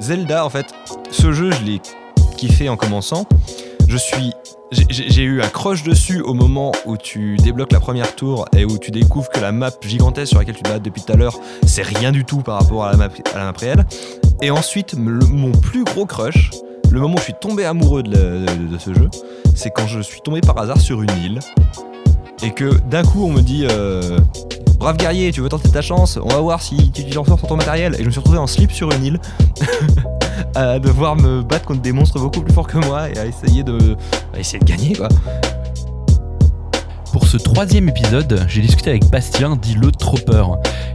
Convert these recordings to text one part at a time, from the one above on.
Zelda, en fait, ce jeu, je l'ai kiffé en commençant. Je suis. j'ai- eu un crush dessus au moment où tu débloques la première tour et où tu découvres que la map gigantesque sur laquelle tu te depuis tout à l'heure, c'est rien du tout par rapport à la map, à réelle. Et ensuite, mon plus gros crush, le moment où je suis tombé amoureux de ce jeu, c'est quand je suis tombé par hasard sur une île et que d'un coup on me dit euh, Brave guerrier, tu veux tenter ta chance On va voir si tu t'en sors sur ton matériel. Et je me suis retrouvé en slip sur une île, à devoir me battre contre des monstres beaucoup plus forts que moi et à essayer de, essayer de gagner quoi. Pour ce troisième épisode, j'ai discuté avec Bastien, dit le Tropper.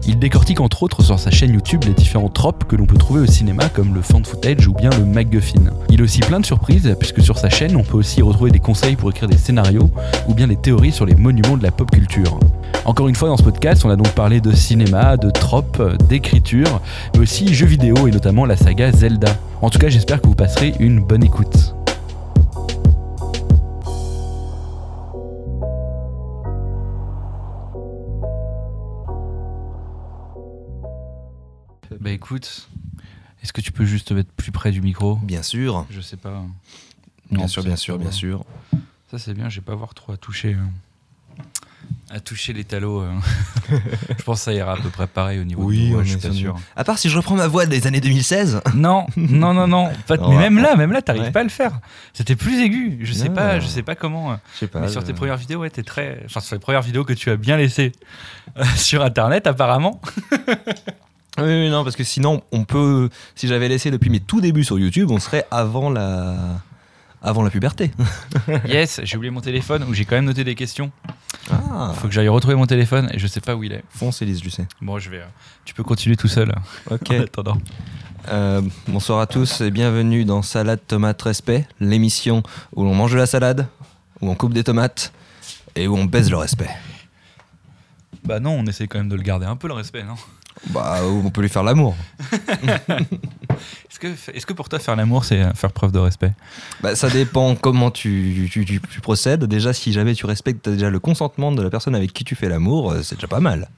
Il décortique entre autres sur sa chaîne YouTube les différents tropes que l'on peut trouver au cinéma comme le fan footage ou bien le MacGuffin. Il a aussi plein de surprises puisque sur sa chaîne on peut aussi retrouver des conseils pour écrire des scénarios ou bien des théories sur les monuments de la pop culture. Encore une fois dans ce podcast on a donc parlé de cinéma, de tropes, d'écriture, mais aussi jeux vidéo et notamment la saga Zelda. En tout cas j'espère que vous passerez une bonne écoute. Écoute, est-ce que tu peux juste te mettre plus près du micro? Bien sûr, Je sais pas. bien sûr, bien sûr, bien sûr. Ça c'est bien, j'ai pas avoir trop à toucher. euh, À toucher les talos. euh. je pense que ça ira à peu près pareil au niveau Oui, de voix, je suis pas sûr. À part si je reprends ma voix des années 2016. Non, non, non, non. pas- Non, mais même là, même là, t'arrives Ouais. pas à le faire. C'était plus aigu. Je sais Non. pas, je sais pas comment. euh. Je sais pas. mais sur tes premières vidéos, ouais, t'es très. Enfin, sur les premières vidéos que tu as bien laissées euh, sur Internet, apparemment. Oui, oui, non, parce que sinon, on peut. Si j'avais laissé depuis mes tout débuts sur YouTube, on serait avant la. Avant la puberté. yes, j'ai oublié mon téléphone où j'ai quand même noté des questions. Ah, Faut que j'aille retrouver mon téléphone et je sais pas où il est. fonce, Elise, je sais. Bon, je vais. euh, Tu peux continuer tout seul. Ok. En attendant. Euh, bonsoir à tous et bienvenue dans Salade Tomate Respect, l'émission où l'on mange de la salade, où on coupe des tomates et où on baise le respect. Bah non, on essaie quand même de le garder un peu le respect, non? Bah, on peut lui faire l'amour. Est-ce que, est que pour toi faire l'amour c'est euh, faire preuve de respect? Bah, ça dépend comment tu, tu, tu- tu procèdes. Déjà, si jamais tu respectes déjà le consentement de la personne avec qui tu fais l'amour, euh, c'est déjà pas mal.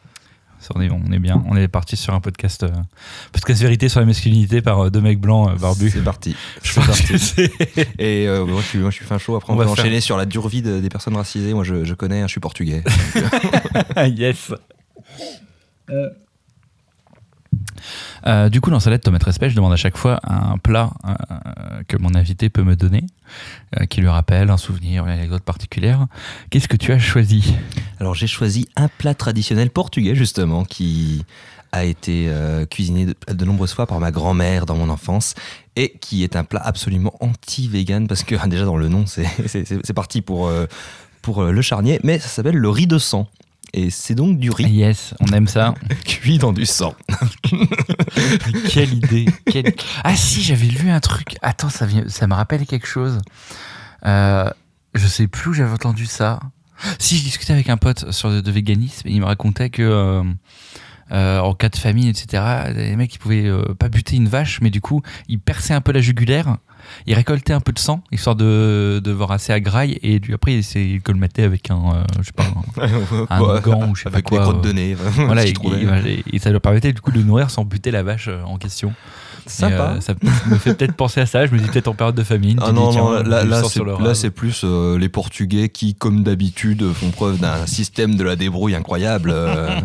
On, est, on est bien, on est parti sur un podcast, euh, podcast vérité sur la masculinité par euh, deux mecs blancs euh, barbus. C'est parti. Je C'est pense que parti. c'est- Et euh, moi, je suis, moi, je suis fin chaud. Après, on, On va va enchaîner sur la dure vie de- des personnes racisées. Moi, je, je connais, hein, je suis portugais. yes. Euh, du coup, dans Salade Tomate Respect, je demande à chaque fois un plat euh, que mon invité peut me donner, euh, qui lui rappelle un souvenir, une anecdote particulière. Qu'est-ce que tu as choisi? Alors j'ai choisi un plat traditionnel portugais justement qui a été cuisiné de, de nombreuses fois par ma grand-mère dans mon enfance et qui est un plat absolument anti-vegan parce que déjà dans le nom c'est- parti pour, pour le charnier mais ça s'appelle le riz de sang et c'est donc du riz Yes, on aime ça. cuit dans du sang. Quelle idée quelle- Ah si, j'avais lu un truc. Attends, ça, me rappelle quelque chose. Euh, je sais plus où j'avais entendu ça. Si, je discutais avec un pote sur de, de véganisme et il me racontait que euh, euh, en cas de famine, etc., les mecs ils pouvaient pas buter une vache, mais du coup ils perçaient un peu la jugulaire, ils récoltaient un peu de sang histoire de, de voir assez à graille et du, après ils se colmataient avec un, euh, je sais pas, un, gant ou je sais pas avec quoi. des crottes euh, de nez. voilà, et, ça leur permettait du coup de nourrir sans buter la vache euh, en question. Sympa. Euh, ça me fait peut-être penser à ça. Je me dis peut-être en période de famine. Ah dis, non, non, là, c'est, le plus euh, les Portugais qui, comme d'habitude, font preuve d'un système de la débrouille incroyable. euh.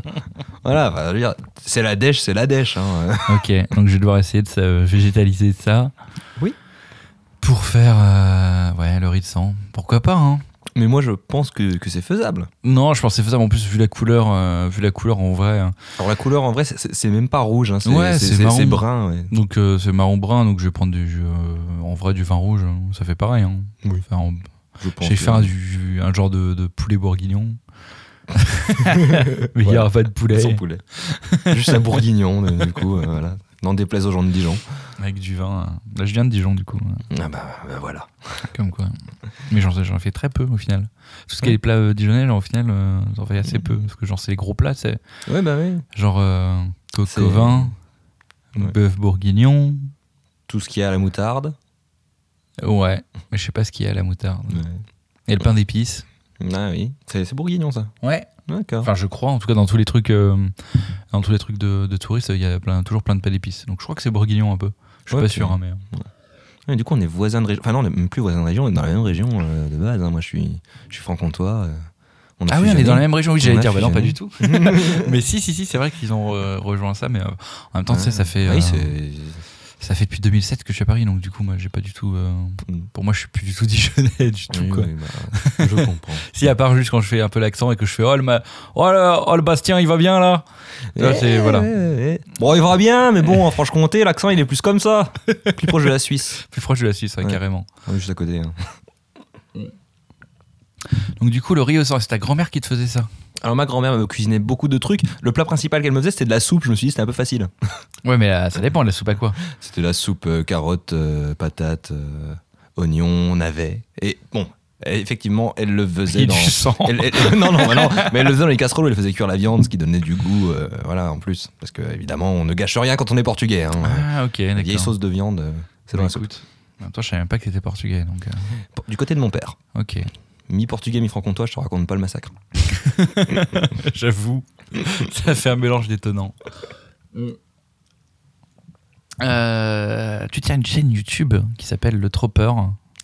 voilà, c'est la dèche, c'est la dèche. hein. Ok, donc je vais devoir essayer de végétaliser ça. Pour faire euh, ouais, le riz de sang. Pourquoi pas, hein Mais moi, je pense que, que c'est faisable. Non, je pensais faisable. En plus, vu la couleur, euh, vu la couleur en vrai. hein. Alors, la couleur, en vrai, c'est, c'est- c'est même pas rouge. hein, c'est, Ouais, c'est marron. brun. ouais. Donc euh, c'est marron brun, donc je vais prendre du, euh, en vrai du vin rouge. hein. Ça fait pareil. Hein. Oui. Enfin, en- Je pense J'ai que- fait un, du- un genre de, de poulet bourguignon. Mais il n'y aura pas de poulet. Sans poulet. Juste un bourguignon, du coup, voilà. N'en déplaise aux gens de Dijon. Avec du vin. euh. Là, je viens de Dijon, du coup. Ah bah, bah, voilà. Comme quoi. Mais j'en fais très peu au final. Tout ce qui est les plats euh, dijonnais, genre, au final, euh, j'en fais assez peu. Parce que genre, c'est les gros plats, c'est Ouais, bah oui. genre euh, coq au vin, Ouais. bœuf bourguignon. Tout ce qui est à la moutarde. Ouais, mais je sais pas ce qu'il y a à la moutarde. Et le pain d'épices. Ah oui. C'est, c'est bourguignon, ça. Ouais. D'accord. Enfin, je crois, en tout cas, dans tous les trucs, euh, dans tous les trucs de, de touristes, il y a plein, toujours plein de pain d'épices. Donc je crois que c'est bourguignon un peu. Je suis pas sûr, hein, mais. Ouais, du coup, on est voisins de région. Enfin, non, on est même plus voisins de région, on est dans la même région euh, de base. hein. Moi, je suis, je suis franc-comtois. euh, Ah oui, on est dans la même région. Oui, j'allais dire, bah non, pas du tout. mais si, si, si, c'est vrai qu'ils ont euh, rejoint ça, mais euh, en même temps, tu sais, ça fait. Oui. Ça fait depuis 2007 que je suis à Paris, donc du coup, moi, j'ai pas du tout. euh, Mm. Pour moi, je suis plus du tout Dijonais du tout, Oui, quoi. oui, bah, je comprends. Si, à part juste quand je fais un peu l'accent et que je fais Oh, le, ma- oh, le... oh, le Bastien, il va bien là Eh, voilà. ouais, ouais. Bon, il va bien, mais bon, en Franche-Comté, l'accent, il est plus comme ça. Plus proche de la Suisse. Plus proche de la Suisse, ouais, Ouais. carrément. Juste à côté. hein. Donc, du coup, le riz au sang, c'est ta grand-mère qui te faisait ça? Alors, ma grand-mère me cuisinait beaucoup de trucs. Le plat principal qu'elle me faisait, c'était de la soupe. Je me suis dit, c'était un peu facile. Ouais, mais euh, ça dépend, la soupe à quoi? C'était la soupe euh, carottes, euh, patates, euh, oignons, navets. Et bon, effectivement, elle le faisait Et dans. du sang. Elle- elle- non, non, bah non, mais elle le faisait dans les casseroles où elle faisait cuire la viande, ce qui donnait du goût, euh, voilà, en plus. Parce que, évidemment, on ne gâche rien quand on est portugais. Hein. Ah, ok, La d'accord. vieille sauce de viande, euh, c'est dans Bah, la soupe. écoute, En même temps, je savais même pas que t'étais portugais, donc. euh, Du côté de mon père, Ok. Mi-portugais, mi-franc-comtois, je te raconte pas le massacre. J'avoue. ça fait un mélange détonnant. Euh, tu tiens une chaîne YouTube qui s'appelle Le Tropper.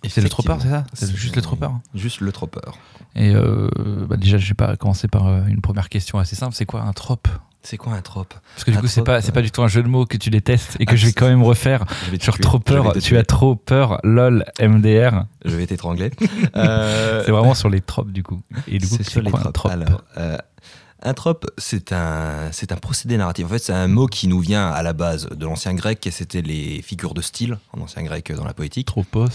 C'est le Tropper, c'est ça C'est juste le Tropper. Juste le Tropper. Et euh, bah déjà, je vais pas commencer par euh, une première question assez simple. C'est quoi un trope? C'est quoi un trope Parce que du Un coup, c'est pas, c'est pas euh, du tout un jeu de mots que tu détestes et que Ah, je vais quand même refaire. Sur trop peur, tu as trop peur, lol, MDR. Je vais t'étrangler. Euh, C'est vraiment sur les tropes du coup. Et du coup, C'est sur les quoi un tropes. trope Alors, euh, un trope, c'est un, c'est un procédé narratif. En fait, c'est un mot qui nous vient à la base de l'ancien grec, et c'était les figures de style en ancien grec dans la poétique. Tropos.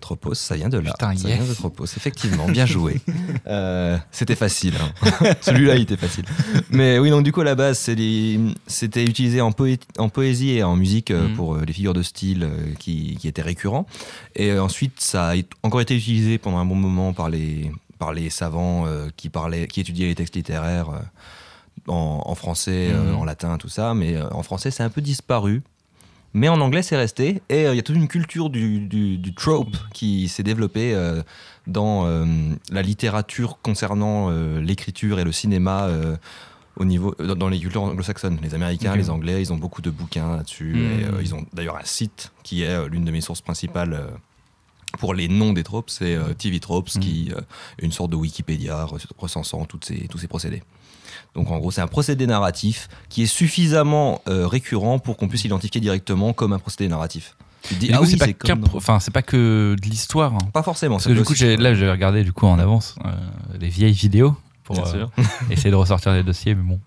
Tropos, ça vient de là. Putain, ça yes. vient de Tropos, effectivement, bien joué. Euh, c'était facile. hein. Celui-là, il était facile. Mais oui, donc du coup, à la base, c'est les- c'était utilisé en, poé- en poésie et en musique euh, Mhm. pour euh, les figures de style qui, qui étaient récurrents. Et ensuite, ça a encore été utilisé pendant un bon moment par les, par les savants euh, qui, parlaient, qui étudiaient les textes littéraires euh, en, en français, euh, Mhm. en latin, tout ça. Mais en français, c'est un peu disparu. Mais en anglais, c'est resté. Et euh, il y a toute une culture du, du, du trope qui s'est développée euh, dans euh, la littérature concernant l'écriture et le cinéma. au niveau, dans- les cultures anglo-saxonnes, les Américains, les Anglais, ils ont beaucoup de bouquins là-dessus. Mhm. Et, ils ont d'ailleurs un site qui est l'une de mes sources principales pour les noms des tropes, c'est euh, TV Tropes, Mhm. qui euh, est une sorte de Wikipédia re- recensant toutes ces, tous ces procédés. Donc en gros, c'est un procédé narratif qui est suffisamment euh, récurrent pour qu'on puisse l'identifier directement comme un procédé narratif. Dis, ah coup, oui, c'est pas comme enfin, c'est pas que de l'histoire. hein. Pas forcément. Parce que du coup, là, j'ai regardé du coup en avance euh, les vieilles vidéos pour euh, essayer de ressortir les dossiers, mais bon.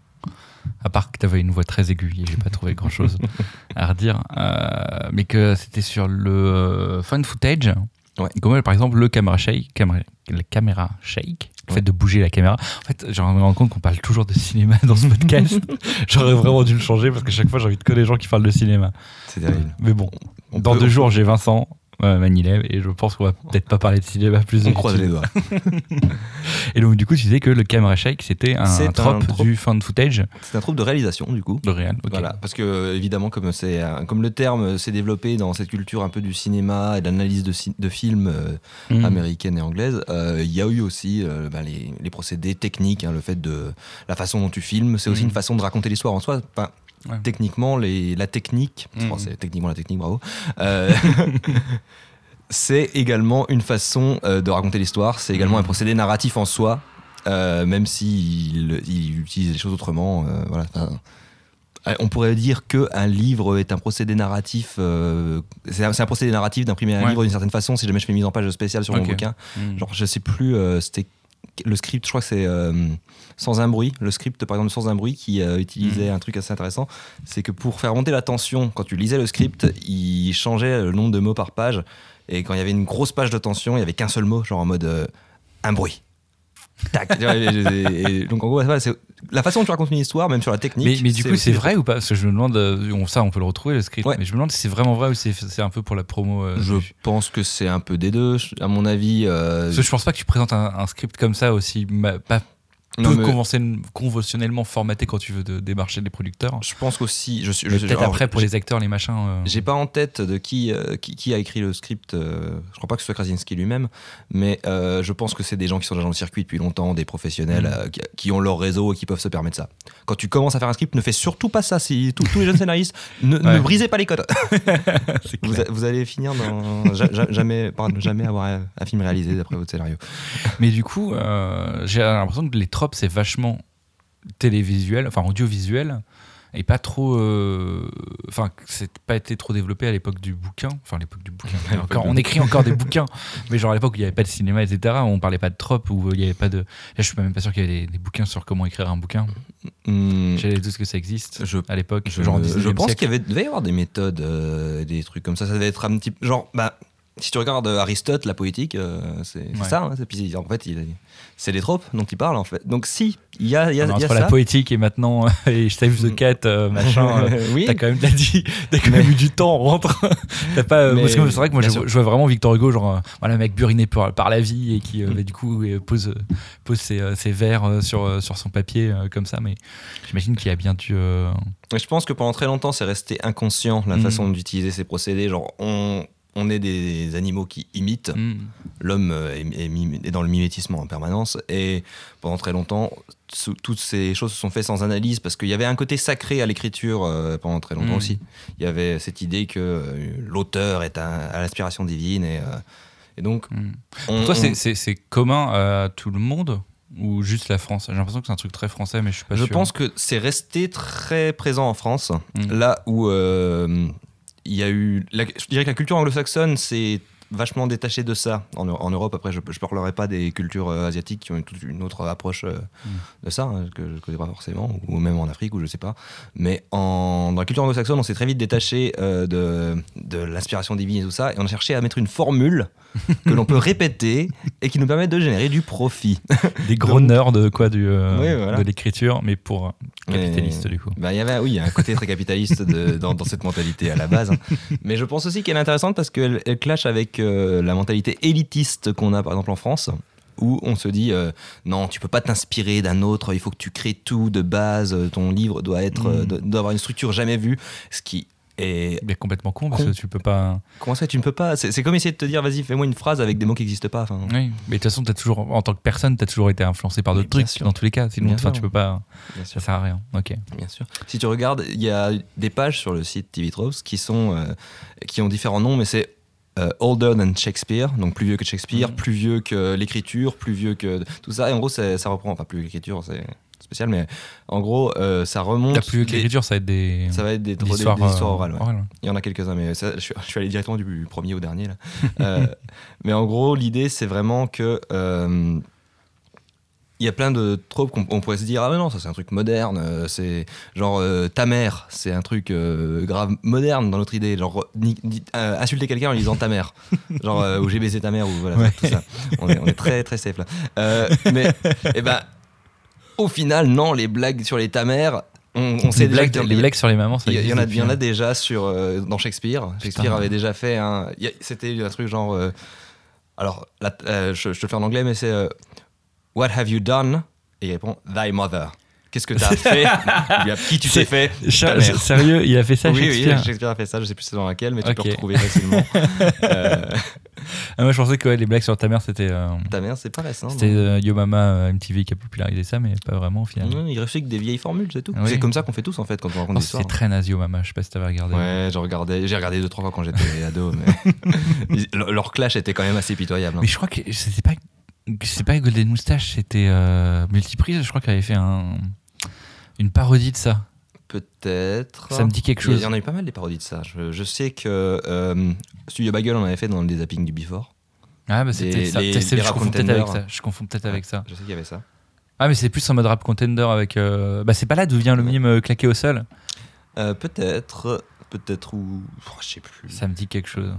À part que tu avais une voix très aiguë, j'ai pas trouvé grand chose à redire. Euh, mais que c'était sur le euh, fun footage. Ouais. Comme par exemple le caméra shake, la caméra shake, le fait de bouger la caméra. En fait, je me rends compte qu'on parle toujours de cinéma dans ce podcast. J'aurais vraiment dû le changer parce que chaque fois j'ai envie de connaître les gens qui parlent de cinéma. C'est terrible. Mais bon, On dans peut- deux jours j'ai Vincent. Euh, Manilev et je pense qu'on va peut-être pas parler de cinéma plus On croise les doigts. Et donc du coup tu disais que le camera shake c'était un, un trope trope. du fan footage C'est un troupe de réalisation, du coup. de réel. ok. Voilà, parce que évidemment, comme, c'est, comme le terme s'est développé dans cette culture un peu du cinéma et de l'analyse de, films euh, Mhm. américaine et anglaise, euh, il y a eu aussi euh, ben, les, les procédés techniques, hein, le fait de la façon dont tu filmes, c'est aussi Mhm. une façon de raconter l'histoire en soi. Enfin, Ouais. Techniquement, les, la technique, oh, c'est techniquement la technique, bravo. euh, c'est également une façon euh, de raconter l'histoire. C'est également Mhm. un procédé narratif en soi, euh, même s'il il utilise les choses autrement. voilà. On pourrait dire que un livre est un procédé narratif. euh, c'est un, procédé narratif d'imprimer un Ouais. livre d'une certaine façon. Si jamais je fais mise en page spéciale sur mon bouquin, Mhm. genre je sais plus, euh, c'était le script. Je crois que c'est euh, sans un bruit. Le script, par exemple, sans un bruit, qui euh, utilisait un truc assez intéressant, c'est que pour faire monter la tension, quand tu lisais le script, il changeait le nombre de mots par page. Et quand il y avait une grosse page de tension, il y avait qu'un seul mot, genre en mode euh, un bruit. Tac. Et- et- et- donc en gros, voilà, c'est la façon dont tu racontes une histoire, même sur la technique. mais, mais du coup, c'est vrai ou pas? Parce que je me demande, euh, on, ça, on peut le retrouver le script. Ouais. Mais je me demande si c'est vraiment vrai ou si c'est c'est un peu pour la promo. euh, Je du- pense que c'est un peu des deux. À mon avis, euh, Parce que je pense pas que tu présentes un, un script comme ça aussi ma- pas Non, peu mais conventionnellement formaté quand tu veux de, démarcher des producteurs. je pense qu'aussi, je je- Peut-être après pour les acteurs, les machins. euh, J'ai pas en tête de qui, euh, qui, qui a écrit le script. euh, je crois pas que ce soit Krasinski lui-même, mais euh, je pense que c'est des gens qui sont déjà dans le circuit depuis longtemps, des professionnels Mm. qui, qui ont leur réseau et qui peuvent se permettre ça. Quand tu commences à faire un script, ne fais surtout pas ça. Si, tous- tous les jeunes scénaristes, ne, brisez pas les codes. Vous, clair. a- vous allez finir dans ja- ja- jamais, jamais avoir un, un film réalisé d'après votre scénario. Mais du coup, j'ai l'impression que les tropes, c'est vachement télévisuel, enfin audiovisuel, et pas trop. euh, Enfin, c'est pas été trop développé à l'époque du bouquin. Enfin, l'époque du bouquin. Encore, on écrit encore des bouquins, mais genre à l'époque où il n'y avait pas de cinéma, etc., où on parlait pas de tropes, où il n'y avait pas de. Là, je suis même pas sûr qu'il y avait des, des bouquins sur comment écrire un bouquin. Hmm, J'ai les doutes que ça existe je à l'époque, je, genre au je 19e pense qu'il y avait, devait y avoir des méthodes, euh, des trucs comme ça. Ça devait être un petit genre. Bah, si tu regardes euh, Aristote, la poétique, euh, c'est Ouais. ça. hein, puis, en fait, c'est des tropes dont il parle en fait. Donc si, il y a, il y a, Non, il y a entre la poétique et maintenant et Save the Cat, euh, machin. euh, oui. T'as quand même t'as dit, t'as quand même eu du temps, on rentre. Pas, euh, Mais- parce que c'est vrai que moi je, je vois vraiment Victor Hugo, genre, voilà, mec buriné par, par la vie et qui, Mm. bah, du coup, pose, pose ses, ses vers sur, sur son papier comme ça. Mais j'imagine qu'il a bien dû. Je pense que pendant très longtemps, c'est resté inconscient la Mm. façon d'utiliser ces procédés. Genre, on, on est des animaux qui imitent. mm. L'homme euh, est, est mim- est dans le mimétisme en permanence. Et pendant très longtemps, toutes ces choses se sont faites sans analyse parce qu'il y avait un côté sacré à l'écriture euh, pendant très longtemps Mm. aussi. Il y avait cette idée que euh, l'auteur est à l'inspiration divine. Et, euh, et donc, Mm. on, Pour toi, on- c'est- commun à tout le monde ou juste la France? J'ai l'impression que c'est un truc très français, mais je suis pas je sûr. pense que c'est resté très présent en France. Là où euh, il y a eu. la- je dirais que la culture anglo-saxonne s'est vachement détachée de ça. En, en Europe, après, je ne parlerai pas des cultures euh, asiatiques qui ont une, toute une autre approche euh, Mm. de ça, hein, que je ne connais pas forcément, ou même en Afrique, ou je sais pas. Mais en, dans la culture anglo-saxonne, on s'est très vite détaché euh, de, de l'inspiration divine et tout ça, et on a cherché à mettre une formule que l'on peut répéter et qui nous permet de générer du profit. Des gros Donc- nerds de quoi du, Oui, voilà. de l'écriture, mais pour capitaliste Mais- du coup. Bah, y avait, oui, il y a un côté très capitaliste de- dans, dans cette mentalité à la base. hein. Mais je pense aussi qu'elle est intéressante parce qu'elle elle clash avec euh, la mentalité élitiste qu'on a par exemple en France. Où on se dit euh, non, tu peux pas t'inspirer d'un autre, il faut que tu crées tout de base, ton livre doit être, euh, Mm. doit, doit avoir une structure jamais vue, ce qui est Mais complètement con, parce Con. que tu peux pas. comment ça tu ne peux pas, c'est comme essayer de te dire vas-y fais-moi une phrase avec des mots qui n'existent pas. Enfin, Oui, mais de toute façon, as toujours, en tant que personne, tu as toujours été influencé par d'autres trucs, sûr. dans tous les cas. Sinon, enfin, tu peux pas. bien sûr. Ça sert à rien. Ok. Bien sûr. Si tu regardes, il y a des pages sur le site TV Tropes qui sont euh, qui ont différents noms, mais c'est euh, older than Shakespeare, donc plus vieux que Shakespeare, Mhm. plus vieux que l'écriture, plus vieux que tout ça. Et en gros, ça reprend, enfin plus l'écriture, c'est spécial, mais en gros, euh, ça remonte. La plus vieux que des- l'écriture, ça va être des. Ça va être des, des des- histoires, des histoires euh, orales. ouais. orales. Il y en a quelques-uns, mais ça, je, suis, je suis allé directement du premier au dernier. Là. Euh, mais en gros, l'idée, c'est vraiment que. Il y a plein de tropes qu'on on pourrait se dire ah mais non ça c'est un truc moderne euh, c'est genre euh, ta mère c'est un truc euh, grave moderne dans notre idée genre ni- ni- euh, insulter quelqu'un en lui disant ta mère genre ou j'ai baisé ta mère ou voilà Ouais. tout ça on est, on est très très safe là mais eh ben au final non les blagues sur les ta mère on, on sait les, déjà blagues, les blagues sur les mamans, ça il y, y en a, existe il y en a déjà sur, dans Shakespeare. Shakespeare Putain. avait déjà fait un. C'était un truc genre. alors, je, je te le fais en anglais, mais c'est What have you done? Et il répond Thy mother. Qu'est-ce que tu as fait? Il lui a- Qui tu t'es fait? Ta mère. Sérieux, il a fait ça, Oui, Shakespeare oui, Shakespeare a fait ça. Je sais plus c'est dans laquelle, mais tu peux Ok. retrouver facilement. Euh, Ah, Moi, je pensais que ouais, les blagues sur ta mère, c'était. euh, ta mère, c'est pas récent. C'était euh, Yo Mama euh, MTV qui a popularisé ça, mais pas vraiment au final. Non, il recycle des vieilles formules, c'est tout. Oui. C'est comme ça qu'on fait tous en fait quand on raconte Non, des histoires. C'était très nazi Yo Mama, je sais pas si t'avais regardé. Ouais, j'ai regardé, j'ai regardé deux trois fois quand j'étais ado, mais leur leur clash était quand même assez pitoyable. hein. Mais je crois que c'était pas, c'est pas Golden Moustache, c'était euh, Multiprise, je crois qu'elle avait fait un, une parodie de ça. Peut-être. Ça me dit quelque chose. Il y en a eu pas mal des parodies de ça. Je, je sais que euh, Studio Bagel en avait fait dans les zappings du Before. Ah, bah c'était ça. les- les je confonds peut-être avec ça. Je confonds peut-être avec ça. Je sais qu'il y avait ça. Ah, mais c'est plus en mode rap contender avec. euh, Bah, c'est pas là d'où vient le Ouais. mime euh, claqué au sol. Euh, peut-être. Peut-être ou. oh, je sais plus. Ça me dit quelque chose.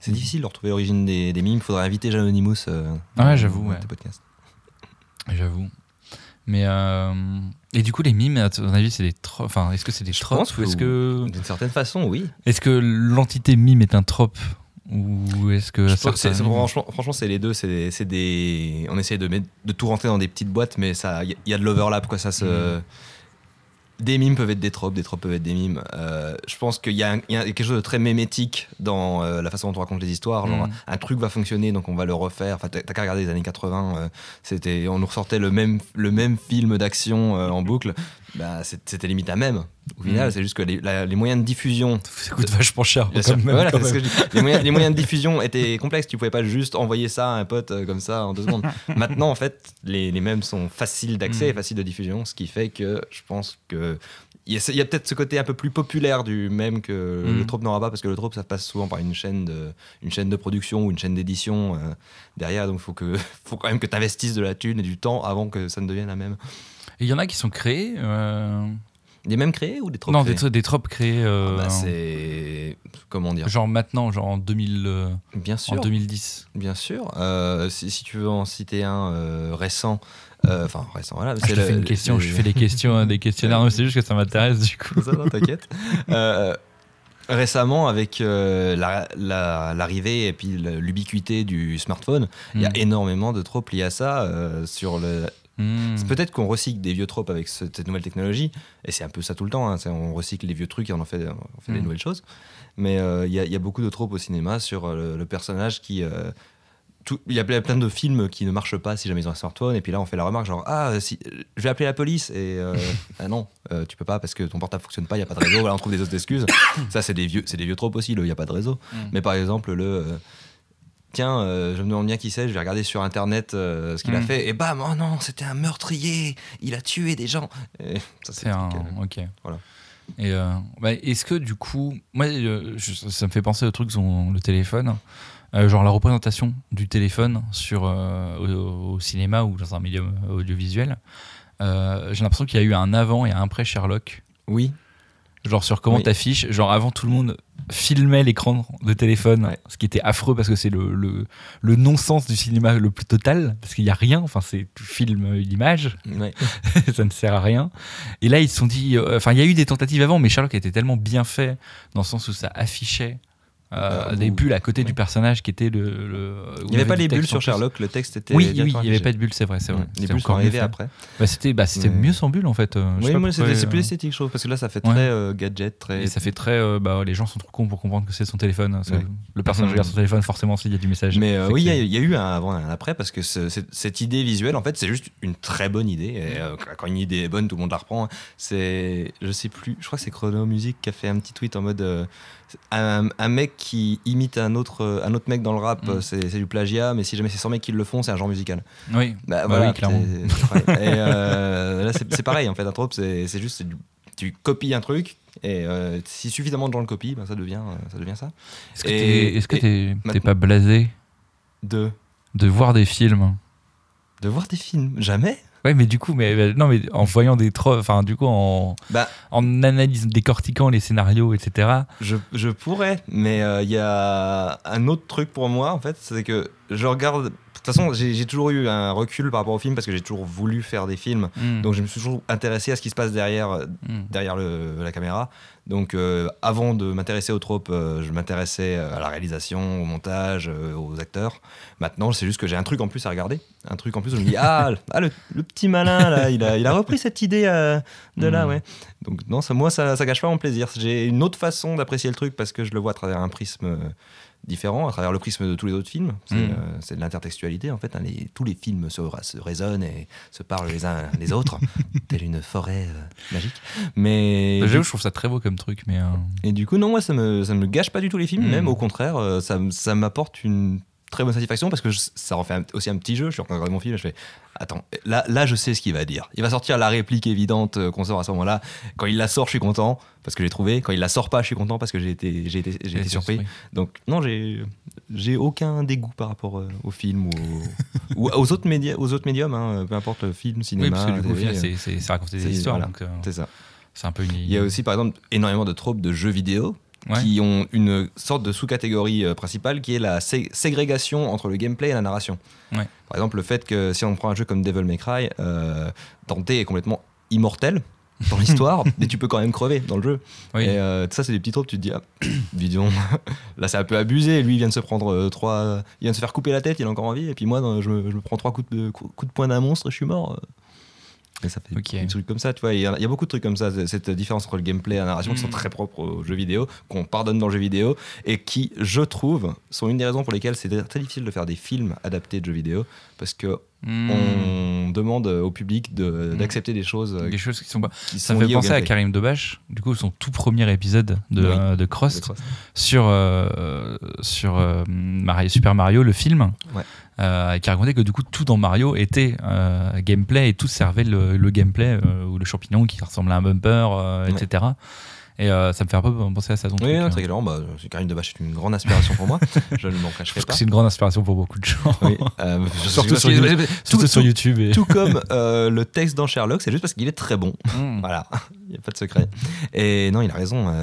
C'est difficile de retrouver l'origine des, des mimes. Faudrait inviter Janonymous. Euh, Ouais, j'avoue, ouais. tes podcasts. J'avoue. Mais euh, et du coup les mimes à ton avis c'est des tropes enfin est-ce que c'est des Je tropes pense ou est-ce que D'une certaine façon, oui. est-ce que l'entité mime est un trope Ou est-ce que Je pense que c'est- certains- c'est- franchement, franchement, c'est les deux. C'est des, c'est des- on essaie de, mettre, de tout rentrer dans des petites boîtes, mais ça, il y, y a de l'overlap, quoi. Ça se. Des mimes peuvent être des tropes, des tropes peuvent être des mimes. Euh, je pense qu'il y, a un- il y a quelque chose de très mémétique dans euh, la façon dont on raconte les histoires. Genre, Mm. un truc va fonctionner, donc on va le refaire. Enfin, t'as t'as qu'à regarder les années 80. euh, c'était, on nous ressortait le même, le même film d'action euh, en boucle. Bah, c'était limite à même. Au final, Mm. c'est juste que les, la- les moyens de diffusion Ça coûte vachement cher. Bien quand sûr. même, Voilà, quand c'est ce même. que je dis. les, moyens, les moyens de diffusion étaient complexes. Tu pouvais pas juste envoyer ça à un pote euh, comme ça en deux secondes. Maintenant, en fait, les, les mêmes sont faciles d'accès et faciles de diffusion, ce qui fait que je pense que il y a, peut-être ce côté un peu plus populaire du même que Mm. le trope n'aura pas parce que le trope ça passe souvent par une chaîne de, une chaîne de production ou une chaîne d'édition euh, derrière. Donc, il faut que, faut quand même que tu investisses de la thune et du temps avant que ça ne devienne la même. Et Il y en a qui sont créés. euh, Des mêmes créés ou des tropes non, des, créés des tropes créés. euh, Ah bah, C'est comment dire genre maintenant, genre en, 2000, euh, Bien sûr. en 2010. Bien sûr. Euh, si, si tu veux en citer un récent, euh, enfin récent, voilà. Ah, je le- fais une question, le- je fais des questions, hein, des questionnaires. C'est juste que ça m'intéresse du coup. Ça, non, t'inquiète. Euh, récemment, avec euh, la- la- l'arrivée et puis l'ubiquité du smartphone, il y a Mm. énormément de tropes liés à ça. sur le... Mm. C'est Peut-être qu'on recycle des vieux tropes avec ce- cette nouvelle technologie, et c'est un peu ça tout le temps. hein, on recycle les vieux trucs et on en fait, on fait des Mm. nouvelles choses. Mais euh, il y, a- y beaucoup de tropes au cinéma sur euh, le, le personnage qui. euh, Il y a plein de films qui ne marchent pas si jamais ils ont un smartphone, et puis là on fait la remarque genre Ah, si, je vais appeler la police, et euh, ah non, euh, tu peux pas parce que ton portable fonctionne pas, il n'y a pas de réseau, voilà, on trouve des autres excuses. ça, c'est des vieux, c'est des vieux tropes aussi, il n'y a pas de réseau. Mm. Mais par exemple, le. Tiens, euh, je me demande bien qui c'est, je vais regarder sur internet euh, ce qu'il a Mm. fait, et bam, oh non, c'était un meurtrier, il a tué des gens. C'est un. truc, Ok. Voilà. Et euh, bah, est-ce que du coup, moi, je- ça me fait penser au truc sur le téléphone, genre la représentation du téléphone sur au, au cinéma ou dans un médium audiovisuel. J'ai l'impression qu'il y a eu un avant et un après Sherlock. Oui, Genre sur comment Oui. t'affiches. Genre avant tout le monde filmait l'écran de téléphone, Ouais. ce qui était affreux parce que c'est le, le, le non-sens du cinéma le plus total, parce qu'il n'y a rien, enfin c'est tu filmes une image, ouais. ça ne sert à rien. Et là ils se sont dit, euh, enfin il y a eu des tentatives avant, mais Sherlock était tellement bien fait dans le sens où ça affichait euh, Euh, des bulles à côté du personnage qui était le... le- Il n'y avait pas les bulles sur plus. Sherlock, le texte était. Oui, oui, il n'y avait pas de bulles, c'est vrai, c'est vrai. Mm. Les bulles sont arrivées après. Bah, c'était bah, Mais- mieux sans bulles en fait. euh, Oui, moi, c'est c'est euh, plus esthétique, je trouve, parce que là, ça fait Ouais. très gadget, très. Et ça fait très. bah, les gens sont trop cons pour comprendre que c'est son téléphone. C'est- Ouais. Le personnage regarde son téléphone, forcément, s'il y a du message. Mais oui, il y, a- y eu un avant et un après parce que ce- cette, idée visuelle, en fait, c'est juste une très bonne idée. Et quand une idée est bonne, tout le monde la reprend. C'est, je sais plus, je crois que c'est Chrono Music qui a fait un petit tweet en mode un, un mec qui imite un autre, un autre mec dans le rap, Mm. euh, c'est du plagiat, mais si jamais c'est 100 mecs qui le font, c'est un genre musical. Oui, Bah, Bah voilà, oui, clairement. c'est- c'est pareil. Et euh, là, c'est pareil en fait. Un trope, c'est c'est juste, du- tu copies un truc. Et euh, si suffisamment de gens le copient, ben, ça, devient, ça devient ça. Est-ce que t'es est-ce que pas blasé De, de voir des films de voir des films. Jamais Ouais, mais du coup, mais, mais- non, mais en voyant des tropes, enfin, du coup, en, Bah, en analysant, décortiquant les scénarios, etc. je, je pourrais, mais euh, il y a un autre truc pour moi, en fait, c'est que je regarde. De toute façon, j'ai toujours eu un recul par rapport au film parce que j'ai toujours voulu faire des films. Mm. Donc, je me suis toujours intéressé à ce qui se passe derrière, euh, Mm. derrière le- la caméra. Donc, euh, avant de m'intéresser aux tropes, euh, je m'intéressais à la réalisation, au montage, euh, aux acteurs. Maintenant, c'est juste que j'ai un truc en plus à regarder. Un truc en plus où je me dis Ah, le- ah, le, le petit malin, là, il a, il a repris cette idée de là, Mhm. ouais. Donc, non, ça, moi, ça, ça gâche pas mon plaisir. J'ai une autre façon d'apprécier le truc parce que je le vois à travers un prisme différent, à travers le prisme de tous les autres films. C'est Mhm. euh, de l'intertextualité, en fait. hein. Les- tous les films se, se résonnent et se parlent les uns les autres, telle une forêt euh, magique. Mais. J'avoue, je trouve ça très beau comme truc, mais. euh, Et du coup, non, moi, ça me, ça me gâche pas du tout les films, Mm. même au contraire, ça, ça m'apporte une très bonne satisfaction parce que je- ça en fait un- aussi un petit jeu. Je suis en train de regarder mon film et je fais Attends, là, là, je sais ce qu'il va dire. Il va sortir la réplique évidente euh, qu'on sort à ce moment-là. Quand il la sort, je suis content parce que j'ai trouvé. Quand il la sort pas, je suis content parce que j'ai été, j'ai été, j'ai été surpris. Donc, non, j'ai, j'ai aucun dégoût par rapport euh, au film ou, au- ou aux, autres médias, aux autres médiums, hein, peu importe le film, Oui, cinéma. parce que euh, c'est- c'est c'est raconter des histoires, voilà. donc euh, c'est ça. c'est un peu une. Il y a aussi, par exemple, énormément de tropes de jeux vidéo Ouais. qui ont une sorte de sous-catégorie euh, principale qui est la sé- ségrégation entre le gameplay et la narration. Ouais. Par exemple, le fait que si on prend un jeu comme Devil May Cry, euh, Dante est complètement immortel. dans l'histoire, mais tu peux quand même crever dans le jeu. Oui. Et euh, ça, c'est des petits tropes, tu te dis, ah, dis donc, là, c'est un peu abusé. Lui, il vient de se prendre trois. Il vient de se faire couper la tête, il est encore en vie. Et puis moi, je me, je me prends trois coups de, coups de poing d'un monstre, je suis mort. Et ça fait des trucs comme ça, tu vois. Il y, a beaucoup de trucs comme ça, cette différence entre le gameplay et la narration qui sont Mm. très propres aux jeux vidéo, qu'on pardonne dans le jeu vidéo, et qui, je trouve, sont une des raisons pour lesquelles c'est très difficile de faire des films adaptés de jeux vidéo, parce que Hmm. on demande au public de- Mm. d'accepter des choses euh, Des choses qui sont pas. qui Ça sont fait penser à. Karim Debache, du coup, son tout premier épisode de, Oui. euh, de De Cross, Cross. sur, euh, sur euh, Mario- Super Mario, le film, Ouais. Euh, qui racontait que du coup tout dans Mario était euh, gameplay et tout servait le, le gameplay euh, ou le champignon qui ressemble à un bumper, Ouais. etc. Et euh, ça me fait un peu penser à ça. Ton Oui, truc, non, hein. très clairement, bah, Debache est une grande inspiration pour moi. Je ne m'en cacherai pas. que c'est une grande inspiration pour beaucoup de gens. Oui, euh, Surtout sur YouTube. tout, Surtout sur tout- YouTube. Et... tout comme euh, le texte dans Sherlock, c'est juste parce qu'il est très bon. Mm. Voilà, il n'y a pas de secret. Et non, il a raison.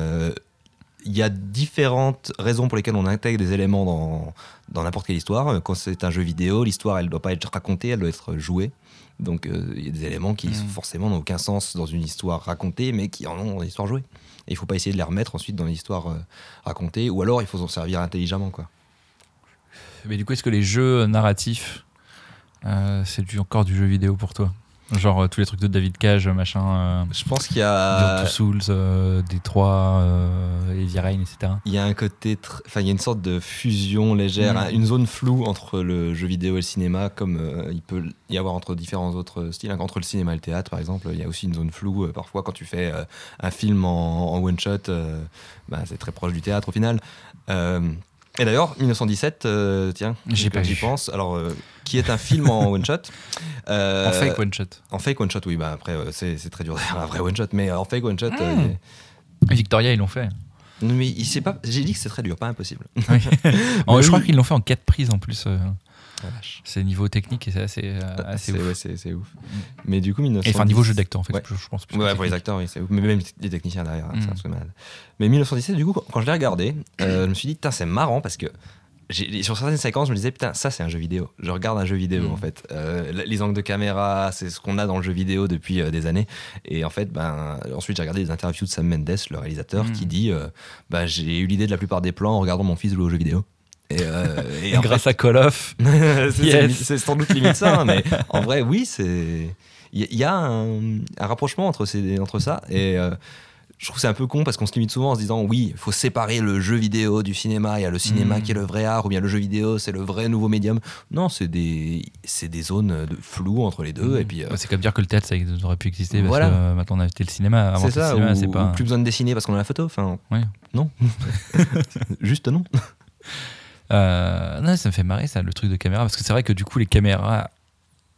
Euh, Il y a différentes raisons pour lesquelles on intègre des éléments dans dans n'importe quelle histoire. Quand c'est un jeu vidéo, l'histoire, elle ne doit pas être racontée, elle doit être jouée. Donc euh, il y a des éléments qui Mm. forcément n'ont aucun sens dans une histoire racontée, mais qui en ont dans l'histoire jouée. Et il ne faut pas essayer de les remettre ensuite dans l'histoire euh, racontée, ou alors il faut s'en servir intelligemment. Quoi. Mais du coup, est-ce que les jeux narratifs, euh, c'est du, encore du jeu vidéo pour toi? Genre euh, tous les trucs de David Cage, machin, euh, Je pense qu'il y a... Two Souls, euh, Détroit, euh, Heavy Rain, etc. Il y a un côté, tr- enfin il y a une sorte de fusion légère, Mm. hein, une zone floue entre le jeu vidéo et le cinéma, comme euh, il peut y avoir entre différents autres styles. hein. Entre le cinéma et le théâtre, par exemple, il y a aussi une zone floue. euh, parfois, quand tu fais euh, un film en, en one shot, euh, bah, c'est très proche du théâtre au final. Et d'ailleurs, 1917, euh, tiens, J'ai pas j'y pense. Alors, euh, qui est un film en one shot Euh, En fake one shot. En fake one shot, oui. Bah après, c'est très dur de faire un vrai one shot, mais en fake one shot. euh, Mm. est- Victoria, ils l'ont fait. Non, mais il sait pas. J'ai dit que c'est très dur, pas impossible. Oui. En- Mais je crois qu'ils l'ont fait en 4 prises en plus. C'est niveau technique et c'est assez, euh, assez C'est ouf. ouais, c'est- ouf. Mais du coup, 1910... Et enfin, niveau jeu d'acteur en fait, Ouais. je pense. plus Ouais, pour les acteurs, oui, c'est ouf. Mais même les techniciens derrière, c'est Mm. un truc de malade. Mais 1917, du coup, quand je l'ai regardé, euh, je me suis dit, putain, c'est marrant parce que sur certaines séquences, je me disais, putain, ça, c'est un jeu vidéo. Je regarde un jeu vidéo, Mm. en fait. Euh, les angles de caméra, c'est ce qu'on a dans le jeu vidéo depuis euh, des années. Et en fait, ben, ensuite, j'ai regardé des interviews de Sam Mendes, le réalisateur, Mm. qui dit, euh, bah, j'ai eu l'idée de la plupart des plans en regardant mon fils jouer aux jeux vidéo. Et, euh, et Et en grâce à Call of. c'est Yes. sans doute limite ça, hein, mais en vrai, oui, c'est. Il y, a un, un rapprochement entre, ces, entre ça. Et euh, je trouve que c'est un peu con parce qu'on se limite souvent en se disant oui, il faut séparer le jeu vidéo du cinéma. Il y a le cinéma Mm. qui est le vrai art, ou bien le jeu vidéo, c'est le vrai nouveau médium. Non, c'est des, des zones de flou entre les deux. Et puis. euh, c'est comme dire que le théâtre ça aurait pu exister parce Voilà. que maintenant on a été le cinéma. C'est ça, cinéma, ou, pas. ou plus besoin de dessiner parce qu'on a la photo. Enfin, Ouais. non. Juste non. Euh, non, ça me fait marrer ça, le truc de caméra, parce que c'est vrai que du coup les caméras,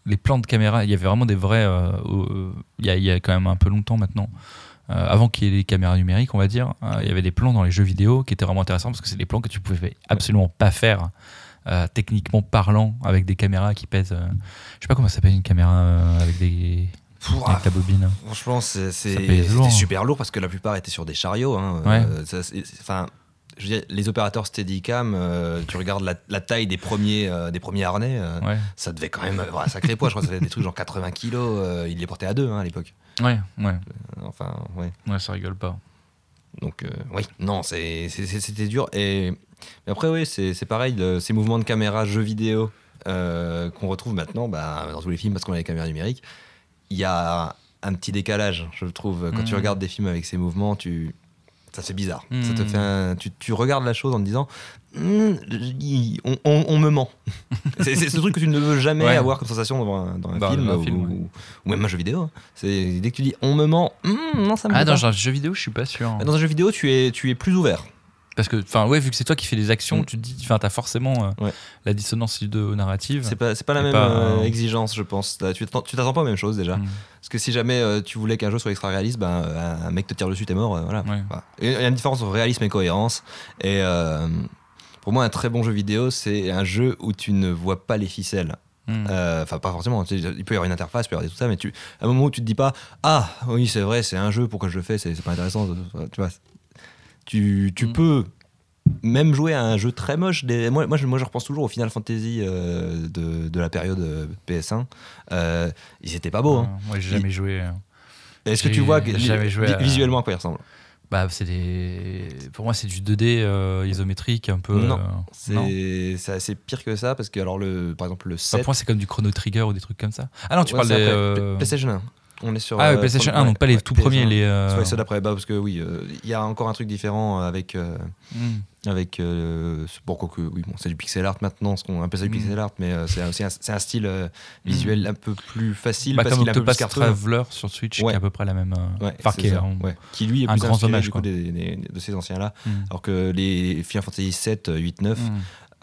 les plans de caméra, il y avait vraiment des vrais, euh, euh, il y, a, il y a quand même un peu longtemps maintenant, euh, avant qu'il y ait les caméras numériques, on va dire, euh, il y avait des plans dans les jeux vidéo qui étaient vraiment intéressants parce que c'est des plans que tu pouvais absolument pas faire. euh, techniquement parlant, avec des caméras qui pèsent. euh, je sais pas comment ça s'appelle une caméra euh, avec des avec la bobine. Franchement, c'est- super lourd parce que la plupart étaient sur des chariots. hein. Ouais. Ça, Enfin, je veux dire, les opérateurs Steadicam, euh, tu regardes la, la taille des premiers, euh, des premiers harnais, euh, Ouais, ça devait quand même avoir un sacré poids. Je crois que ça des trucs genre 80 kilos. euh, il les portait à deux hein, à l'époque. ouais, ouais, Enfin, ouais. ouais, ça rigole pas. Donc, oui, non, c'était dur. Et mais après, oui, c'est pareil, le- ces mouvements de caméra, jeux vidéo qu'on retrouve maintenant bah, dans tous les films parce qu'on a les caméras numériques, il y a un petit décalage, je trouve. Quand tu Mhm. regardes des films avec ces mouvements, tu... ça fait bizarre. Ça te Mhm. fait un- tu, tu regardes la chose en te disant il- on, on- on me ment. c'est c'est ce truc que tu ne veux jamais Ouais. avoir comme sensation dans un, dans un Dans film, un ou, film, ouais. ou- ou même un jeu vidéo. hein. C'est dès que tu dis on me ment, hum, non, ça me Ah, dans pas. un jeu vidéo, je suis pas sûr. Dans un jeu vidéo, tu es, tu es plus ouvert. Parce que, enfin, ouais, vu que c'est toi qui fais les actions, Mm. tu te dis, enfin, t'as forcément euh, Ouais. la dissonance narrative. C'est pas, c'est pas la même pas, euh, exigence, je pense. T'as- Tu t'attends tu t'attends pas aux mêmes choses déjà. Mm. Parce que si jamais euh, tu voulais qu'un jeu soit extra réaliste, ben, euh, un mec te tire dessus, t'es mort. voilà. Ouais. Il y a une différence entre réalisme et cohérence. Et pour moi, un très bon jeu vidéo, c'est un jeu où tu ne vois pas les ficelles. Mm. Euh, Enfin, pas forcément. il peut y avoir une interface, il peut y avoir des- tout ça, mais tu, à un moment où tu te dis pas Ah, oui, c'est vrai, c'est un jeu, pourquoi je le fais C'est c'est pas intéressant. Tu vois, tu, tu Mm. peux même jouer à un jeu très moche. Des, moi, moi, je, moi, je repense toujours au Final Fantasy euh, de, de la période euh, PS1. Euh, ils étaient pas beaux. hein. Moi, j'ai jamais joué. euh. Est-ce que tu vois que- jamais joué vi- à- visuellement à quoi il ressemble Bah, c'est des. Pour moi, c'est du 2D euh, isométrique, un peu. Non, euh. C'est assez pire que ça parce que alors le par exemple le Enfin, 7 pour moi, c'est comme du Chrono Trigger ou des trucs comme ça. Ah non, tu Ouais, parles des. après. euh, PlayStation 1. On est sur Ah, euh, PlayStation sur- 1, ouais, donc pas les ouais, tout PS1. premiers, les. euh, Ouais, ceux d'après, bah, parce que oui, euh, il y a encore un truc différent avec. hmm. avec euh, bon, quoique, oui, bon, c'est du pixel art maintenant, ce qu'on appelle ça du Mm. pixel art, mais c'est aussi un, c'est un style euh, visuel un peu plus facile Bah, parce comme qu'il est un peu plus Octopath cartoon. Traveler sur Switch, Ouais. qui est à peu près la même. enfin, qui. Qui, lui est un plus grand des- de ces anciens-là, hmm. alors que les Final Fantasy 7, 8, 9, Hmm.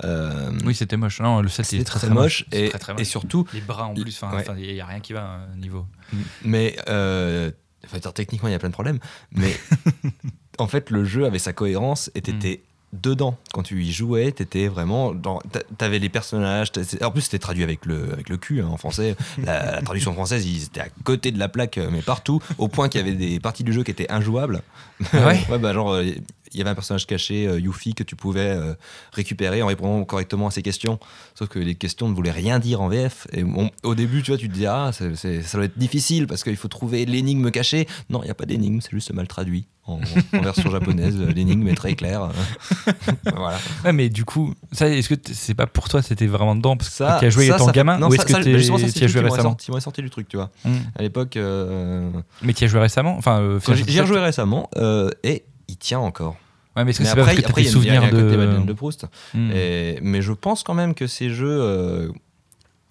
euh, Oui, c'était moche. Non, le 7 il c'était est très, très, très moche, et, très, surtout, Les bras en plus, enfin, Ouais. il n'y a rien qui va niveau. Mais euh, enfin, techniquement il y a plein de problèmes, mais en fait le jeu avait sa cohérence et t'étais dedans. Quand tu y jouais, t'étais vraiment dans, t'a- t'avais les personnages, en plus c'était traduit avec le avec le cul hein, en français, la, la traduction française ils étaient à côté de la plaque mais partout, au point qu'il y avait des parties du jeu qui étaient injouables. Ah ouais bah genre il y avait un personnage caché, euh, Yuffie, que tu pouvais euh, récupérer en répondant correctement à ses questions. Sauf que les questions ne voulaient rien dire en VF. Et au début, tu vois, tu te dis, ah, ça doit être difficile parce qu'il faut trouver l'énigme cachée. Non, il n'y a pas d'énigme, c'est juste mal traduit. En, en version japonaise, l'énigme est très claire. voilà. Ouais, mais du coup, ça, est-ce que c'est pas pour toi, c'était vraiment dedans Parce que Ça, tu as joué ça, étant ça gamin non, Ou est-ce que tu as joué récemment m'aurait sorti du truc, tu vois. Hmm. À l'époque, euh, Mais tu as joué récemment Enfin, euh, quand Final j'y j'y ai Fantasy rejoué récemment et il tient encore. Ouais, mais après, il y y a un côté de. Madeleine de Proust. Hmm. Et- mais je pense quand même que ces jeux euh,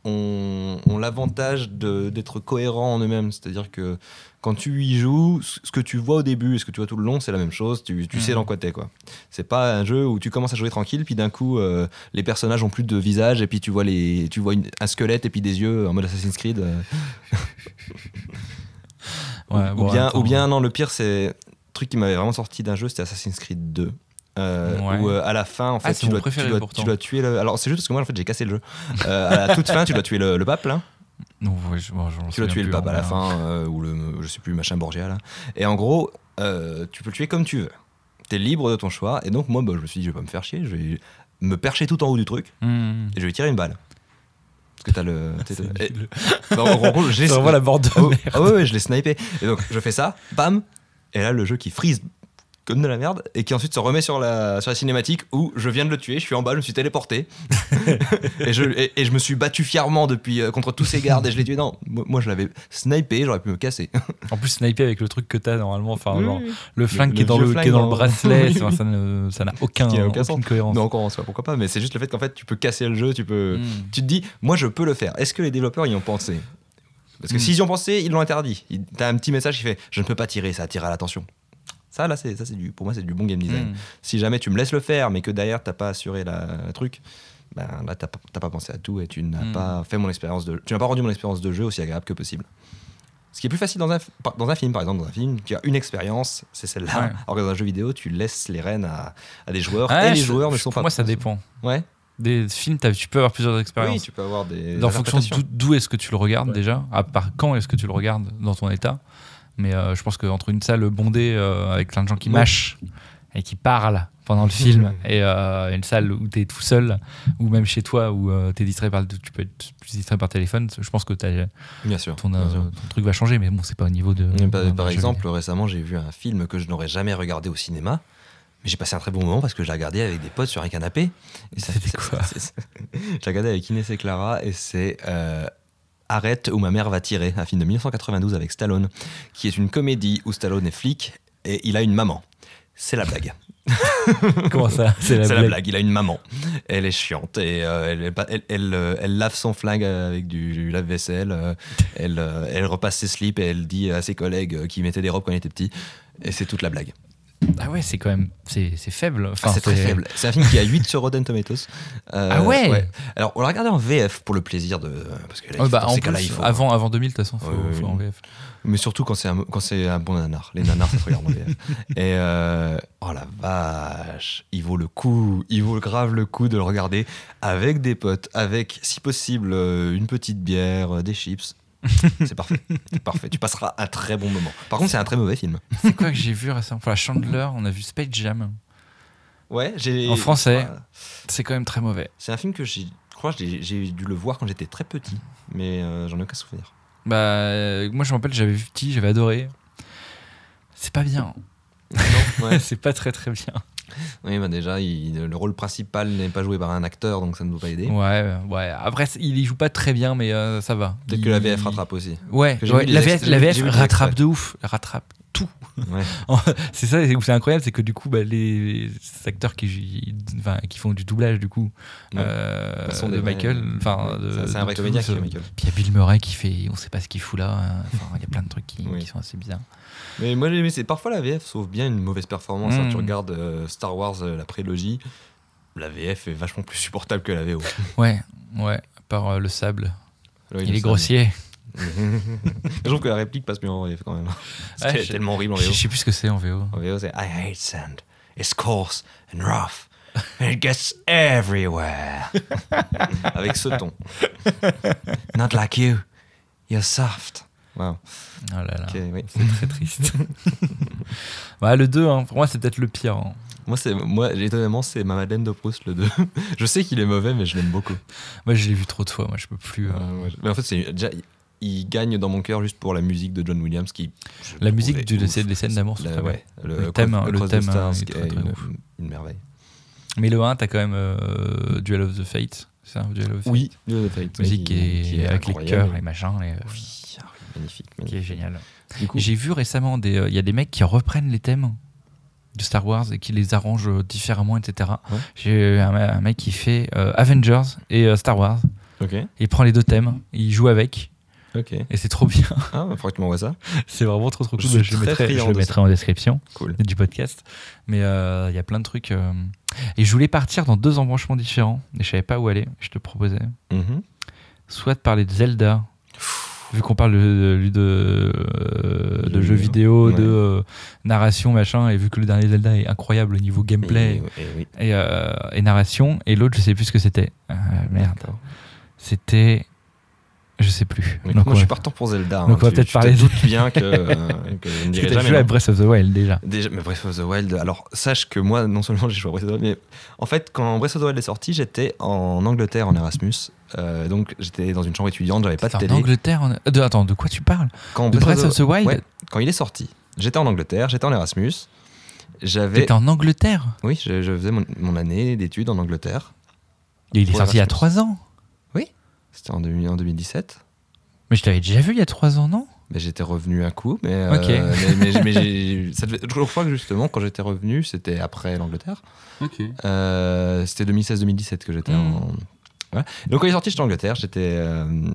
ont, ont l'avantage d'être cohérents en eux-mêmes. C'est-à-dire que quand tu y joues, ce que tu vois au début et ce que tu vois tout le long, c'est la même chose. Tu, tu Mhm. sais dans quoi t'es. quoi. C'est pas un jeu où tu commences à jouer tranquille, puis d'un coup, euh, les personnages ont plus de visage, et puis tu vois, les, tu vois une- un squelette et puis des yeux en mode Assassin's Creed. euh. Ouais, ou, bon, bien, attends. ou bien, non, le pire, c'est. Truc qui m'avait vraiment sorti d'un jeu, c'était Assassin's Creed 2. Euh, Ouais. Où euh, à la fin, en fait, Ah, c'est tu, dois, préféré tu, dois, tu dois tuer le. Alors, c'est juste parce que moi, en fait, j'ai cassé le jeu. Euh, à la toute fin, tu dois tuer le, le pape, là. Non, ouais, je- bon, j'en Tu dois tuer le pape à la hein. fin, euh, ou le, je sais plus, machin Borgia, là. Et en gros, tu peux le tuer comme tu veux. T'es libre de ton choix. Et donc, moi, bah, je me suis dit, je vais pas me faire chier. Je vais me percher tout en haut du truc Hmm. et je vais tirer une balle. Parce que t'as le. nul. bah, en gros, vraiment la bande de Oh, ah ouais, ouais, je l'ai snipé. Et donc, je fais ça, bam, et là, le jeu qui freeze comme de la merde, et qui ensuite se remet sur la, sur la cinématique où je viens de le tuer, je suis en bas, je me suis téléporté. et, je, et, et je me suis battu fièrement depuis, euh, contre tous ces gardes, et je l'ai tué. Non, moi, moi, je l'avais snipé, j'aurais pu me casser. En plus, sniper avec le truc que t'as normalement, enfin, Oui, genre, oui. le flingue le qui est dans le, qui est dans le bracelet, Oui, ça oui. ça ne- ça n'a aucun, aucun aucune sens. cohérence. Non, encore en soi, pourquoi pas, mais c'est juste le fait qu'en fait, tu peux casser le jeu, tu peux. Hmm. Tu te dis, moi, je peux le faire. Est-ce que les développeurs y ont pensé? Parce que Mm. s'ils y ont pensé, ils l'ont interdit. T'as un petit message qui fait Je ne peux pas tirer, ça attire à l'attention. Ça, là, c'est, ça, c'est du, pour moi, c'est du bon game design. Hmm. Si jamais tu me laisses le faire, mais que derrière, t'as pas assuré la, le truc, ben là, t'as, pas- t'as pas pensé à tout et tu n'as Mm. pas fait mon expérience de. Tu n'as pas rendu mon expérience de jeu aussi agréable que possible. Ce qui est plus facile dans un, dans un film, par exemple, dans un film qui a une expérience, c'est celle-là. Ouais. Alors que dans un jeu vidéo, tu laisses les rênes à, à des joueurs et les je- joueurs ne sont pour pas. Moi, ça dépend. Ouais. Des films, tu peux avoir plusieurs Oui, expériences. tu peux avoir des. en fonction d'où est-ce que tu le regardes Ouais. déjà, à part quand est-ce que tu le regardes dans ton état. Mais euh, je pense qu'entre une salle bondée euh, avec plein de gens qui Ouais. mâchent et qui parlent pendant le film et euh, une salle où tu es tout seul ou même chez toi où tu es distrait par tu peux être plus distrait par téléphone, je pense que t'as- Bien sûr. ton, bien sûr. ton truc va changer mais bon c'est pas au niveau de Mais Par, exemple, récemment, j'ai vu un film que je n'aurais jamais regardé au cinéma. Mais j'ai passé un très bon moment parce que je l'ai regardé avec des potes sur un canapé. Et ça- C'était quoi Je l'ai regardé avec Inès et Clara et c'est euh, Arrête ou ma mère va tirer, un film de 1992 avec Stallone, qui est une comédie où Stallone est flic et il a une maman. C'est la blague. comment ça c'est la, C'est la blague. Il a une maman. Elle est chiante et euh, elle, elle, elle, elle, euh, elle lave son flingue avec du, du lave-vaisselle. elle, repasse ses slips et elle dit à ses collègues qui mettaient des robes quand il était petit. Et c'est toute la blague. Ah ouais c'est quand même c'est faible Ah, enfin, c'est très faible. C'est un film qui a 8 sur Rotten Tomatoes. Euh, Ah ouais Alors, on l'a regardé en VF pour le plaisir de. Parce que là, il faut- bah, en plus, il faut. avant, avant 2000, de toute façon, faut, ouais, faut en VF. Mais surtout quand c'est un, quand c'est un bon nanar. Les nanars, ça se regarde en VF. Et euh, oh la vache, il vaut le coup, il vaut grave le coup de le regarder avec des potes, avec si possible euh, une petite bière, euh, des chips. C'est parfait, c'est parfait. Tu passeras un très bon moment. Par contre, c'est un très mauvais film. C'est quoi que j'ai vu récemment? Enfin, Chandler, on a vu Space Jam. Ouais, j'ai. En français. C'est quand même très mauvais. C'est un film que j'ai, je crois, j'ai dû le voir quand j'étais très petit, mais euh, j'en ai aucun souvenir. Bah, euh, moi, je me rappelle, j'avais vu petit, j'avais adoré. pas bien. Non, ouais. c'est pas très très bien. oui, bah déjà, il- le rôle principal n'est pas joué par un acteur, donc ça ne doit pas aider. Ouais, ouais. Après, il y joue pas très bien, mais euh, ça va. Peut-être Il- que la VF rattrape aussi. Ouais, la VF, la VF rattrape de ouf. Rattrape tout. Ouais. c'est ça, c'est c'est incroyable, c'est que du coup, bah, les acteurs qui, enfin, qui font du doublage, du coup, Ouais. euh, sont de Michael, enfin, Ouais, c'est- un vrai comédien. Puis il y a Bill Murray qui fait, on sait pas ce qu'il fout là. hein. Il y a plein de trucs qui, Oui. qui sont assez bizarres. Mais moi, j'ai aimé, c'est parfois la VF sauve bien une mauvaise performance. hein. Mm. Tu regardes euh, Star Wars, euh, la prélogie, la VF est vachement plus supportable que la VO. Ouais, ouais, par euh, le sable. Il est sable. grossier. Je trouve que la réplique passe mieux en VF quand même. Parce Ouais, qu'elle est je- tellement horrible en Je VO. sais plus ce que c'est en VO. En VO, c'est I hate sand. It's coarse and rough. And it gets everywhere. Avec ce ton. Not like you. You're soft. Wow. Oh là là. Ok, oui. C'est très triste. bah, le 2, hein, pour moi, c'est peut-être le pire. hein. Moi, c'est, moi, étonnamment, c'est ma Madeleine de Proust, le 2. je sais qu'il est mauvais, mais je l'aime beaucoup. Moi, je l'ai vu trop de fois. Moi, je peux plus. euh, Euh, ouais, je- Mais en fait, c'est, déjà, il- gagne dans mon cœur juste pour la musique de John Williams qui. La musique du- des ouf. scènes- des scènes d'amour La- ouais, le, Le thème, le thème, Stars, est très, très une, ouf. une merveille. Mais le 1, t'as quand même euh, Duel of the Fate. C'est un Duel of the Oui, Fate. Musique qui est, qui est avec les cœurs, les machins, les, euh, Oui, oui, magnifique. qui est magnifique. génial. J'ai vu récemment, des, euh, il y a des mecs qui reprennent les thèmes de Star Wars et qui les arrangent euh, différemment, etc. Ouais. J'ai un, un mec qui fait euh, Avengers et euh, Star Wars. ok, Il prend les deux thèmes, il joue avec ok. et c'est trop bien. Ah, bah, faudrait que tu m'envoies ça. c'est vraiment trop trop cool. Je, mettrai, je le mettrai en description Cool. du podcast. Mais euh, il y a plein de trucs. euh, Et je voulais partir dans deux embranchements différents et je savais pas où aller. Je te proposais Mhm. soit de parler de Zelda, vu qu'on parle de, de, de, de Jeux vidéo. Ouais. de euh, narration, machin, et vu que le dernier Zelda est incroyable au niveau gameplay Et- et oui. et, euh, et narration, et l'autre, je sais plus ce que c'était. Euh, merde. C'était. Je sais plus. Donc, moi, je suis partant pour Zelda. Donc, on va peut-être parler te de- doutes bien que, euh, que je ne jamais joué à non. Breath of the Wild déjà. Déjà, mais Breath of the Wild, alors sache que moi, non seulement j'ai joué à Breath of the Wild, mais en fait, quand Breath of the Wild est sorti, j'étais en Angleterre en Erasmus. Euh, donc j'étais dans une chambre étudiante, j'avais pas de télé. en Angleterre. en- euh, de- attends, de quoi tu parles? Quand De Breath of the Wild? Ouais, quand il est sorti, j'étais en Angleterre, j'étais en Erasmus. J'avais. T'étais en Angleterre? Oui, je, je faisais mon, mon année d'études en Angleterre. Et Il est sorti il y a Erasmus. 3 ans? C'était en, 2000 en 2017. Mais je t'avais déjà vu il y a 3 ans, non? Mais j'étais revenu un coup. Mais, Ok. euh, mais, mais- mais j'ai- ça devait- je crois que justement, quand j'étais revenu, c'était après l'Angleterre. Ok. Euh, c'était 2016-2017 que j'étais Mm. en. Voilà. Donc quand il est sorti, j'étais en Angleterre. J'étais euh,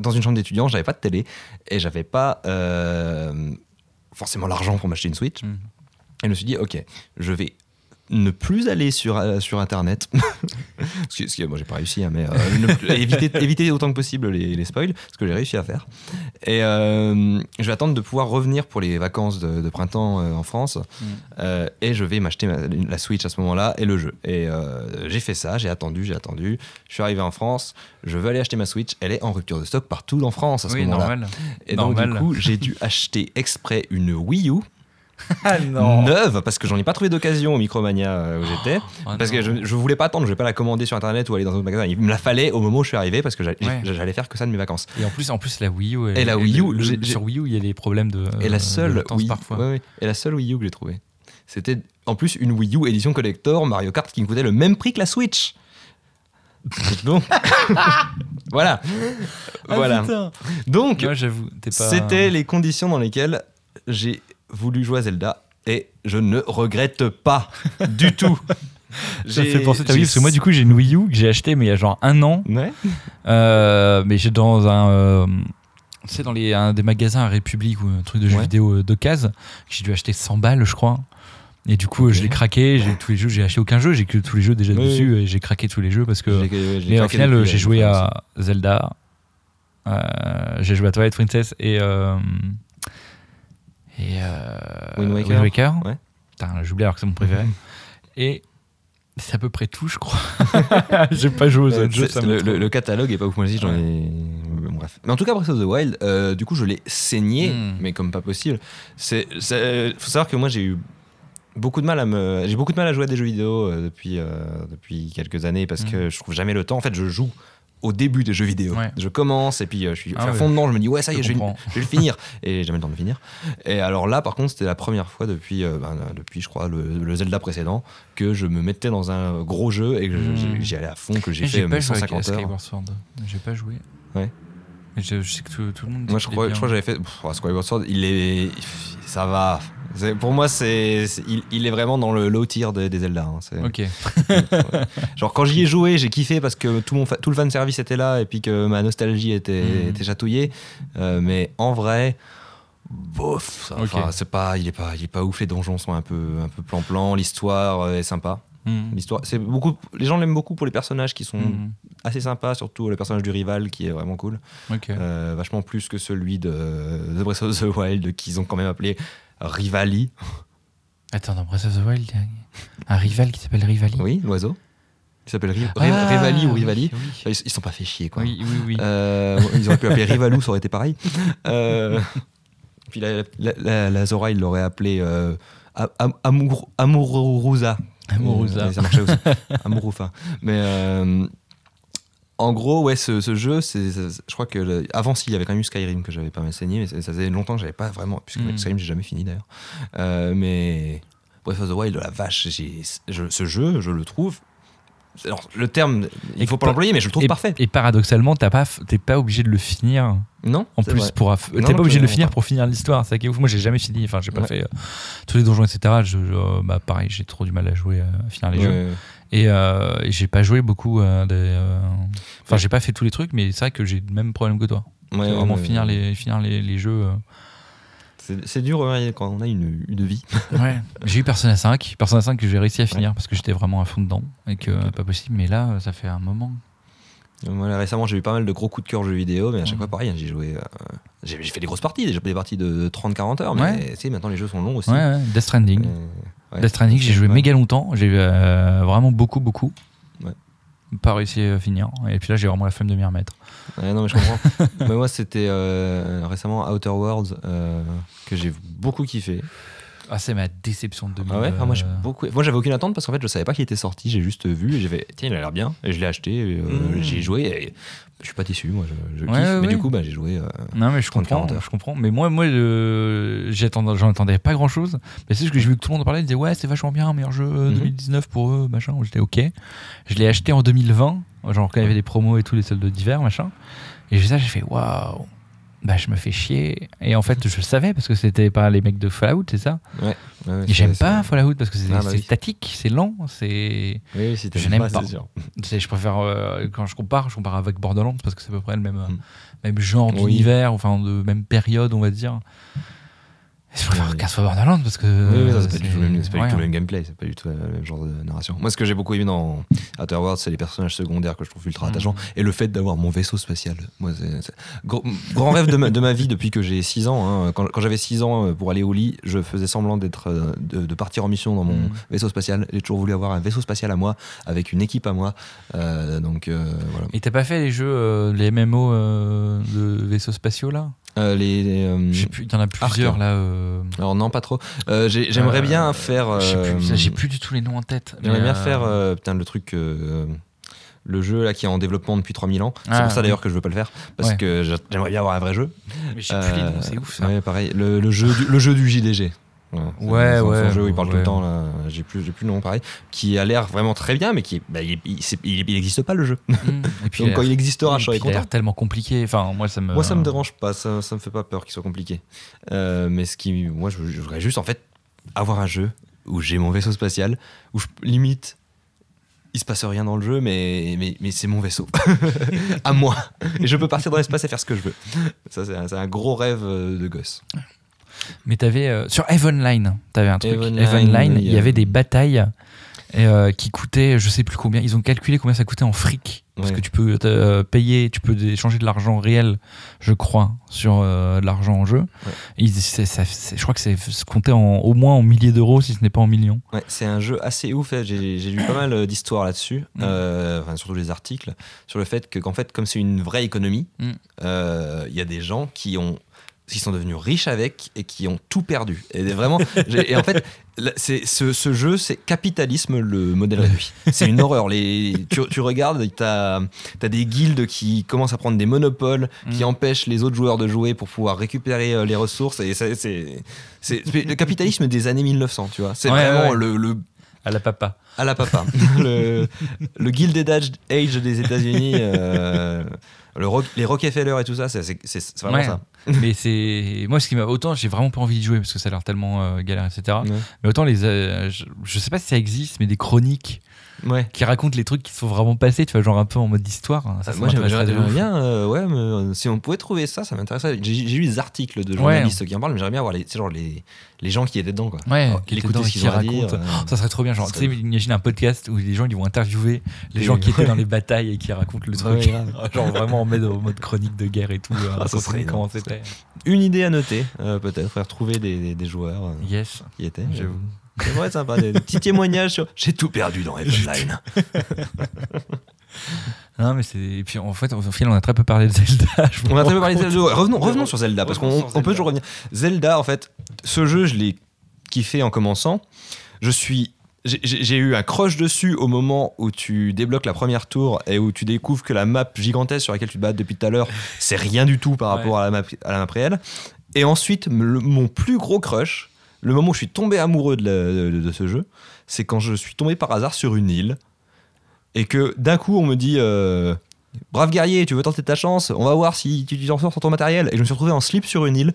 dans une chambre d'étudiant, j'avais pas de télé et j'avais pas euh, forcément l'argent pour m'acheter une Switch. Mm. Et je me suis dit, ok, je vais ne plus aller sur, euh, sur Internet. ce qui, ce qui- moi, j'ai pas réussi, hein, mais euh, plus- éviter, éviter autant que possible les, les spoils, ce que j'ai réussi à faire. Et euh, je vais attendre de pouvoir revenir pour les vacances de, de printemps en France. Mm. Et je vais m'acheter ma- la Switch à ce moment-là et le jeu. Et j'ai fait ça, j'ai attendu, j'ai attendu. Je suis arrivé en France, je veux aller acheter ma Switch. Elle est en rupture de stock partout en France à ce Oui, moment-là. normal. Et donc, du coup, j'ai dû acheter exprès une Wii U Ah neuve parce que j'en ai pas trouvé d'occasion au Micromania euh, où j'étais. Ah Parce que je, je voulais pas attendre, je vais pas la commander sur internet ou aller dans un autre magasin. Il me la fallait au moment où je suis arrivé parce que j'allais Ouais. faire que ça de mes vacances. Et en plus, en plus, la Wii U. elle- Et la Wii U, le- sur Wii U, il y a des problèmes de. Et la seule Wii, parfois. ouais, ouais. et la seule Wii U que j'ai trouvée, c'était en plus une Wii U édition collector Mario Kart qui me coûtait le même prix que la Switch. Donc voilà, Ah, voilà. putain. Donc t'es pas. c'était les conditions dans lesquelles j'ai voulu jouer à Zelda et je ne regrette pas du tout. Ça me fait penser à ta parce que moi, du coup, j'ai une Wii U que j'ai achetée, mais il y a genre un an. Ouais. Euh, mais j'ai dans un. euh, tu sais, dans les, un des magasins à République ou un truc de jeux Ouais. vidéo euh, d'occasion, j'ai dû acheter 100 balles, je crois. Et du coup, je l'ai craqué. J'ai tous les jeux, j'ai acheté aucun jeu, j'ai que tous les jeux déjà Oui, dessus et j'ai craqué tous les jeux parce que. Mais au final, j'ai joué à Zelda, euh, j'ai joué à Twilight Princess et. Et. euh, Wind Waker. Ouais. Putain, j'oublie alors que c'est mon préféré. et. C'est à peu près tout, je crois. j'ai pas joué aux Euh, autres jeux. ça le, le- le catalogue est pas ouf moi j'en ai bref mais en tout cas Breath of the Wild euh, du coup je l'ai saigné Mm. mais comme pas possible c'est c'est- faut savoir que moi j'ai eu beaucoup de mal à me j'ai beaucoup de mal à jouer à des jeux vidéo euh, depuis euh, depuis quelques années parce Mm. que je trouve jamais le temps en fait je joue au début des jeux vidéo. Ouais. Je commence et puis euh, je suis, je suis Ah à ouais. fond dedans, je me dis ouais ça y est, Je je vais, le- comprends. je vais le finir et j'ai jamais le temps de le finir. Et alors là par contre c'était la première fois depuis, euh, ben, depuis je crois le, le Zelda précédent que je me mettais dans un gros jeu et que je- Hmm. j'y allais à fond, que j'ai fait pas mes joué à 150 heures. Skyward Sword. J'ai pas joué. Ouais. Je, je sais que tout, tout le monde. Moi je crois, je crois que j'avais fait pff, Skyward Sword, il est ça va. Pour moi c'est il, il est vraiment dans le low tier des, des Zelda. hein. Ok. Genre quand j'y ai joué, j'ai kiffé parce que tout, mon fa- tout le fan service était là et puis que ma nostalgie était, Mhm. était chatouillée. Euh, mais en vrai, bof, ça, Ok. enfin, c'est pas, il est pas, il est pas ouf. Les donjons sont un peu, un peu plan-plan. L'histoire euh, est sympa. Mhm. L'histoire, c'est beaucoup. Les gens l'aiment beaucoup pour les personnages qui sont Mhm. assez sympas, surtout le personnage du rival qui est vraiment cool. Ok. Euh, vachement plus que celui de The Breath of the Wild qu'ils ont quand même appelé Rivali. Attends, dans Breath of the Wild, un rival qui s'appelle Rivali. Oui, l'oiseau. Il s'appelle Ah, Ri- Rivali ou oui, Rivali. Oui, Ils, ils sont pas fait chier quoi. oui, oui. oui. Euh, ils auraient pu l'appeler Rivalou, ça aurait été pareil. Euh, puis la, la, la- la Zora, il l'aurait appelé euh, Am- Am- Amour, Amuruza. Amuruza. Euh, ça marchait aussi. Amurufa. Mais en gros, ouais, ce, ce jeu, c'est, je crois que le- avant, s'il y avait quand même eu Skyrim que j'avais pas saigné, mais ça ça faisait longtemps que j'avais pas vraiment. Puisque Mm. Skyrim, j'ai jamais fini d'ailleurs. Euh, mais Breath of the Wild, la vache, je- ce jeu, je le trouve. alors, le terme, il faut pas pa- l'employer, mais je le trouve et, parfait. et paradoxalement, t'as pas, t'es pas obligé de le finir. Non En plus, vrai. pour t'es pas obligé de le finir pas. pour finir l'histoire. C'est qui est ouf. Moi, j'ai jamais fini. Enfin, j'ai pas Ouais. fait euh, tous les donjons, etc. Je, je- bah, pareil, j'ai trop du mal à jouer, euh, à finir les jeux. Ouais. Et, euh, et j'ai pas joué beaucoup. euh, des, euh, Enfin, j'ai pas fait tous les trucs, mais c'est vrai que j'ai le même problème que toi. Ouais, vraiment ouais. finir les, finir les, les jeux. C'est dur quand on a une, une vie. Ouais. J'ai eu Persona 5. Persona 5 que j'ai réussi à finir parce que j'étais vraiment à fond dedans et que pas possible. Mais là, ça fait un moment. Voilà, récemment, j'ai eu pas mal de gros coups de cœur jeux vidéo, mais à chaque fois, pareil, hein, j'ai joué. euh, j'ai fait des grosses parties, j'ai fait des parties de 30-40 heures, mais Ouais. maintenant les jeux sont longs aussi. Ouais, ouais. Death Stranding. Euh, ouais. Death Stranding, j'ai joué Ouais. méga longtemps. J'ai euh, vraiment beaucoup, beaucoup. Ouais. Pas réussi à finir. Et puis là, j'ai vraiment la flemme de m'y remettre. Ouais, non, mais je comprends. mais moi, c'était euh, récemment Outer Worlds euh, que j'ai beaucoup kiffé. Ah, c'est ma déception de 2000. Ah ouais Ah, Moi, j'ai euh, beaucoup. Moi, j'avais aucune attente parce qu'en fait, je savais pas qu'il était sorti. J'ai juste vu et j'ai fait tiens, il a l'air bien. Et je l'ai acheté, et, euh, Mhm. j'y ai joué et je suis pas déçu. Moi, je, je Ouais, kiffe. ouais, mais du coup, bah, j'ai joué. euh, Non, mais je 30, comprends, 40 heures. je comprends. Mais moi, moi euh, j'en attendais pas grand chose. Mais c'est juste que j'ai vu que tout le monde en parlait. Ils disaient, ouais, c'est vachement bien, meilleur jeu euh, Mhm. 2019 pour eux, machin. J'étais ok. Je l'ai acheté en 2020, genre quand il y avait des promos et tout, les soldes d'hiver, machin. Et j'ai ça, j'ai fait, waouh, bah je me fais chier. Et en fait, je savais parce que c'était pas les mecs de Fallout, c'est ça? ouais, ouais, Et c'est- j'aime pas Fallout parce que c'est Ah, bah oui. statique, c'est lent, c'est. Oui, oui, si Je n'aime pas, pas. Je préfère euh, quand je compare, je compare avec Borderlands parce que c'est à peu près le même, Mm. même genre d'univers, enfin de même période, on va dire. Je préfère Oui. 15 fois Borderlands parce que. Oui, oui, ça, c'est pas, du tout, le même, c'est pas du ouais. tout le même gameplay, c'est pas du tout le même genre de narration. Moi, ce que j'ai beaucoup aimé dans Outer Worlds, c'est les personnages secondaires que je trouve ultra Mhm. attachants et le fait d'avoir mon vaisseau spatial. Moi, gros- grand rêve de ma, de ma vie depuis que j'ai 6 ans. hein. Quand, quand j'avais 6 ans euh, pour aller au lit, je faisais semblant d'être, euh, de, de partir en mission dans mon Mhm. vaisseau spatial. J'ai toujours voulu avoir un vaisseau spatial à moi, avec une équipe à moi. Euh, donc euh, voilà. Et t'as pas fait les jeux, euh, les MMO euh, de vaisseaux spatiaux là? Euh, les, les, euh, Je sais plus, Il y en a plusieurs Arc. là. Euh, alors non, pas trop. Euh, j'ai- j'aimerais bien faire. euh, plus, ça, J'ai plus du tout les noms en tête. J'aimerais bien faire putain, le truc. le jeu là qui est en développement depuis 3000 ans. C'est Ah, pour ça d'ailleurs que je veux pas le faire. Parce Ouais. que j'a- j'aimerais bien avoir un vrai jeu. Mais je sais plus les noms, c'est ouf ça. Ouais, pareil. Le, le jeu du, le jeu du JDG. C'est Ouais, son- ouais, jeu où il parle tout ouais. le temps, là. J'ai plus, j'ai plus le nom, pareil. Qui a l'air vraiment très bien, mais qui bah, il, il, c'est- il- il existe pas le jeu. Mm. Et puis, Donc quand il existera, je serai puis, il a content. l'air tellement compliqué. Enfin, moi ça me. Moi, ça me dérange pas, ça, ça me fait pas peur qu'il soit compliqué. Euh, mais ce qui, moi, je, je voudrais juste en fait avoir un jeu où j'ai mon vaisseau spatial, où je limite, il se passe rien dans le jeu, mais, mais, mais c'est mon vaisseau, à moi, et je peux partir dans l'espace et faire ce que je veux. Ça, c'est un, c'est un gros rêve euh, de gosse. Mais t'avais euh, sur Eve Online, t'avais un truc. Eve Eve Online, Online, oui, il y euh. avait des batailles euh, qui coûtaient, je sais plus combien. Ils ont calculé combien ça coûtait en fric parce Ouais. que tu peux euh, payer, tu peux échanger de l'argent réel, je crois, sur euh, de l'argent en jeu. Et ça- je crois que c'est comptait en, au moins en milliers d'euros, si ce n'est pas en millions. Ouais, c'est un jeu assez ouf. hein. J'ai lu pas mal euh, d'histoires là-dessus, Mm. euh, enfin, surtout les articles, sur le fait que, qu'en fait, comme c'est une vraie économie, Mm. euh, il y a des gens qui ont qui sont devenus riches avec et qui ont tout perdu. Et vraiment, et en fait, c'est ce, ce jeu, c'est capitalisme le modèle réduit. C'est une horreur. Les, tu, tu regardes, t'as as des guildes qui commencent à prendre des monopoles, qui Mm. empêchent les autres joueurs de jouer pour pouvoir récupérer euh, les ressources. Et c'est le capitalisme des années 1900, tu vois. C'est Ouais, vraiment ouais. le, le À la papa. à la papa. le, le Age Age des États-Unis, euh, le rock- les Rockefeller et tout ça, c'est vraiment Ouais. ça. mais c'est moi ce qui m'a autant j'ai vraiment pas envie de jouer parce que ça a l'air tellement euh, galère etc. Ouais. Mais autant les euh, je, je sais pas si ça existe mais des chroniques Ouais. qui racontent les trucs qui sont vraiment passés, tu vois genre un peu en mode histoire. hein, Ça, ça Moi j'aimerais bien, euh, ouais, mais, euh, si on pouvait trouver ça, ça m'intéresserait. J'ai lu des articles de journalistes qui en parlent, mais j'aimerais bien voir les, genre les, les gens qui étaient dedans, quoi. Ouais, Alors, qui dedans ce qu'ils dire. racontent. euh, Ça serait trop bien, genre, tu sais, imagine un podcast où les gens ils vont interviewer les Et- gens qui étaient dans les batailles et qui racontent le truc. genre vraiment en mode, en mode chronique de guerre et tout. euh, Ah, ça serait comment c'était. Une idée à noter, euh, peut-être, faire trouver des, joueurs euh, Yes, qui étaient. j'avoue. C'est vrai, sympa. Des, petits témoignages sur J'ai tout perdu dans Eve Online. Non, mais c'est. Et puis en fait, au final, on a très peu parlé de Zelda. On a très peu parlé de. Zelda. Revenons, revenons sur Zelda, parce qu'on on peut toujours revenir. Zelda, en fait, ce jeu, je l'ai kiffé en commençant. Je suis. J'ai eu un crush dessus au moment où tu débloques la première tour et où tu découvres que la map gigantesque sur laquelle tu te bats depuis tout à l'heure, c'est rien du tout par Ouais. rapport à la map, à la map réelle. Et ensuite, le- mon plus gros crush, le moment où je suis tombé amoureux de, ce jeu, c'est quand je suis tombé par hasard sur une île et que d'un coup on me dit euh, Brave guerrier, tu veux tenter ta chance On va voir si tu t'en sors sur ton matériel. Et je me suis retrouvé en slip sur une île,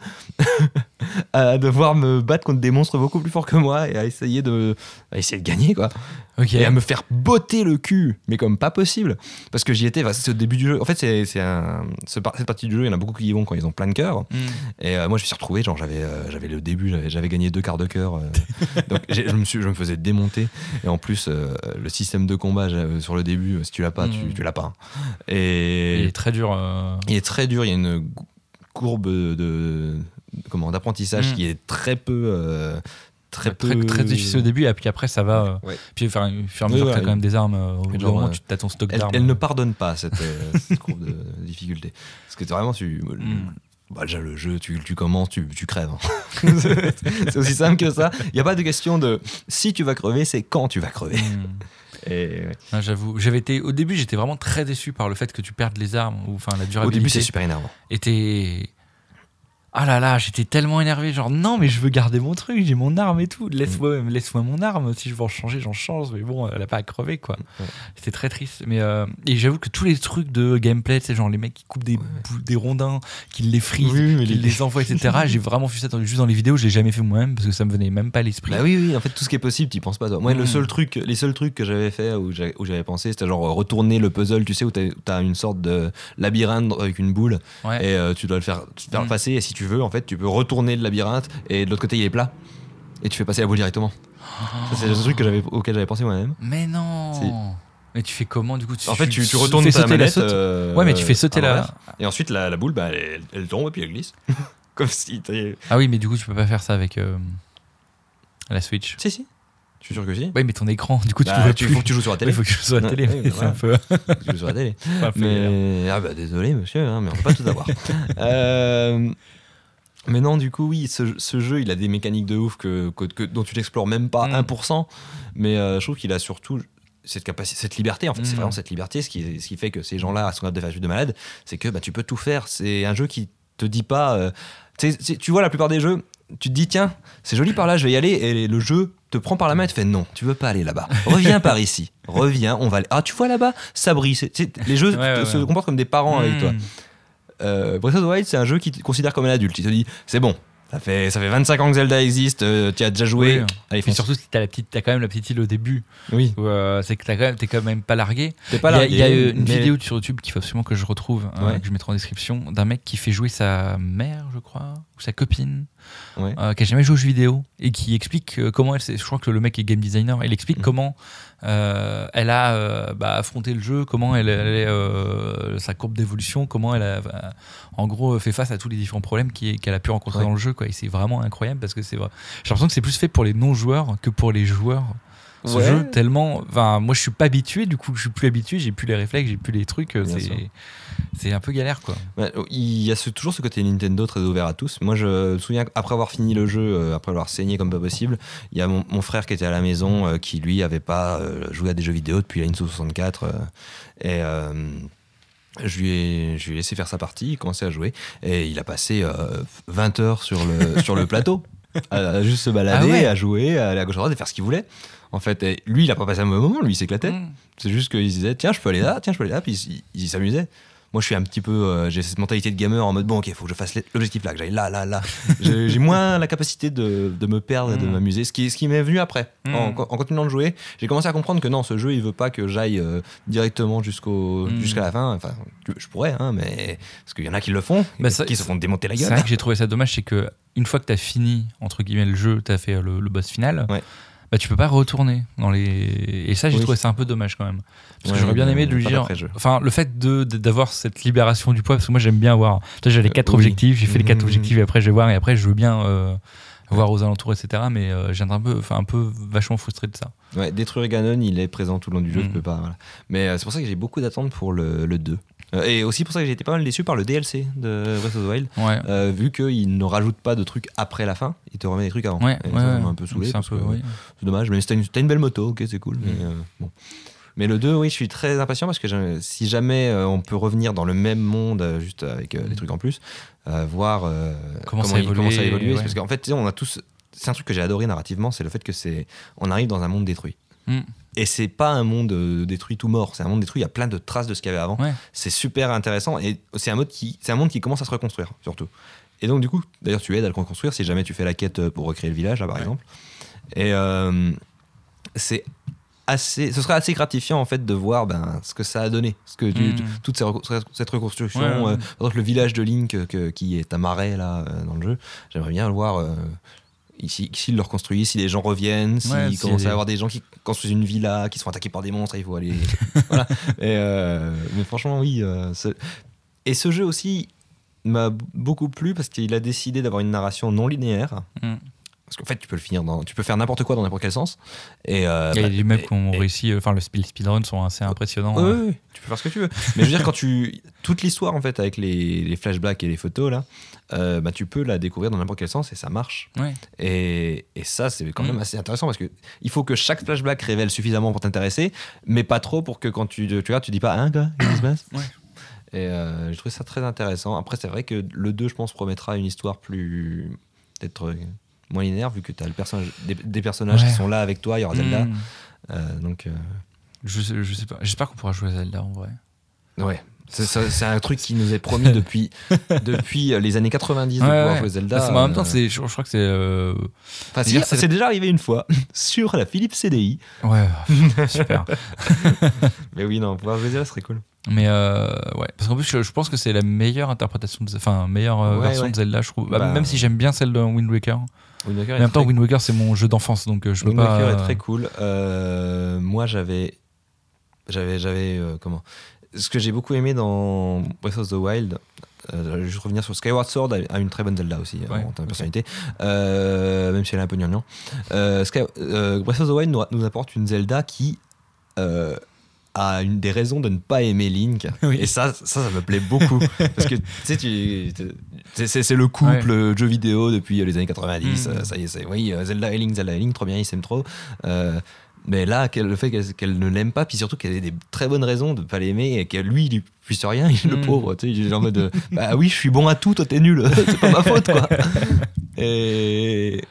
à devoir me battre contre des monstres beaucoup plus forts que moi et à essayer de, à essayer de gagner, quoi. Et à me faire botter le cul, mais comme pas possible. Parce que j'y étais, enfin, c'est au début du jeu. En fait, c'est c'est un, ce par- cette partie du jeu, il y en a beaucoup qui y vont quand ils ont plein de cœur. Hmm. Et euh, moi, je me suis retrouvé, genre, j'avais euh, j'avais le début, j'avais- j'avais gagné deux quarts de cœur. euh. donc, j'ai- je me, suis, je me faisais démonter. Et en plus, le système de combat sur le début, si tu l'as pas, tu, Mm. tu l'as pas. Il Et est très dur. il est très dur, il y a une courbe de, de- comment d'apprentissage Mm. qui est très peu. euh, très peu. Très, très difficile au début, et puis après, ça va. euh, Ouais. Puis, enfin, au fur et à mesure, ouais, t'as quand même des armes. euh, Au bout moment, tu as ton stock d'armes. elle ne pardonne pas cette, euh, cette courbe de, difficulté. Parce que vraiment, tu. Mm. Bah, déjà, le jeu, tu, tu commences, tu, tu crèves. hein. c'est aussi simple que ça. Il n'y a pas de question de si tu vas crever, c'est quand tu vas crever. Et, ouais. Ah, J'avoue, j'avais été au début, j'étais vraiment très déçu par le fait que tu perdes les armes ou enfin la Au durabilité. début, c'est super énervant. était ah là là, j'étais tellement énervé, genre non mais je veux garder mon truc, j'ai mon arme et tout, laisse-moi laisse-moi mon arme, si je veux en changer, j'en change, mais bon, elle a pas à crever quoi. Ouais. C'était très triste, mais euh, et j'avoue que tous les trucs de gameplay, c'est genre les mecs qui coupent des, des rondins, qui les frisent, Oui, qui les- les envoient, etc. j'ai vraiment vu ça juste dans les vidéos, je l'ai jamais fait moi-même parce que ça me venait même pas à l'esprit. Bah oui, oui, en fait, tout ce qui est possible, tu penses pas, toi. Moi, le Mm. seul truc, les seuls trucs que j'avais fait, où j'avais pensé, c'était genre retourner le puzzle, tu sais, où t'as as une sorte de labyrinthe avec une boule, Ouais. et euh, tu dois le faire, faire Mm. passer, et si tu veux, en fait, tu peux retourner le labyrinthe, et de l'autre côté, il est plat, et tu fais passer la boule directement. Ça, c'est le truc que j'avais, auquel j'avais pensé moi-même. Mais non. Si. Mais tu fais comment du coup En fait, tu, tu fais retournes ta sauter la saute euh, Ouais, mais tu fais sauter la. Et ensuite, la, la boule, bah, elle, elle tombe, et puis elle glisse. Comme si Ah oui, mais du coup, tu peux pas faire ça avec euh, la Switch. Si, si. Je suis sûr que si. Oui, mais ton écran, du coup, tu Bah, tu, plus. faut que tu joues sur la télé. Il faut que je sois à la Ouais, télé, ouais, c'est un peu. Tu joues sur la télé. Mais ah bah désolé monsieur, hein, mais on peut pas tout avoir. Euh, mais non, du coup oui, ce, ce jeu il a des mécaniques de ouf que, que- que- dont tu n'explores même pas Mm. 1%, mais euh, je trouve qu'il a surtout cette capacité, cette liberté en fait, c'est Mm. vraiment cette liberté, ce qui, ce qui fait que ces gens-là sont capables de faire de malade, c'est que bah, tu peux tout faire. C'est un jeu qui te dit pas, euh, tu vois la plupart des jeux. Tu te dis, tiens, c'est joli par là, je vais y aller. Et le jeu te prend par la main et te fait, non, tu veux pas aller là-bas. Reviens par ici. Reviens, on va aller. Ah, tu vois là-bas, ça brille. Les jeux Ouais, ouais, te- se ouais. comportent comme des parents avec toi. Euh, Breath of the Wild, c'est un jeu qui te considère comme un adulte. Il te dit, c'est bon, ça fait, ça fait 25 ans que Zelda existe, euh, tu as déjà joué. Oui. Allez, Et surtout, si t'as la petite, t'as quand même la petite île au début, Oui, où, euh, c'est que t'as quand même, t'es quand même pas largué. t'es pas il y a, y a une mais- vidéo sur YouTube qu'il faut absolument que je retrouve, euh, Ouais. que je mettrai en description, d'un mec qui fait jouer sa mère, je crois, ou sa copine, Ouais. qui a jamais joué aux jeux vidéo et qui explique comment elle. Je crois que le mec est game designer. Il explique Mhm. comment euh, elle a euh, bah, affronté le jeu, comment elle, elle est euh, sa courbe d'évolution, comment elle a, en gros, fait face à tous les différents problèmes qu'elle a pu rencontrer Ouais. dans le jeu. Quoi. Et c'est vraiment incroyable parce que c'est vrai. J'ai l'impression que c'est plus fait pour les non-joueurs que pour les joueurs. Ce Ouais. jeu tellement. Enfin, moi, je suis pas habitué. Du coup, je suis plus habitué. J'ai plus les réflexes, j'ai plus les trucs. euh. C'est c'est un peu galère, quoi. Ouais, il y a ce- toujours ce côté Nintendo très ouvert à tous. Moi, je me souviens qu'après avoir fini le jeu, euh, après avoir saigné comme pas possible, il y a mon, mon frère qui était à la maison, euh, qui lui avait pas euh, joué à des jeux vidéo depuis la Nintendo 64. euh, et je, lui ai, je lui ai laissé faire sa partie, il commençait à jouer. Et il a passé euh, 20 heures sur le, sur le plateau, à, à juste se balader, Ah ouais. à jouer, à aller à gauche à droite et faire ce qu'il voulait. En fait, et lui, il a pas passé un mauvais moment, lui, il s'éclatait. Mm. C'est juste qu'il se disait, tiens, je peux aller là, tiens, je peux aller là, puis il, il- il s'amusait. Moi, je suis un petit peu. euh, j'ai cette mentalité de gamer en mode, bon, ok, faut que je fasse l'objectif là, que j'aille là, là, là. j'ai moins la capacité de, de me perdre et de Mm. m'amuser. Ce qui, ce qui m'est venu après. Mm. En, en continuant de jouer, j'ai commencé à comprendre que non, ce jeu, il veut pas que j'aille euh, directement jusqu'au Mm. jusqu'à la fin. Enfin, je pourrais, hein, mais. Parce qu'il y en a qui le font, Bah, ça- qui se font démonter la C'est gueule. vrai que j'ai trouvé ça dommage, c'est que une fois que t'as fini entre guillemets le jeu, t'as fait le, le boss final, Ouais. Bah tu peux pas retourner dans les. Et ça, j'ai Oui. trouvé ça un peu dommage quand même. Parce Ouais, que j'aurais bien aimé de lui dire. Enfin, le fait de de- d'avoir cette libération du poids, parce que moi j'aime bien avoir. J'ai les quatre Euh, oui. objectifs, j'ai fait les quatre Mhm. objectifs et après je vais voir et après je veux bien euh, voir aux alentours, etc. Mais euh, j'ai un peu, un peu vachement frustré de ça. Ouais, détruire Ganon, il est présent tout le long du jeu, Mm. je peux pas. voilà. Mais euh, c'est pour ça que j'ai beaucoup d'attentes pour le, le 2. Euh, et aussi pour ça que j'ai été pas mal déçu par le DLC de Breath of the Wild, Ouais. euh, vu qu'il ne rajoute pas de trucs après la fin, il te remet des trucs avant. Ouais, Et ouais, ça, m'a un peu saoulé. C'est oui. Dommage, mais t'as une, belle moto, ok, c'est cool. Mais, Mm. euh, bon. mais le 2, oui, je suis très impatient parce que si jamais euh, on peut revenir dans le même monde, juste avec euh, des trucs en plus, voir Comment ça il- évolue, ça évolue. Parce qu'en fait, on a tous. C'est un truc que j'ai adoré narrativement, c'est le fait que c'est. On arrive dans un monde détruit. Mm. Et c'est pas un monde euh, détruit tout mort, c'est un monde détruit, il y a plein de traces de ce qu'il y avait avant. Ouais. C'est super intéressant et c'est un, mode qui, c'est un monde qui commence à se reconstruire, surtout. Et donc, du coup, d'ailleurs, tu aides à le reconstruire si jamais tu fais la quête euh, pour recréer le village, là, par Ouais. exemple. Et euh, c'est assez, ce serait assez gratifiant, en fait, de voir ben, ce que ça a donné. Ce que tu- Mm. toute ces cette reconstruction. Ouais, ouais. euh, par exemple, le village de Link, que- qui est à Marais, là, dans le jeu, j'aimerais bien le voir. euh, s'ils le reconstruisent, si les gens reviennent, s'ils Ouais, y a commencent à avoir des gens qui construisent une villa, qui sont attaqués par des monstres, il faut aller. voilà. Et, euh, mais franchement, oui. euh, Et ce jeu aussi m'a beaucoup plu parce qu'il a décidé d'avoir une narration non linéaire. Mm. Parce qu'en fait, tu peux le finir dans, tu peux faire n'importe quoi dans n'importe quel sens. Et euh, Il y a bah, des mecs qui ont et- réussi, euh, enfin le speed, speedrun sont assez impressionnants. Ouais, hein. ouais, ouais, tu peux faire ce que tu veux. Mais je veux dire, quand tu. Toute l'histoire, en fait, avec les, les flashbacks et les photos, là, euh, bah, tu peux la découvrir dans n'importe quel sens et ça marche. Ouais. Et, et ça, c'est quand Mm. même assez intéressant parce que il faut que chaque flashback révèle suffisamment pour t'intéresser, mais pas trop pour que quand tu, tu regardes, tu dis pas, hein, quoi, qu'est-ce qui se passe? Ouais. Et euh, j'ai trouvé ça très intéressant. Après, c'est vrai que le 2, je pense, promettra une histoire plus. peut-être euh, moins linéaire, vu que tu as le personnage, des, des personnages Ouais. qui sont là avec toi, il y aura Zelda. Mm. Euh, donc, euh, Je, je sais pas. J'espère qu'on pourra jouer à Zelda en vrai. Ouais. C'est- un truc qui nous est promis depuis, depuis euh, les années 90 de Ouais, pouvoir ouais. jouer Zelda. Que, en même temps, c'est, je, je crois que c'est. euh, enfin, c'est- c'est déjà arrivé une fois sur la Philips CDI. Ouais, super. Mais oui, non, pouvoir jouer Zelda serait cool. Mais euh, ouais, parce qu'en plus, je, je pense que c'est la meilleure interprétation, de, enfin, meilleure euh, Ouais, version ouais. de Zelda, je trouve. Bah, Bah, même si j'aime bien celle de Wind Waker. Wind Waker en même temps, très- Wind Waker, c'est mon jeu d'enfance, donc euh, je peux Wind pas. Waker est très cool. Euh, moi, j'avais. J'avais. j'avais euh, comment? Ce que j'ai beaucoup aimé dans Breath of the Wild, euh, je vais juste revenir sur Skyward Sword, a a une très bonne Zelda aussi, Ouais, en termes de ok. personnalité, même si elle est un peu gnangnan. Sky- Breath of the Wild nous, nous apporte une Zelda qui. a une des raisons de ne pas aimer Link Oui. et ça, ça ça me plaît beaucoup parce que tu sais tu c'est- le couple euh, jeu vidéo depuis les années 90 Mm. euh, ça y est c'est oui euh, Zelda et Link Zelda et Link trop bien ils s'aiment trop Euh, mais là le fait qu'elle ne l'aime pas puis surtout qu'elle ait des très bonnes raisons de pas l'aimer et que lui il puisse rien il est le Mm. pauvre tu sais il est en mode euh, bah oui je suis bon à tout toi t'es nul c'est pas ma faute quoi et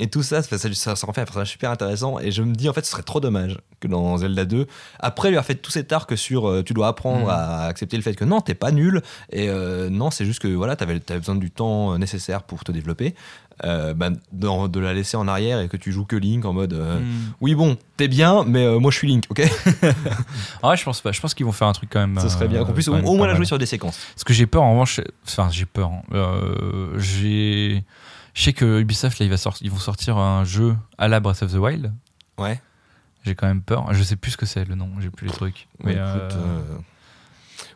et tout ça, ça, ça, ça en fait un personnage super intéressant. Et je me dis, en fait, ce serait trop dommage que dans Zelda 2, après lui avoir fait tout cet arc sur euh, tu dois apprendre Mhm. à accepter le fait que non, t'es pas nul. Et euh, non, c'est juste que voilà, t'avais avais besoin du temps euh, nécessaire pour te développer. Euh, bah, de la laisser en arrière et que tu joues que Link en mode euh, hmm. oui, bon, t'es bien, mais euh, moi je suis Link, ok? Ah ouais, je pense pas. Je pense qu'ils vont faire un truc quand même. Ce serait bien. Qu'on puisse au, moins la jouer sur des séquences. Ce que j'ai peur, en revanche, enfin, j'ai peur. hein. J'ai. Je sais que Ubisoft, là, il va sortir, ils vont sortir un jeu à la Breath of the Wild. Ouais. J'ai quand même peur. Je sais plus ce que c'est le nom, j'ai plus les trucs. Mais Mais euh, écoute, euh,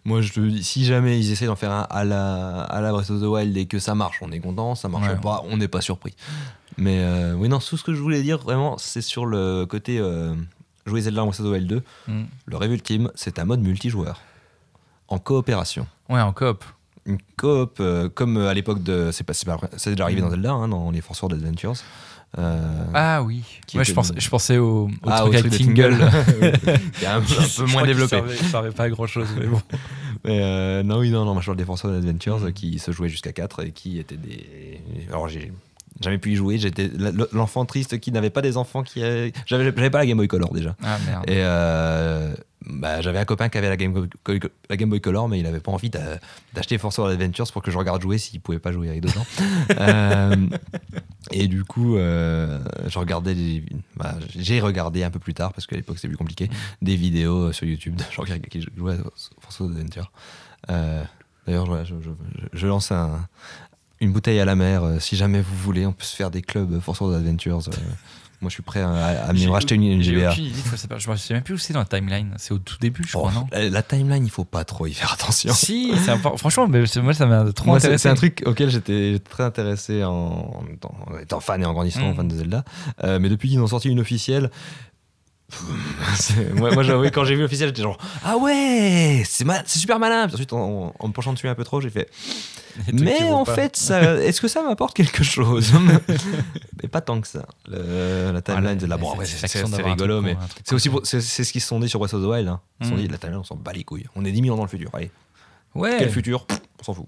moi je te dis, si jamais ils essaient d'en faire un à la, à la Breath of the Wild et que ça marche, on est content. Ça marche Ouais. pas, on n'est pas surpris. Mais euh, oui, non, tout ce que je voulais dire vraiment, c'est sur le côté euh, jouer Zelda en Breath of the Wild 2. Mm. Le rêve ultime, c'est un mode multijoueur. En coopération. Ouais, en coop. Une coop, euh, comme à l'époque de. C'est pas, c'est pas- c'est déjà arrivé dans Zelda, hein, dans les Force World Adventures. Euh, Ah oui. Moi, je, pense, je pensais au, au ah, truc au avec truc de Tingle. Qui est un, peu- un peu Je moins développé. Il servait pas à grand chose, mais bon. Mais euh, non, oui, non, non, moi je parle des Force World Adventures Mm. euh, qui se jouaient jusqu'à 4 et qui étaient des. Alors j'ai jamais pu y jouer, j'étais l'enfant triste qui n'avait pas des enfants qui. avaient- J'avais pas la Game Boy Color déjà. Ah merde. Et euh, bah, j'avais un copain qui avait la Game, Boy, la Game Boy Color, mais il avait pas envie d'a- d'acheter Force World Adventures pour que je regarde jouer s'il pouvait pas jouer avec d'autres gens. Euh, et du coup, euh, je regardais bah, j'ai regardé un peu plus tard, parce qu'à l'époque c'était plus compliqué, des vidéos sur YouTube de gens qui- jouaient à Force World Adventures. Euh, D'ailleurs, je lance un- une bouteille à la mer. euh, si jamais vous voulez, on peut se faire des clubs Force World Adventures. euh, moi, je suis prêt à, à me racheter une, une GBA. aucune idée. Je me sais même plus où c'est dans la timeline. C'est au tout début, je Oh, crois, non la, la timeline, il faut pas trop y faire attention. Si, franchement, mais moi ça m'a trop Moi, intéressé. c'est un truc auquel j'étais très intéressé en, en- en étant fan et en grandissant Mm. fan de Zelda. Euh, mais depuis qu'ils ont sorti une officielle, moi, moi j'avoue, quand j'ai vu l'officielle, j'étais genre Ah ouais, c'est super malin. Puis ensuite, en, en me penchant dessus un peu trop, j'ai fait Mais en fait, est-ce que ça m'apporte quelque chose? Mais pas tant que ça. Le- la timeline de la bon, ouais, c'est rigolo, mais c'est aussi c'est ce qu'ils se sont dit sur Breath of the Wild. hein. Ils se sont Mm. dit La timeline, on s'en bat les couilles. On est 10 000 ans dans le futur. Allez, Ouais. quel futur? Pff, On s'en fout.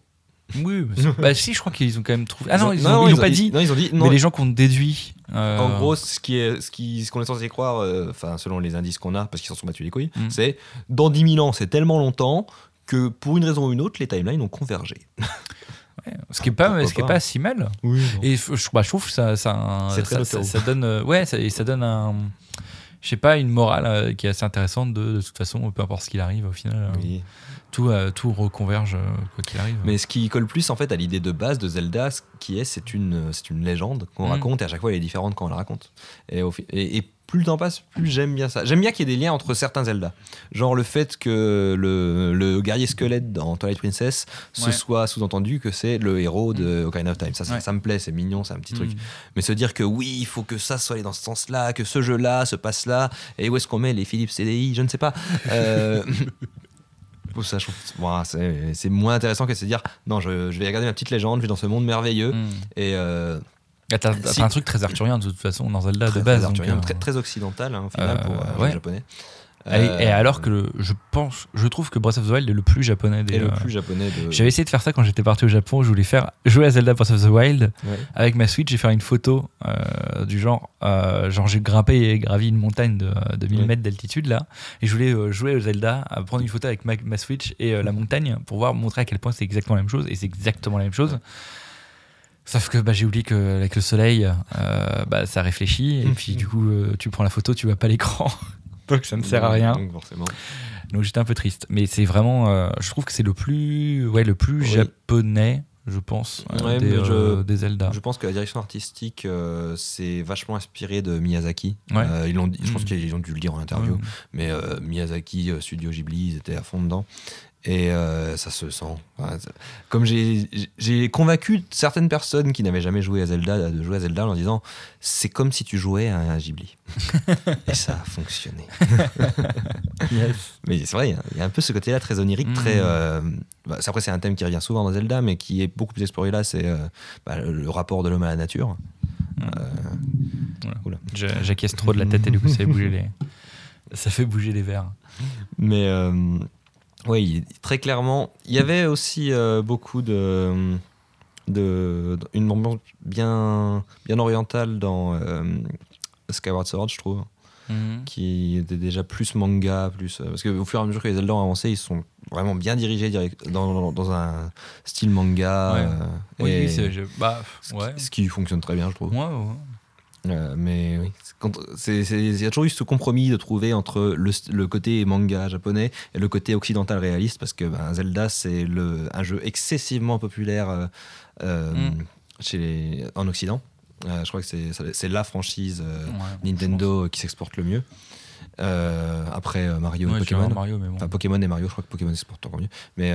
Oui, bah si, je crois qu'ils ont quand même trouvé. Ah non, ils ont, ils l'ont pas dit. Non, ils ont dit. non, mais les gens qu'on déduit. euh, En gros, ce qui est, ce qui, ce qu'on est censé croire, euh, enfin selon les indices qu'on a, parce qu'ils s'en sont battus les couilles, Mm. c'est dans 10 000 ans, c'est tellement longtemps que pour une raison ou une autre, les timelines ont convergé. ouais, ce qui est pas, ce qui est pas. si mal. Oui. Et je, bah, je trouve que ça, ça, donne, euh, ouais, ça, et ça donne un, je sais pas, une morale euh, qui est assez intéressante de, de toute façon, peu importe ce qu'il arrive, au final, euh, Oui. Tout, euh, tout reconverge euh, quoi qu'il arrive. Mais ce qui colle plus en fait à l'idée de base de Zelda, ce qui est, c'est une, c'est une légende qu'on Mm. raconte et à chaque fois elle est différente quand on la raconte. Et, et, et plus le temps passe, plus j'aime bien ça. J'aime bien qu'il y ait des liens entre certains Zelda. Genre le fait que le, le guerrier squelette dans Twilight Princess, ce Ouais. soit sous-entendu que c'est le héros de Ocarina of Time. Ça, ça, Ouais. ça me plaît, c'est mignon, c'est un petit truc. Mm. Mais se dire que oui, il faut que ça soit allé dans ce sens-là, que ce jeu-là se passe là, et où est-ce qu'on met les Philips CDI, je ne sais pas. Euh, pour ça, je trouve voilà, c'est moins intéressant que de se dire non, je, je vais regarder ma petite légende, je vais dans ce monde merveilleux. Mm. Et euh, Ah, T'as Si. un truc très arthurien de toute façon dans Zelda très, de base. très, donc, euh, très, très occidental hein, au final euh, pour euh, ouais. les japonais. Et, Euh, et alors que le- je pense, je trouve que Breath of the Wild est le plus japonais des. et le euh, plus japonais de. J'avais essayé de faire ça quand j'étais parti au Japon. Je voulais faire jouer à Zelda Breath of the Wild Ouais. avec ma Switch et faire une photo euh, du genre, euh, genre j'ai grimpé et gravi une montagne de, de 1000 Ouais. mètres d'altitude là, et je voulais jouer au Zelda, prendre une photo avec ma, ma Switch et la montagne pour voir montrer à quel point c'est exactement la même chose et c'est exactement la même chose. Sauf que bah, j'ai oublié qu'avec le soleil, euh, bah, ça réfléchit et puis du coup euh, tu prends la photo, tu vois pas l'écran. Donc ça ne sert à rien. Donc, forcément. Donc j'étais un peu triste. Mais c'est vraiment, euh, je trouve que c'est le plus, ouais, le plus Oui. japonais, je pense, euh, des, je- euh, des Zelda. Je pense que la direction artistique c'est vachement inspiré de Miyazaki. Ouais. Ils l'ont je pense Mm. qu'ils ont dû le dire en interview. Ouais. Mais Miyazaki, Studio Ghibli, ils étaient à fond dedans. Et euh, ça se sent. Enfin, comme j'ai convaincu certaines personnes qui n'avaient jamais joué à Zelda de jouer à Zelda en disant c'est comme si tu jouais à un Ghibli. Et ça a fonctionné. Mais c'est vrai, il y a un peu ce côté-là très onirique, très. euh, bah, après, c'est un thème qui revient souvent dans Zelda, mais qui est beaucoup plus exploré là. C'est euh, bah, le, rapport de l'homme à la nature. Voilà. J'a- J'acquiesce trop de la tête et du coup ça fait bouger les, ça fait bouger les verres. Mais oui, très clairement, il y avait aussi euh, beaucoup de, de, une ambiance bien, bien orientale dans euh, Skyward Sword, je trouve, qui était déjà plus manga, plus euh, parce qu'au fur et à mesure que les Zelda ont avancé, ils sont vraiment bien dirigés direct, dans, dans un style manga, Ouais. euh, Oui, je- bah, ce, ouais. qui, ce qui fonctionne très bien, je trouve. Ouais, ouais. Mais oui, il y a toujours eu ce compromis de trouver entre le, le côté manga japonais et le côté occidental réaliste, parce que ben, Zelda, c'est un jeu excessivement populaire euh, euh, Mm. chez les- en Occident. Euh, je crois que c'est la franchise euh, Ouais, Nintendo qui s'exporte le mieux. Après Mario Ouais, et Pokémon. Mario, bon. Enfin, Pokémon et Mario, je crois que Pokémon pourtant encore mieux. Mais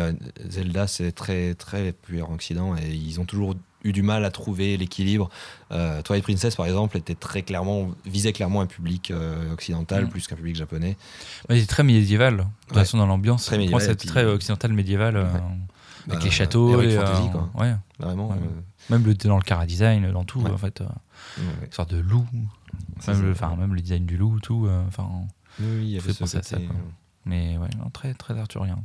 Zelda, c'est très très populaire en Occident et ils ont toujours eu du mal à trouver l'équilibre. Euh, Twilight Princess, par exemple, était très clairement visait clairement un public euh, occidental Mm. plus qu'un public japonais. Ouais, c'est très médiéval, de toute Ouais. façon, dans l'ambiance. Très médiéval, et puis- très occidental médiéval, euh, avec Bah, les châteaux. Heroic les, Fantasy, euh, quoi. Ouais. Vraiment. Ouais. euh, Même le, dans le cara design, dans tout, en fait. euh, une sorte de loup. Même le, même le design du loup, tout. euh, Enfin, Oui, il y avait ce ça, côté, euh, mais ouais, non, très, très arthurien.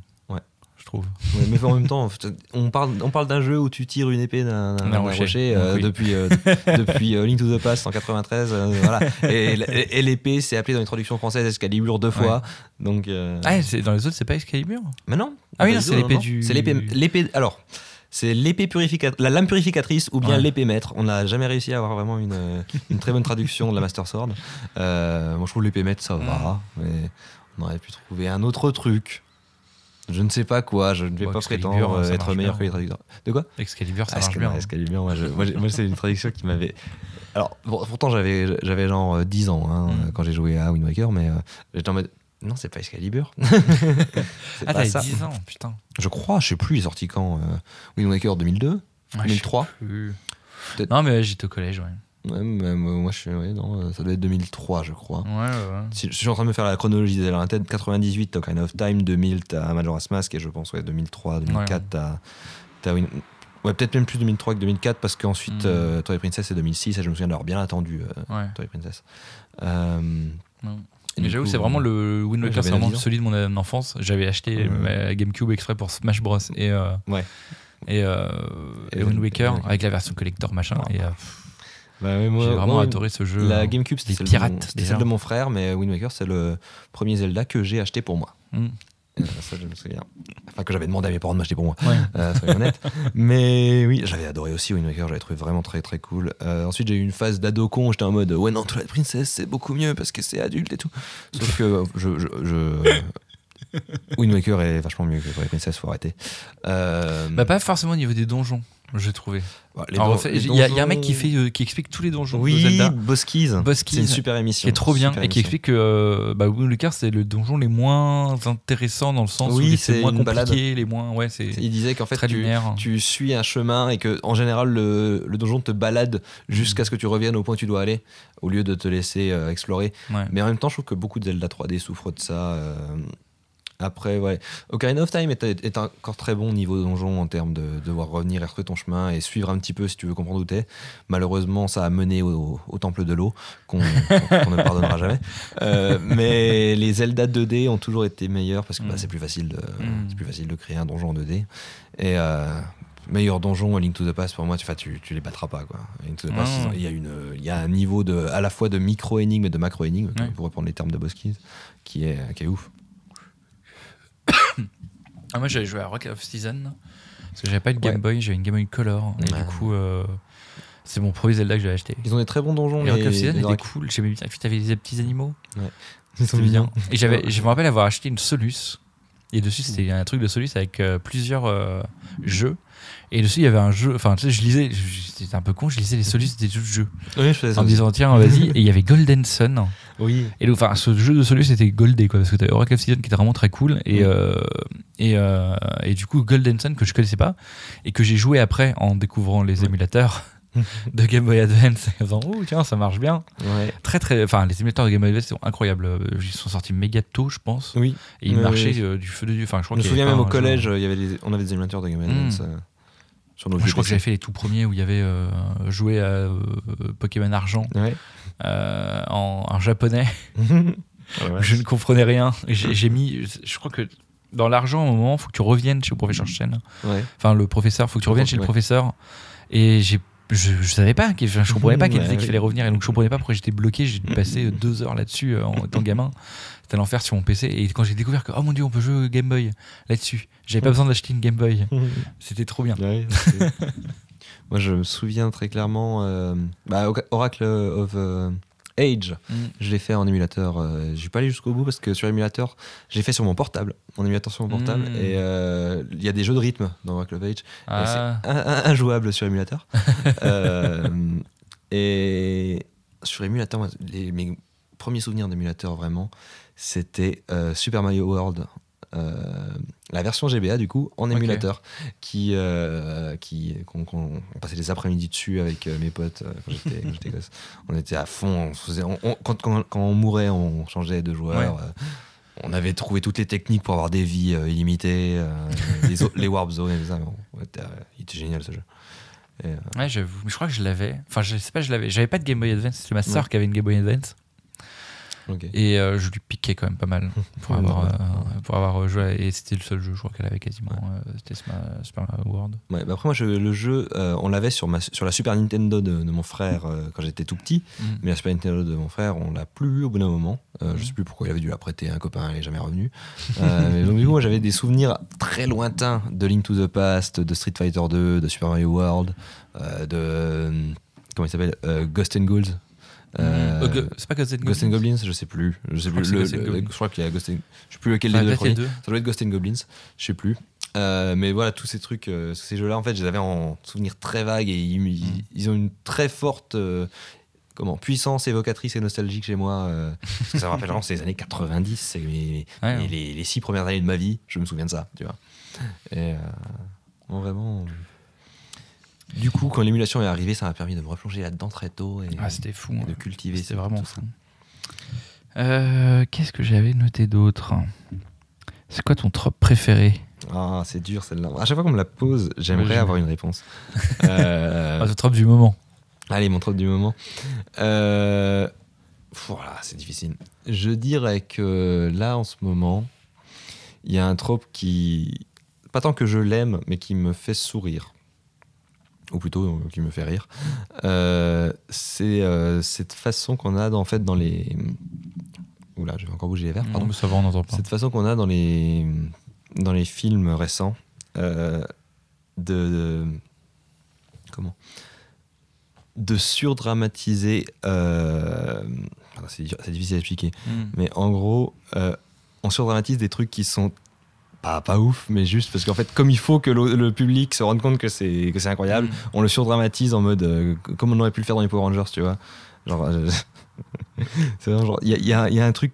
Je trouve. Ouais, mais en même temps, on parle, on parle d'un jeu où tu tires une épée d'un rocher. rocher, euh, Donc oui. depuis, euh, depuis euh, Link to the Past en 93. euh, voilà. Et, et- et l'épée, c'est appelé dans les traductions françaises Excalibur deux fois. Donc, euh, Ah, c'est- dans les autres, c'est pas Excalibur? Mais non. Ah oui, c'est l'épée du- C'est l'épée. l'épée- Alors. C'est l'épée purificatrice, la lame purificatrice ou bien Ouais. l'épée maître. On n'a jamais réussi à avoir vraiment une, une très bonne traduction de la Master Sword. Euh, moi, je trouve l'épée maître, ça va. Mais on aurait pu trouver un autre truc. Je ne sais pas quoi. Je ne vais pas Excalibur, prétendre euh, ça être meilleur bien. que les traducteurs. De quoi? Excalibur, ça Ah, marche Excalibur, bien. Excalibur, moi, c'est une traduction qui m'avait. Alors, pour- pourtant, j'avais, j'avais genre euh, 10 ans hein, Mm. quand j'ai joué à Wind Waker, mais euh, j'étais en mode. Non, c'est pas Excalibur. Ah, t'avais 10 ans, putain. Je crois, je sais plus, il est sorti quand euh, Wind Waker 2002 Ouais, je sais 2003 plus. Peut-être. Non, mais j'étais au collège, ouais. Ouais, mais moi, moi, je suis. ouais, non, euh, ça doit être 2003, je crois. Ouais, ouais. Si, je suis en train de me faire la chronologie des la tête 98, t'as Ocarina of Time, 2000, t'as Majora's Mask, et je pense, ouais, 2003, 2004, Ouais. t'as. t'as Wind- Ouais, peut-être même plus 2003 que 2004, parce qu'ensuite, Mm. euh, Twilight Princess, c'est 2006, et je me souviens d'avoir bien attendu euh. Twilight Princess. Euh, et Mais j'avoue, c'est vraiment le Waker, c'est vraiment 10 ans. celui de mon euh, enfance. J'avais acheté ma GameCube exprès pour Smash Bros. et, euh, Ouais. et, euh, Et et Wind Waker ouais. avec la version collector machin. Et euh, Bah ouais, moi- j'ai vraiment moi, adoré ce jeu. La hein. GameCube, c'était celle, pirates, de mon- c'était celle de mon frère, mais Wind Waker, c'est le premier Zelda que j'ai acheté pour moi. Mm. Euh, ça, je me souviens. Enfin, que j'avais demandé à mes parents de m'acheter pour moi. Ouais. Euh, soyons honnêtes. Mais oui, j'avais adoré aussi Wind Waker, j'avais trouvé vraiment très très cool. Euh, ensuite, j'ai eu une phase d'ado con où j'étais en mode Ouais, non, Twilight Princess, c'est beaucoup mieux parce que c'est adulte et tout. Sauf que je. je, je- Wind Waker est vachement mieux que Twilight Princess, faut arrêter. Euh, Bah, pas forcément au niveau des donjons, j'ai trouvé. bah, les Alors, don- en fait, les Il y, a- il y a un mec donjons- qui, fait, euh, qui explique tous les donjons de Oui, Zelda. Boskies. Boskies, C'est une super émission. Qui est trop bien Super et qui émission. explique que euh, bah, c'est le donjon les moins intéressants dans le sens Oui, où c'est c'est moins une balade. compliqué, les moins ouais c'est Il disait qu'en fait, très tu, linéaire. tu suis un chemin et que en général le, le donjon te balade jusqu'à ce que tu reviennes au point où tu dois aller au lieu de te laisser euh, explorer. Ouais. Mais en même temps, je trouve que beaucoup de Zelda 3D souffrent de ça. euh, Après, ouais. Ocarina of Time est, est encore très bon niveau donjon en termes de devoir revenir et retrouver ton chemin et suivre un petit peu si tu veux comprendre où t'es. Malheureusement, ça a mené au, au temple de l'eau qu'on ne pardonnera jamais. Euh, mais les Zelda 2D ont toujours été meilleurs parce que bah, Mm. c'est plus facile de Mm. plus facile de créer un donjon en 2D. Et euh, meilleur donjon, Link to the Past pour moi, tu, tu, tu les battras pas quoi. Link to the Past, Non. ils ont- il y a une il y a un niveau de à la fois de micro énigme et de macro énigme Ouais. pour reprendre les termes de Boskies qui est qui est ouf. Ah, moi j'avais joué à Rock of Season parce que j'avais pas une Game Ouais. Boy, j'avais une Game Boy Color et Ouais. du coup euh, c'est mon premier Zelda que j'ai acheté. Ils ont des très bons donjons. Et Rock of Season était cool, j'aimais bien. T'avais des petits animaux. Sont C'était bien. Et j'avais, Ouais. je me rappelle avoir acheté une Solus. Et dessus, c'était un truc de Solus avec euh, plusieurs euh, jeux. Et dessus, il y avait un jeu. Enfin, tu sais, je lisais. je- C'était un peu con, je lisais les Solus des jeux. Oui, je faisais ça. En me aussi. disant, tiens, vas-y. Et il y avait Golden Sun. Oui. Et enfin, ce jeu de Solus était goldé, quoi. Parce que t'avais Oracle of Season qui était vraiment très cool. Et, euh, et, euh, et du coup, Golden Sun que je connaissais pas. Et que j'ai joué après en découvrant les émulateurs de Game Boy Advance. En faisant, oh, tiens, ça marche bien. Ouais. Très, très. Enfin, les émulateurs de Game Boy Advance sont incroyables. Euh, Ils sont sortis méga tôt, je pense. Oui. Et ils marchaient du feu de Dieu. Enfin, je Je crois me qu'il y souviens même au collège, il y avait des- on avait des émulateurs de Game Boy Mm. Advance sur nos Moi, je crois que j'avais fait les tout premiers où il y avait euh, joué à euh, Pokémon Argent Ouais. euh, en, en japonais. Ouais. Je ne comprenais rien. J'ai mis. Je crois que dans l'argent, au moment, il faut que tu reviennes chez le professeur Chen. Ouais. Enfin, le professeur, il faut que tu reviennes chez le professeur. Et j'ai. Je, je savais pas, enfin, je comprenais pas qu'il disait qu'il fallait revenir et donc je comprenais pas pourquoi j'étais bloqué. J'ai passé deux heures là-dessus en étant gamin. C'était l'enfer sur mon PC. Et quand j'ai découvert que, oh mon dieu, on peut jouer Game Boy là-dessus, j'avais pas besoin d'acheter une Game Boy. C'était trop bien. Ouais, Moi, je me souviens très clairement. euh, bah, Oracle of euh, Age, Mm. je l'ai fait en émulateur. euh, je suis pas allé jusqu'au bout parce que sur émulateur, je l'ai fait sur mon portable. En émulateur sur mon portable. Mm. Et euh, il y a des jeux de rythme dans Oracle of Age. Ah. c'est injouable sur émulateur. Et sur émulateur, les, mes premiers souvenirs d'émulateur vraiment, c'était euh, Super Mario World. euh, la version GBA du coup en émulateur qui euh, qui qu'on- qu'on- on passait des après-midi dessus avec mes potes quand j'étais quand j'étais gosse on était à fond on faisait, on- on- quand, quand, quand on mourait on changeait de joueur Ouais. on avait trouvé toutes les techniques pour avoir des vies illimitées les, warp zones et tout ça il était génial ce jeu Et, Ouais, j'avoue. Je crois que je l'avais. Enfin, je sais pas, je l'avais. J'avais pas de Game Boy Advance. C'était ma sœur qui avait une Game Boy Advance. Et euh, je lui piquais quand même pas mal pour Ouais, avoir, ouais. euh, pour avoir joué. Et c'était le seul jeu, je crois qu'elle avait quasiment. euh, c'était Super Mario World. Ouais, bah après moi je- le jeu euh, on l'avait sur, ma, sur la Super Nintendo de, de mon frère euh, quand j'étais tout petit Mm. mais la Super Nintendo de mon frère on l'a plus eu au bout d'un moment Euh, je Mhm. sais plus pourquoi il avait dû la prêter à un copain il est jamais revenu Euh, mais donc du coup moi j'avais des souvenirs très lointains de Link to the Past de Street Fighter 2 de Super Mario World euh, de euh, comment il s'appelle Euh, Ghost and Ghouls Euh, Euh, c'est pas Ghost and Ghost and Goblins Goblins je sais plus je sais crois plus que le, c'est Ghost and le- Goblins. je crois qu'il y a Ghost and je sais plus lequel Enfin, des deux les. Ça doit être Ghost and Goblins, je sais plus. Euh, mais voilà, tous ces trucs, ces jeux-là, en fait, je les avais en souvenir très vague et ils, Mm. ils ont une très forte comment, puissance évocatrice et nostalgique chez moi. euh, parce que ça me rappelle vraiment, c'est les années 90, c'est mes- Ouais, mes- ouais. les, les six premières années de ma vie, je me souviens de ça, tu vois. Et euh, bon, vraiment. Du coup, quand l'émulation est arrivée, ça m'a permis de me replonger là-dedans très tôt et, Ah, c'était fou. et hein. de cultiver. C'était vraiment ça. fou. Euh, Qu'est-ce que j'avais noté d'autre C'est quoi ton trop préféré Ah, c'est dur celle-là. À chaque fois qu'on me la pose, j'aimerais avoir une réponse. Euh, ah, Le trop du moment. Allez, mon trope du moment. Euh, Voilà, c'est difficile. Je dirais que là, en ce moment, il y a un trope qui. Pas tant que je l'aime, mais qui me fait sourire. Ou plutôt, euh, qui me fait rire. Euh, c'est euh, cette façon qu'on a, en fait, dans les. Oula, je vais encore bouger les verres, Non, pardon. mais ça va, on n'entend pas. Cette façon qu'on a dans les, dans les films récents euh, de, de- Comment? De surdramatiser. euh, c'est difficile à expliquer. Mm. Mais en gros, euh, on surdramatise des trucs qui sont pas, pas ouf, mais juste parce qu'en fait, comme il faut que le, le public se rende compte que c'est que c'est incroyable, Mm. on le surdramatise en mode euh, comme on aurait pu le faire dans les Power Rangers, tu vois. Genre, euh, c'est vraiment genre, il y a, y a- il y a un truc.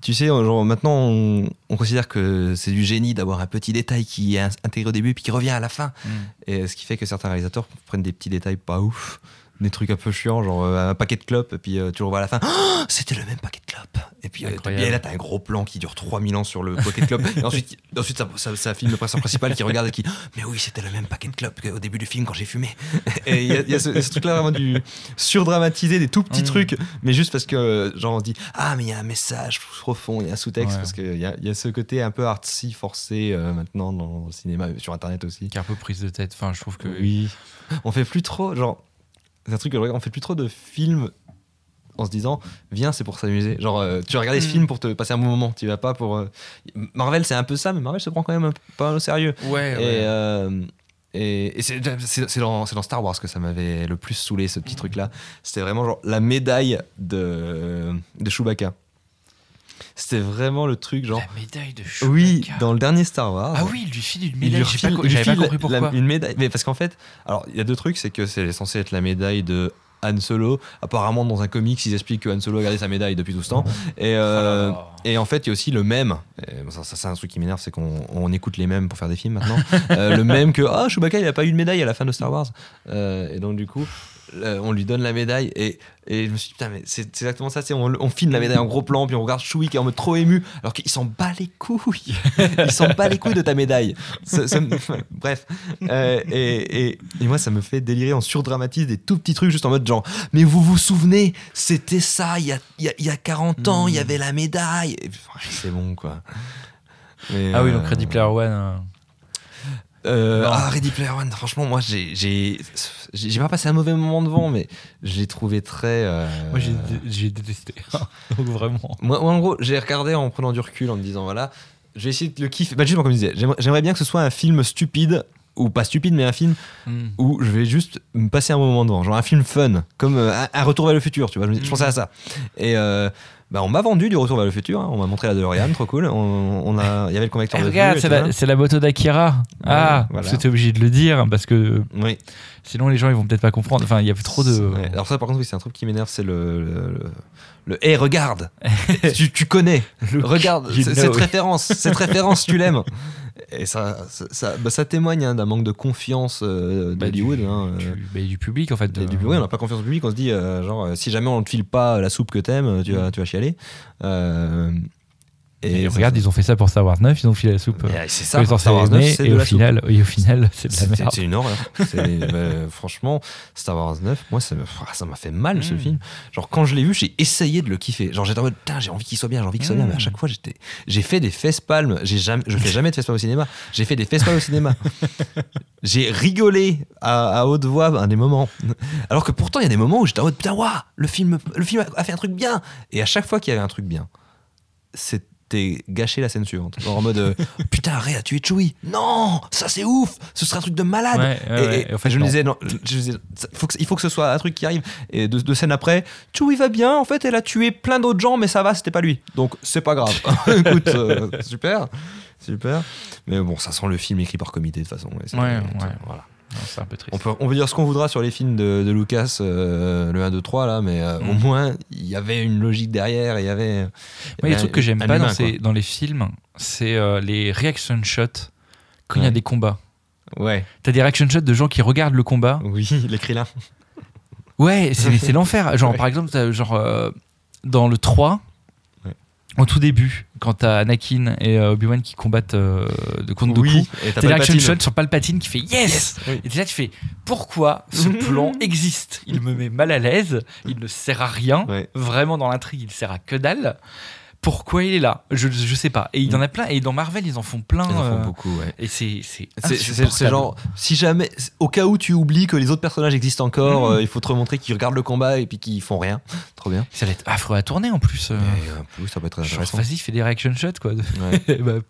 Tu sais, genre maintenant, on, on considère que c'est du génie d'avoir un petit détail qui est in- intégré au début puis qui revient à la fin. Mm. Et ce qui fait que certains réalisateurs prennent des petits détails pas ouf, des trucs un peu chiants, genre euh, un paquet de clopes, et puis euh, tu le revois à la fin, Oh, c'était le même paquet de clopes. Et puis, euh, et là, t'as un gros plan qui dure 3000 ans sur le paquet de clopes. et ensuite, ensuite ça, ça, ça filme le personnage principal qui regarde et qui, mais oui, c'était le même paquet de clopes qu'au début du film quand j'ai fumé. Et il y a, il y a ce, ce truc-là vraiment du surdramatiser des tout petits Mm. trucs, mais juste parce que, genre, on se dit, ah, mais il y a un message profond, il y a un sous-texte, Ouais. parce qu'il y a, y a ce côté un peu artsy, forcé euh, maintenant dans le cinéma, sur Internet aussi. Qui est un peu prise de tête. Enfin, je trouve que. Oui. On fait plus trop, genre, c'est un truc que je regarde, on fait plus trop de films en se disant, viens, c'est pour s'amuser. Genre, euh, tu vas regarder ce Mm. film pour te passer un bon moment, tu vas pas pour. euh, Marvel, c'est un peu ça, mais Marvel se prend quand même un peu, pas au sérieux. Ouais, Et, euh, et, et c'est dans, c'est dans Star Wars que ça m'avait le plus saoulé, ce petit truc-là. C'était vraiment genre la médaille de, de Chewbacca. C'était vraiment le truc, genre. La médaille de Chewbacca. Oui, dans le dernier Star Wars. Ah oui, il lui file une Il médaille. pas J'avais pas file compris la- pourquoi. une médaille. Mais parce qu'en fait, alors il y a deux trucs, c'est que c'est censé être la médaille de Han Solo. Apparemment, dans un comics, ils expliquent que Han Solo a gardé sa médaille depuis tout ce temps. Et, euh, Oh et en fait, il y a aussi le même. Ça, ça, c'est un truc qui m'énerve, c'est qu'on on écoute les mêmes pour faire des films maintenant. Euh, le même que ah Chewbacca, il a pas eu de médaille à la fin de Star Wars. Euh, et donc du coup. Euh, on lui donne la médaille et, et je me suis dit putain mais c'est exactement ça c'est on, on filme la médaille en gros plan puis on regarde Chewie qui est en mode trop ému alors qu'il s'en bat les couilles il s'en bat les couilles de ta médaille Ça- ça me- bref Euh, et, et, et moi ça me fait délirer on surdramatise des tout petits trucs juste en mode genre mais vous vous souvenez c'était ça il y a, y a, y a 40 ans il y Mm. avait la médaille c'est bon quoi Mais, Ah oui, euh, donc Ready Player One. euh, euh, Non. ah, Ready Player One, franchement, moi, j'ai, j'ai, j'ai j'ai pas passé un mauvais moment devant, mais j'ai trouvé très. euh, Moi, j'ai j'ai détesté. donc vraiment. Moi, moi, en gros, j'ai regardé en prenant du recul, en me disant, voilà, je vais essayer de le kiffer. Bah, justement, comme je disais, j'aimerais, j'aimerais bien que ce soit un film stupide ou pas stupide, mais un film Hmm. où je vais juste me passer un moment devant. Genre un film fun, comme euh, un, Retour vers le futur, tu vois. Je, pensais à ça. Et euh, bah, on m'a vendu du Retour vers le futur. hein. On m'a montré la DeLorean, trop cool. On, on a, il y avait le convecteur Eh, de regarde, c'est la, moto d'Akira. ah, voilà. c'était obligé de le dire parce que Oui. sinon les gens ils vont peut-être pas comprendre. Enfin, il y a trop de. Ouais. Alors ça, par contre, oui, c'est un truc qui m'énerve, c'est le le, le, le Hey, regarde, tu, tu connais, Look, regarde you c- know. cette référence, cette référence, tu l'aimes. Et ça, ça, ça, bah, ça témoigne hein, d'un manque de confiance euh, Bah, d'Hollywood. du, hein, euh. du- bah, du public en fait. De- du oui, on n'a pas confiance au public, on se dit, euh, genre, si jamais on ne te file pas la soupe que t'aimes, tu vas, tu vas chialer. Euh, Et, regarde, ils ont fait ça pour Star Wars 9, ils ont filé la soupe. Euh, c'est ça, ont Star Wars aimé, 9, c'est et, de au la soupe. final, et au final, c'est de la C'est merde. c'est une horreur. C'est- bah, franchement, Star Wars 9, moi, ça m'a fait mal ce Mm. film. Genre, quand je l'ai vu, j'ai essayé de le kiffer. Genre, j'étais en mode, putain, j'ai envie qu'il soit bien, j'ai envie qu'il soit bien. Mais à Mm. chaque fois, j'étais, j'ai fait des facepalms. J'ai jamais, je fais jamais de facepalms au cinéma. J'ai fait des facepalms au cinéma. j'ai rigolé à, à haute voix à des moments. Alors que pourtant, il y a des moments où j'étais en mode, putain, waouh, le film, le film a fait un truc bien. Et à chaque fois qu'il y avait un truc bien, c'était gâcher la scène suivante. Genre en mode, euh, putain, Ray a tué Chewie. Non, ça c'est ouf. Ce serait un truc de malade. Ouais, ouais, Et- ouais. et Et en fait, je me disais, non, je- disais, faut que- il faut que ce soit un truc qui arrive. Et deux, deux scènes après, Chewie va bien. En fait, elle a tué plein d'autres gens, mais ça va, c'était pas lui. Donc, c'est pas grave. Écoute, euh, super. Super. Mais bon, ça sent le film écrit par comité de toute façon. Voilà. C'est un peu triste. On peut, on peut dire ce qu'on voudra sur les films de, de Lucas, euh, le 1, 2, 3, là, mais euh, Mm. au moins, il y avait une logique derrière. Il y avait. il y avait trucs que j'aime pas humain, dans, ces- dans les films, c'est euh, les reaction shots quand il y a des combats. Ouais. T'as des reaction shots de gens qui regardent le combat. Oui, les Krillin. Ouais, c'est l'enfer. Genre, Ouais. par exemple, genre, dans le 3, Ouais. Au tout début, quand t'as Anakin et euh, Obi-Wan qui combattent euh, de contre Dooku, Oui, et t'as Palpatine. shots sur Palpatine qui fait yes, Oui. Et déjà, tu fais pourquoi ce plan existe? Il me met mal à l'aise, il ne sert à rien. Ouais. Vraiment, dans l'intrigue, il sert à que dalle. Pourquoi il est là je, je sais pas. Et il y en a plein. Et dans Marvel, ils en font plein. Ils en font euh, beaucoup, ouais. Et c'est c'est genre, si jamais, au cas où tu oublies que les autres personnages existent encore, Mm. euh, il faut te remontrer qu'ils regardent le combat et puis qu'ils font rien. Trop bien. Ça va être affreux à tourner en plus. euh. Euh, oui, ça peut être intéressant. vas-y, fais des reaction shots quoi. Ouais.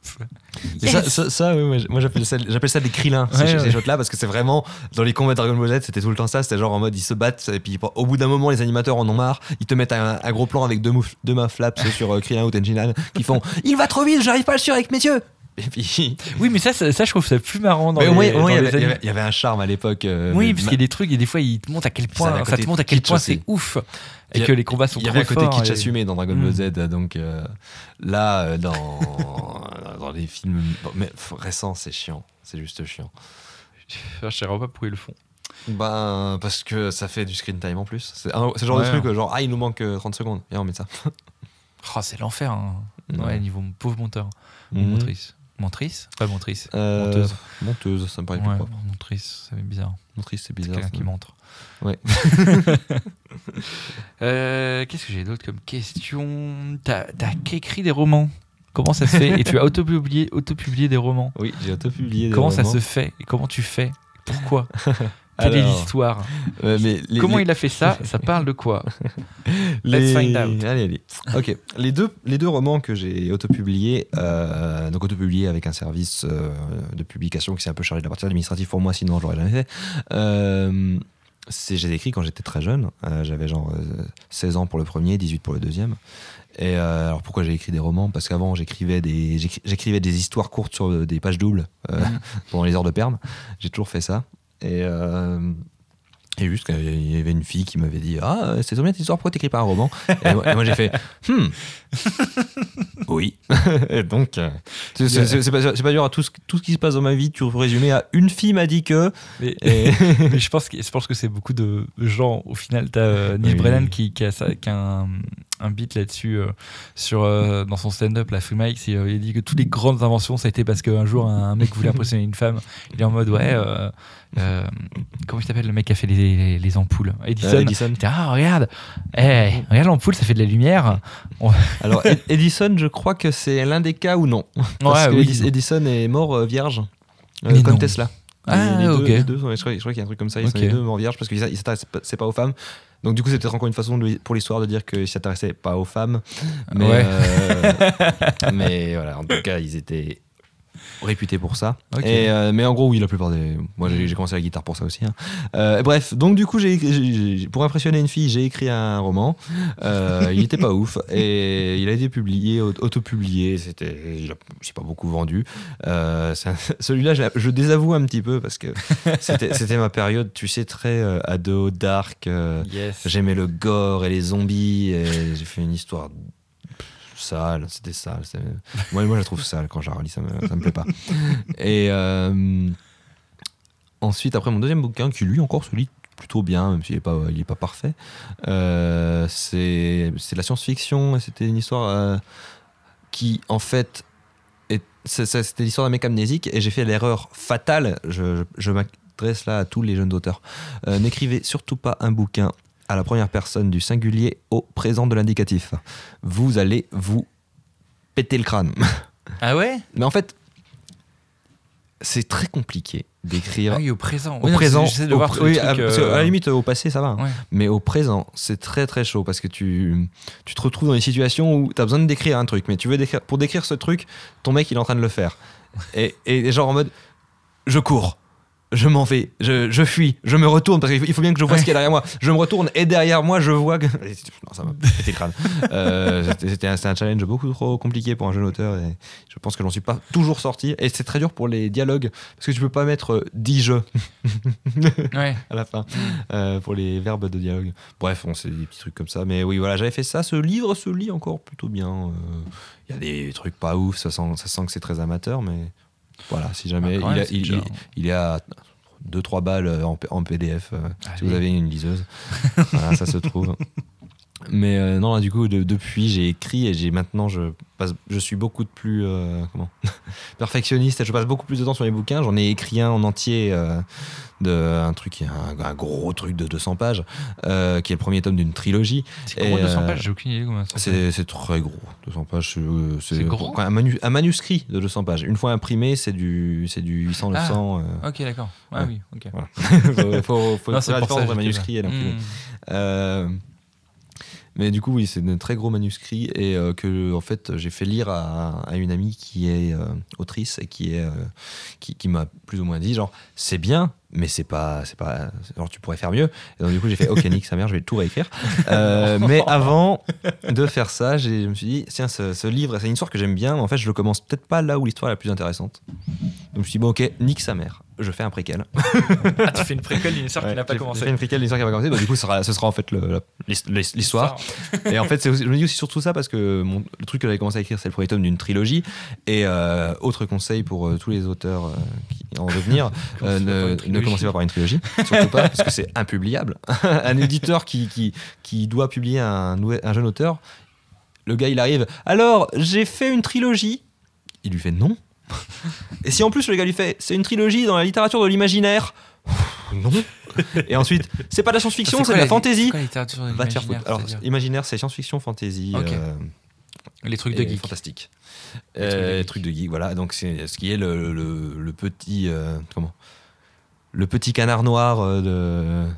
Bah, ça, ça, moi, j'appelle ça, ça des krillins, ces, Ouais, ces shots-là, parce que c'est vraiment, dans les combats de Dragon Ball Z, c'était tout le temps ça, c'était genre en mode ils se battent, et puis au bout d'un moment, les animateurs en ont marre, ils te mettent un, un gros plan avec deux, mouf- deux mains flaps sur euh, Ou Tenjinan, qui font Il va trop vite, j'arrive pas à le suivre avec mes yeux Et puis. Oui, mais ça, ça, ça, je trouve ça plus marrant dans Mais les, au moins, il, y avait, un charme à l'époque. euh, Oui, parce qu'il y a des trucs et des fois ils te montrent à quel point ça te montre à quel point c'est ouf et a- que les combats sont Il y avait un côté kitsch et- assumé dans Dragon Mm. Ball Z, donc euh, là, euh, dans, dans les films bon, mais, récents, c'est chiant. C'est juste chiant. Je sais vraiment pas pourquoi ils le font. Ben, parce que ça fait du screen time en plus. C'est le genre Ouais. de truc, genre, ah, il nous manque euh, 30 secondes. Viens, on met ça. Oh, c'est l'enfer. hein. Ouais, Ouais. niveau pauvre monteur. Mhm. Montrice. Montrice Pas montrice. Euh, Monteuse. Monteuse, ça me paraît Ouais, plus propre. montrice, ça fait bizarre. Montrice, c'est C'est bizarre. quelqu'un qui montre. Ouais. Euh, Qu'est-ce que j'ai d'autre comme question? T'as qu'écrit des romans Comment ça se fait? Et tu as autopublié, autopublié des romans Oui, j'ai auto-publié. des Comment ça romans. se fait? Et comment tu fais? Pourquoi? Quelle est Alors, l'histoire euh, mais les- Comment les- il a fait ça? Ça parle de quoi? Les- Let's find out. Allez, allez. Ok. Les deux, les deux romans que j'ai autopubliés, euh, donc autopubliés avec un service euh, de publication qui s'est un peu chargé de la partie administrative pour moi, sinon je l'aurais jamais fait. Euh, c'est, j'ai écrit quand j'étais très jeune. Euh, j'avais genre euh, 16 ans pour le premier, 18 pour le deuxième. Et euh, alors pourquoi j'ai écrit des romans? Parce qu'avant j'écrivais des, j'écrivais des histoires courtes sur des pages doubles Mhm. pendant les heures de perme. J'ai toujours fait ça. Et, euh, et juste qu'il y avait une fille qui m'avait dit Ah, c'est trop bien cette histoire, pourquoi t'écris pas un roman? Et moi, j'ai fait Hmm. Oui. et donc, euh, c'est pas, dur à tout ce, tout ce qui se passe dans ma vie, tu résumer à une fille m'a dit que. Mais, Et- mais je pense que je pense que c'est beaucoup de gens. Au final, t'as euh, Neil Oui. Brennan qui, qui a, qui a un, un beat là-dessus euh, sur euh, dans son stand-up, la Free Mike. euh, il dit que toutes les grandes inventions, ça a été parce qu'un jour un, un mec voulait impressionner une femme. Il est en mode ouais. euh, comment il s'appelle le mec qui a fait les, les- les ampoules? Edison. Edison. Ah regarde, eh, regarde l'ampoule, ça fait de la lumière. Alors, Ed- Edison, je crois que c'est l'un des cas où non? Parce Ouais, que oui. Edison est mort vierge, comme non. Tesla. Ah, les, les ok. deux, les deux sont- je crois, qu'il y a un truc comme ça, ils sont Ok. les deux morts vierges parce qu'ils s'intéressent pas- pas aux femmes. Donc du coup, c'est peut-être encore une façon de- pour l'histoire de dire qu'ils s'intéressaient pas aux femmes. Mais, Ouais. euh, mais voilà, en tout cas, ils étaient réputé pour ça. Et, euh, mais en gros, oui, la plupart des. Moi, j'ai commencé la guitare pour ça aussi. hein. Euh, bref, donc du coup, pour impressionner une fille, j'ai écrit un roman. Euh, il était pas ouf et il a été publié, au- auto-publié. C'était, il pas beaucoup vendu. Celui-là, je, je désavoue un petit peu parce que c'était, ma période, tu sais, très ado, dark. Yes. J'aimais le gore et les zombies j'ai fait une histoire sale, c'était sale. Moi, moi, je la trouve sale quand je la relis, ça me, ça me plaît pas. Et euh, ensuite, après mon deuxième bouquin, qui lui encore se lit plutôt bien, même s'il n'est pas, pas parfait, euh, c'est la science-fiction c'était une histoire euh, qui, en fait, c'était l'histoire d'un mec amnésique et j'ai fait l'erreur fatale, je, je, je m'adresse là à tous les jeunes auteurs, Euh, n'écrivez surtout pas un bouquin à la première personne du singulier au présent de l'indicatif. Vous allez vous péter le crâne. Ah ouais? Mais en fait, c'est très compliqué d'écrire Ah oui, au présent. au Oui, présent. De au voir pr- oui, à, parce que, euh, à la limite, au passé, ça va. Ouais. Mais au présent, c'est très très chaud parce que tu, tu te retrouves dans des situations où tu as besoin de décrire un truc, mais tu veux décrire, pour décrire ce truc, ton mec il est en train de le faire. Et, et genre en mode, je cours. Je m'en vais, je, je fuis, je me retourne parce qu'il faut- bien que je vois ce qu'il y a derrière moi. Je me retourne et derrière moi, je vois que. Non, ça m'a pété le crâne. Euh, c'était- un, un challenge beaucoup trop compliqué pour un jeune auteur et je pense que j'en suis pas toujours sorti. Et c'est très dur pour les dialogues parce que tu peux pas mettre euh, 10 jeux Ouais. à la fin euh, pour les verbes de dialogue. Bref, on c'est des petits trucs comme ça. Mais oui, voilà, j'avais fait ça. Ce livre se lit encore plutôt bien. Euh, Il y a des trucs pas ouf, ça sent, ça sent que c'est très amateur, mais voilà, si jamais Ah, il, même, a- il, déjà- il- il est à 2-3 balles en, PDF euh, si vous avez une liseuse. voilà, ça se trouve. Mais euh, non, là, du coup, de- depuis, j'ai écrit et j'ai maintenant, je, passe, je suis beaucoup de plus euh, comment perfectionniste et je passe beaucoup plus de temps sur les bouquins. J'en ai écrit un en entier, euh, de, un truc, un, un gros truc de 200 pages, euh, qui est le premier tome d'une trilogie. C'est gros Et, 200 euh, pages, j'ai aucune idée comment ça. C'est c'est très gros, 200 pages. c'est, gros un, manu- un manuscrit de 200 pages. Une fois imprimé, c'est du, c'est du 800, 900. euh, Ok, d'accord. Ah Ouais. oui, ok. faut, faut, faut Non, faire la différence entre un j'étais manuscrit et l'imprimé. Hmm. Mais du coup, oui, c'est un très gros manuscrit et euh, que en fait j'ai fait lire à, une amie qui est euh, autrice et qui est euh, qui m'a plus ou moins dit genre c'est bien, mais c'est pas c'est pas genre tu pourrais faire mieux. Et donc du coup j'ai fait ok nique sa mère, je vais tout réécrire. Euh, mais avant de faire ça, je me suis dit tiens ce, ce livre c'est une histoire que j'aime bien, mais en fait je le commence peut-être pas là où l'histoire est la plus intéressante. Donc je me suis dit bon ok nique sa mère, je fais un préquel. Ah, tu fais une préquelle d'une histoire qui n'a pas commencé. J'ai fait une préquelle d'une histoire qui n'a pas commencé. Bah, du coup, ce sera, ce sera en fait l'histoire. Et en fait, aussi- je me dis aussi surtout ça parce que mon- le truc que j'avais commencé à écrire, c'est le premier tome d'une trilogie. Et euh, autre conseil pour euh, tous les auteurs qui en devenir, ne, ne commencez pas par une trilogie, surtout pas, parce que c'est impubliable. un éditeur qui, qui, qui doit publier un, un jeune auteur, le gars il arrive, alors j'ai fait une trilogie. Il lui fait non. Et si en plus le gars lui fait, c'est une trilogie dans la littérature de l'imaginaire, non. Et ensuite, c'est pas de la science-fiction, C'est c'est de la la- quoi littérature de Va te faire l'imaginaire, foutre. Alors, imaginaire, c'est science-fiction, fantasy. Euh, Les trucs de geek. Fantastique. Les trucs de Euh, geek. trucs de geek, voilà. Donc, c'est ce qui est le, le- le petit. euh, comment? Le petit canard noir euh,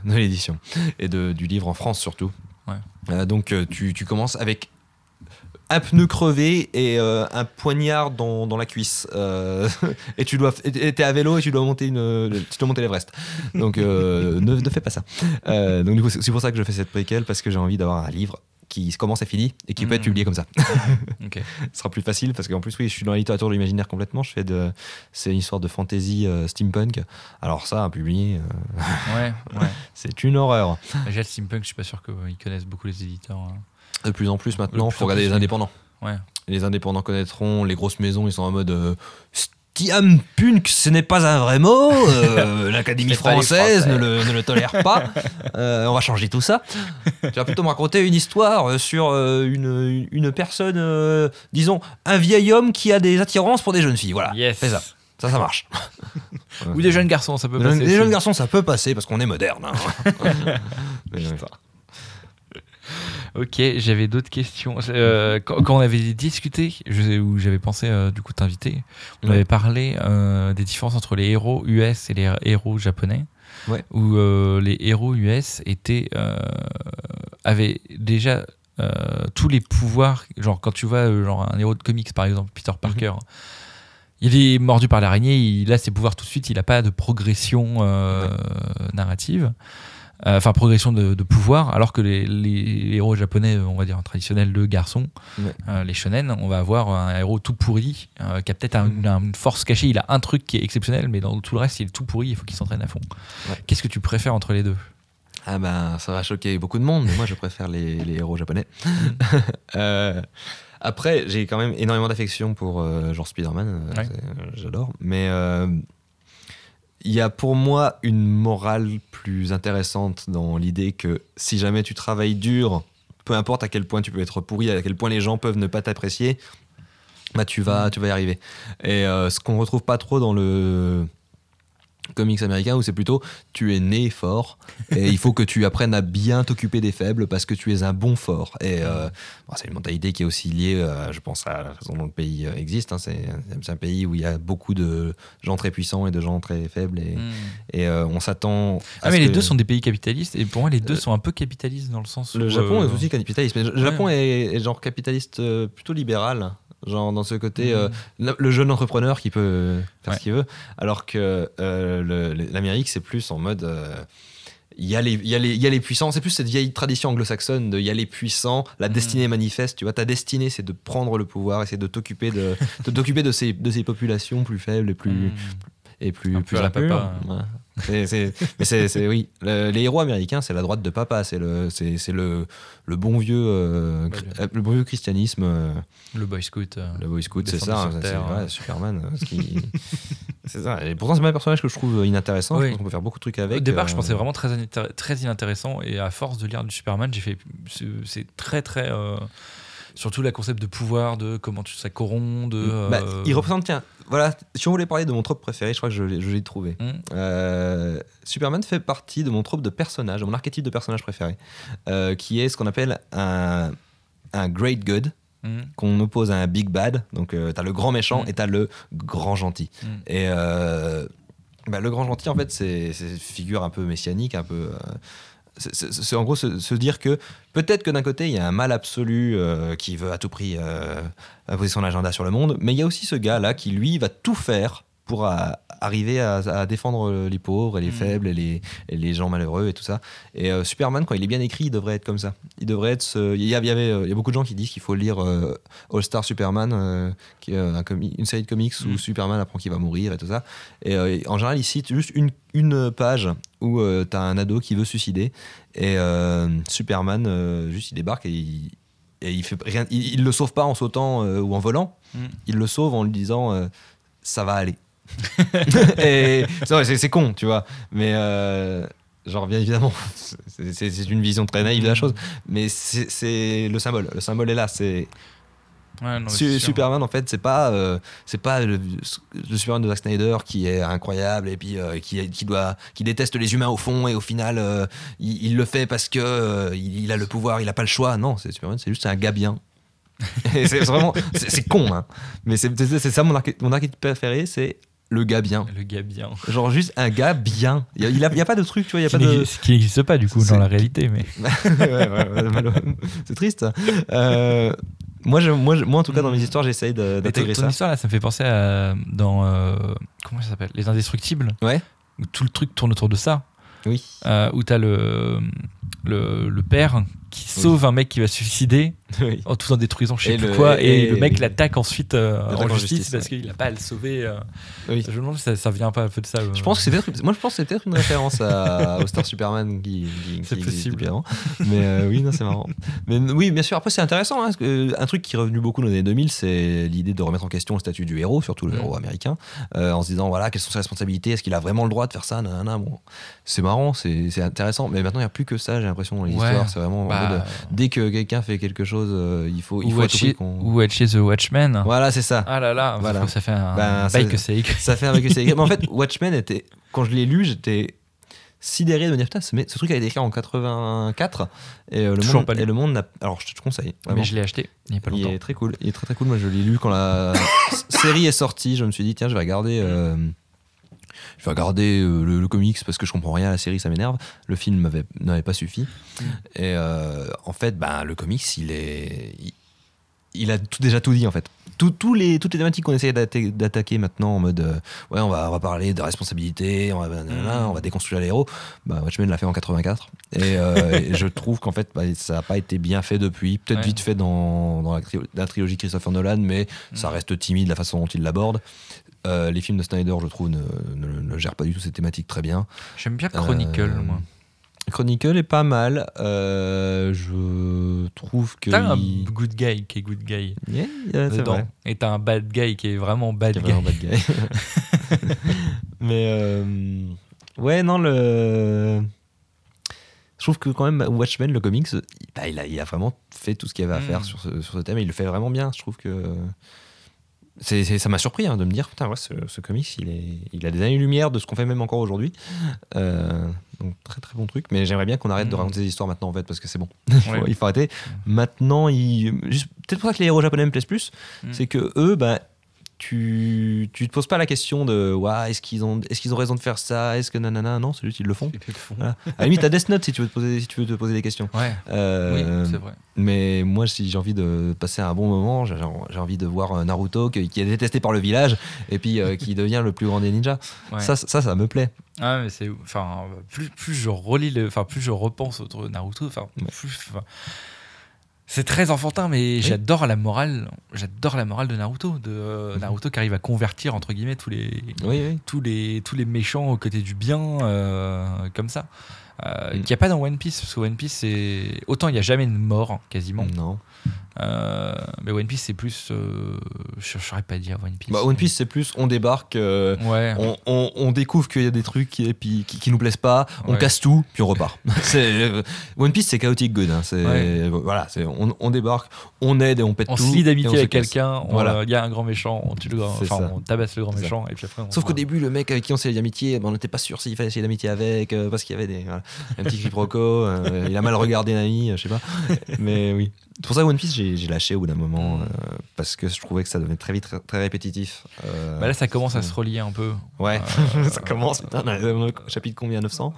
de, de l'édition. Et de, du livre en France, surtout. Ouais. Euh, donc, euh, tu, tu commences avec un pneu crevé et euh, un poignard dans, dans la cuisse. Euh, et tu dois, t'es à vélo et tu dois monter une, tu dois monter l'Everest. Donc ne, ne fais pas ça. Donc du coup, c'est c'est pour ça que je fais cette préquelle parce que j'ai envie d'avoir un livre qui commence et finit et qui peut être Mm. publié comme ça. Ce sera plus facile parce qu'en plus oui, je suis dans la littérature de l'imaginaire complètement. Je fais de, c'est une histoire de fantasy euh, steampunk. Alors ça, à publier, euh, Ouais, ouais. c'est une horreur. Déjà, le steampunk, je suis pas sûr qu'ils connaissent beaucoup les éditeurs. hein. De plus en plus maintenant, il faut regarder les indépendants. Ouais. Les indépendants connaîtront, les grosses maisons, ils sont en mode euh, Steampunk, ce n'est pas un vrai mot. euh, L'Académie C'est française Français. ne le, ne le tolère pas. Euh, on va changer tout ça. Tu vas plutôt me raconter une histoire euh, sur une, une personne, euh, disons, un vieil homme qui a des attirances pour des jeunes filles. Voilà, Yes. fais ça. Ça, ça marche. Ou des jeunes garçons, ça peut Des passer. des aussi. jeunes garçons, ça peut passer parce qu'on est moderne. hein. Mais. Ok, j'avais d'autres questions. Euh, quand, quand on avait discuté, je, où j'avais pensé euh, du coup t'inviter, on Ouais. avait parlé euh, des différences entre les héros US et les héros japonais. Ouais. Où les héros US étaient avaient déjà tous les pouvoirs. Genre quand tu vois genre un héros de comics par exemple, Peter Parker. Il est mordu par l'araignée, il a ses pouvoirs tout de suite, il n'a pas de progression narrative. Euh, Enfin, progression de, de pouvoir, alors que les, les héros japonais, on va dire traditionnels de garçons, Ouais. euh, les shonen, on va avoir un héros tout pourri, euh, qui a peut-être un- Mm. une force cachée, il a un truc qui est exceptionnel, mais dans tout le reste, il est tout pourri, il faut qu'il s'entraîne à fond. Ouais. Qu'est-ce que tu préfères entre les deux? Ah ben, ça va choquer beaucoup de monde, mais moi je préfère les, les héros japonais. Euh, après, j'ai quand même énormément d'affection pour genre Spider-Man, Ouais. j'adore. Mais il y a pour moi une morale plus intéressante dans l'idée que si jamais tu travailles dur, peu importe à quel point tu peux être pourri, à quel point les gens peuvent ne pas t'apprécier, bah tu vas, tu vas y arriver. Et euh, ce qu'on retrouve pas trop dans le comics américain où c'est plutôt tu es né fort et il faut que tu apprennes à bien t'occuper des faibles parce que tu es un bon fort et euh, bon, c'est une mentalité qui est aussi liée euh, je pense à la façon dont le pays euh, existe hein. c'est un pays où il y a beaucoup de gens très puissants et de gens très faibles et, et, euh, on s'attend Hmm. Ah, mais les que- deux sont des pays capitalistes, et pour moi, les deux sont un peu capitalistes dans le sens où. le Japon est aussi capitaliste mais le Japon est, est genre capitaliste plutôt libéral genre dans ce côté euh, le jeune entrepreneur qui peut faire Ouais. ce qu'il veut, alors que euh, l'Amérique, c'est plus en mode. euh, il y, a les, il, y a les, il y a les puissants, c'est plus cette vieille tradition anglo-saxonne de il y a les puissants, la Mhm. destinée manifeste, tu vois, ta destinée c'est de prendre le pouvoir, essayer de t'occuper de, de t'occuper de ces, de ces populations plus faibles et plus, hmm. et plus, Un peu plus à la impures. papa. Ouais. C'est- c'est- mais c'est, c'est- oui, Le- les héros américains, c'est la droite de papa, c'est le, c'est, c'est le, le bon vieux, euh, cri- le bon vieux christianisme. euh, Le Boy Scout. euh, le Boy Scout, c'est ça, sur hein, c'est- Terre, ouais, ouais. Superman. euh, ce qui- c'est ça. Et pourtant, c'est pas un personnage que je trouve inintéressant. Oui. Je pense qu'on peut faire beaucoup de trucs avec. Au départ, je euh, pensais vraiment très, inintér- très inintéressant, et à force de lire du Superman, j'ai fait. c'est- C'est très, très. euh, surtout la concept de pouvoir, de comment tu, ça corrompt, de. bah, euh, il représente, tiens, voilà, si on voulait parler de mon trope préféré, je crois que je l'ai, je l'ai trouvé. hmm, Euh, Superman fait partie de mon trope de personnage, de mon archétype de personnage préféré, euh, qui est ce qu'on appelle un, un great good, hmm, qu'on oppose à un big bad. Donc, t'as le grand méchant Mm. et t'as le grand gentil. Et bah, le grand gentil, en fait, c'est c'est une figure un peu messianique, un peu. C'est- en gros se, dire que peut-être que d'un côté, il y a un mal absolu euh, qui veut à tout prix euh, imposer son agenda sur le monde, mais il y a aussi ce gars-là qui, lui, va tout faire pour euh, arriver à, à défendre les pauvres et les Mm. faibles et les, et les gens malheureux et tout ça. Et euh, Superman, quand il est bien écrit, il devrait être comme ça. Il devrait être. ce- Il y, avait, euh, il y a beaucoup de gens qui disent qu'il faut lire euh, All Star Superman, euh, qui est un une série de comics où Mm. Superman apprend qu'il va mourir et tout ça. Et euh, en général, il cite juste une, une page où tu t'as un ado qui veut suicider et euh, Superman, euh, juste il débarque et il, et il fait rien. Il, il le sauve pas en sautant euh, ou en volant. Mm. Il le sauve en lui disant euh, ça va aller. Et c'est con, tu vois. Mais euh, genre bien évidemment, c'est- une vision très naïve de la chose. Mais c'est le symbole. Le symbole est là. C'est Ouais, non, sûr. Superman en fait c'est pas euh, c'est pas le, le Superman de Zack Snyder qui est incroyable et puis euh, qui, qui doit qui déteste les humains au fond et au final euh, il, il le fait parce que il, il a le pouvoir il a pas le choix non c'est Superman c'est juste un gars bien c'est vraiment c'est con hein mais c'est ça mon, arché- mon archétype préféré c'est le gars bien Le gars bien. genre juste un gars bien il y a, pas de truc tu vois il y a pas de n'existe- qui n'existe pas du coup dans la réalité, mais. Ouais, ouais, ouais, malheureux. c'est triste. Euh, moi, je- moi, je- moi, en tout cas, dans mes histoires, j'essaye ton, d'intégrer ton ça. histoire là, ça me fait penser à dans euh, comment ça s'appelle, Les Indestructibles. Ouais. Où tout le truc tourne autour de ça. Oui. Euh, où t'as le, le le père qui sauve un mec qui va se suicider oui. en tout en détruisant je sais Et plus le- quoi et, et- le mec l'attaque ensuite euh, en en justice, justice, parce ouais. qu'il a pas à le sauver. euh. Oui. Je me demande si ça, ça vient pas un peu de ça. euh. Je pense que c'est peut-être, moi je pense que c'est peut-être une référence à, au Star Superman qui, qui, C'est possible. avant. Mais euh, oui, non, c'est marrant. Mais oui, bien sûr, après c'est intéressant. hein, parce que, euh, un truc qui est revenu beaucoup dans les années 2000, c'est l'idée de remettre en question le statut du héros, surtout le Mm. héros américain, euh, en se disant voilà, quelles sont ses responsabilités, est-ce qu'il a vraiment le droit de faire ça nanana, bon, C'est marrant, c'est c'est intéressant. Mais maintenant, il n'y a plus que ça, j'ai l'impression, dans les Ouais. histoires. C'est vraiment en Bah, mode, dès que quelqu'un fait quelque chose, euh, il faut, il ou faut à tout Watch prix It- qu'on. ou Watch It the Watchmen. Voilà, c'est ça. Ah là là, Voilà. ça fait un Ben, bail ça- que c'est écrit. Ça fait un mec Mais en fait, Watchmen était. Quand je l'ai lu, j'étais sidéré de me dire putain, ce, mec- ce truc a été écrit en 84 et euh, le Toujours monde, pas et le monde n'a. Alors je te conseille. Mais je l'ai acheté il y a pas Il longtemps. est très cool. Il est très très cool. Moi, je l'ai lu quand la série est sortie. Je me suis dit tiens, je vais regarder. euh, je vais regarder euh, le, le comics parce que je comprends rien à la série, ça m'énerve. Le film n'avait pas suffi. Mm. Et euh, en fait, ben, le comics, il est. il- il a tout, déjà tout dit en fait. Tout- tous les, toutes les thématiques qu'on essaie d'atta- d'attaquer maintenant en mode euh, ouais on va, on va parler de responsabilité, on va, nanana, Mhm. on va déconstruire les héros. Bah, Watchmen l'a fait en 84 et, euh, et je trouve qu'en fait bah, ça n'a pas été bien fait depuis. Peut-être Ouais. vite fait dans, dans la, tri- la trilogie Christopher Nolan, mais ça Mhm. reste timide la façon dont il l'aborde. Euh, les films de Snyder, je trouve, ne, ne- ne gèrent pas du tout ces thématiques très bien. J'aime bien Chronicle, Euh, moi. Chronicle est pas mal. Euh, je trouve que. T'as un good guy qui est good guy Yeah, yeah, c'est vrai. Et t'as un bad guy qui est vraiment bad est guy. vraiment bad guy. Mais euh, ouais, non, le. Je trouve que quand même Watchmen, le comics, il, bah, il a, il a vraiment fait tout ce qu'il y avait à faire sur ce, sur ce thème et il le fait vraiment bien. Je trouve que. C'est ça m'a surpris hein, de me dire, putain, ouais, ce, ce comics, il, est, il a des années-lumière de ce qu'on fait même encore aujourd'hui. Euh, donc, très très bon truc. Mais j'aimerais bien qu'on arrête de Mm. raconter des histoires maintenant, en fait, parce que c'est bon. Ouais. il faut arrêter. Maintenant, il... peut-être pour ça que les héros japonais me plaisent plus, Mm. c'est que eux, bah, tu, tu te poses pas la question de ouais, est-ce qu'ils ont, est qu'ils ont raison de faire ça? Est-ce que nanana? Non, c'est juste qu'ils le font. Ils le font. Voilà. À la limite, t'as Death Note si tu veux te poser, si tu veux te poser des questions. Ouais, Euh, oui, c'est vrai. mais moi, si j'ai envie de passer un bon moment, j'ai j'ai envie de voir euh, Naruto qui, qui est détesté par le village et puis euh, qui devient le plus grand des ninjas. Ouais. Ça, ça, ça me plaît. Ah, mais c'est enfin plus, plus je relis le enfin plus je repense au Naruto enfin plus c'est très enfantin mais j'adore la morale j'adore la morale de Naruto de euh, Mhm. Naruto qui arrive à convertir entre guillemets tous les Oui, oui. tous les tous les méchants aux côtés du bien euh, comme ça euh, Mm. qu'il n'y a pas dans One Piece parce que One Piece c'est autant il n'y a jamais de mort quasiment Non. Euh, mais One Piece c'est plus euh, je ne saurais pas dire One Piece Bah, One Piece, c'est plus on débarque. euh, ouais on, on- on découvre qu'il y a des trucs qui, qui, qui nous plaisent pas, on Ouais. casse tout, puis on repart. One Piece, c'est chaotique good. hein, Ouais. voilà, on, on débarque, on aide et on pète on tout. se lie d'amitié avec quelqu'un, Voilà. il y a un grand méchant, on tue le grand, enfin on tabasse le grand méchant et puis après Sauf qu'au début, le mec avec qui on s'est lié d'amitié, ben, on n'était pas sûr s'il fallait essayer d'amitié avec, parce qu'il y avait des, voilà, un petit quiproquo, il a mal regardé Nami, euh, je sais pas. Mais oui. C'est pour ça One Piece, j'ai, lâché au bout d'un moment, euh, parce que je trouvais que ça devenait très vite très, très répétitif. Euh, Bah là ça commence à se relier un peu. Ouais, Euh, ça commence, putain, chapitre combien 900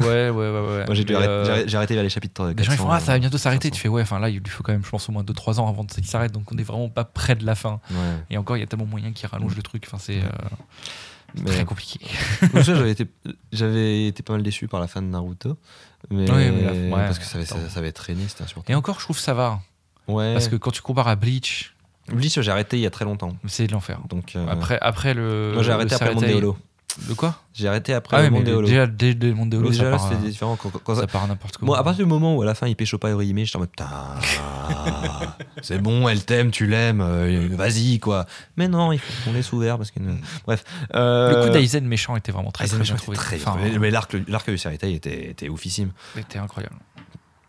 Ouais ouais ouais ouais. Moi j'ai, arrêté- arrêté vers les chapitres Les gens ils 400, font ah ça va bientôt s'arrêter. 500. Tu fais ouais enfin là il lui faut quand même je pense au moins 2-3 ans avant qu'il s'arrête donc on est vraiment pas près de la fin. Ouais. Et encore il y a tellement moyen qui rallonge le truc. Enfin c'est Mais- très compliqué. Moi, j'avais été, j'avais été pas mal déçu par la fin de Naruto. Mais, Ouais, mais la- ouais, parce que ça avait, ça, ça avait traîné, c'était insupportable. Et encore je trouve ça va Ouais. parce que quand tu compares à Bleach Bleach, j'ai arrêté il y a très longtemps. c'est de l'enfer. Donc, euh, Après après le moi j'ai arrêté après Saretai- Holo. De quoi J'ai arrêté après Ah le monde déjà dès le monde des Holo Déjà ça là, c'était euh, différent. Quand, quand ça- ça part n'importe comment. Bon, à partir du moment où à la fin il pécho pas Orihime, j'étais en mode putain, c'est bon, elle t'aime, tu l'aimes, euh, vas-y quoi. Mais non, il faut qu'on laisse ouvert parce que. Bref. Le Euh, coup d'Aizen méchant était vraiment très, Aizen très bien trouvé. très Enfin, mais, mais l'arc, l'arc du Saretai était, était oufissime. c'était incroyable.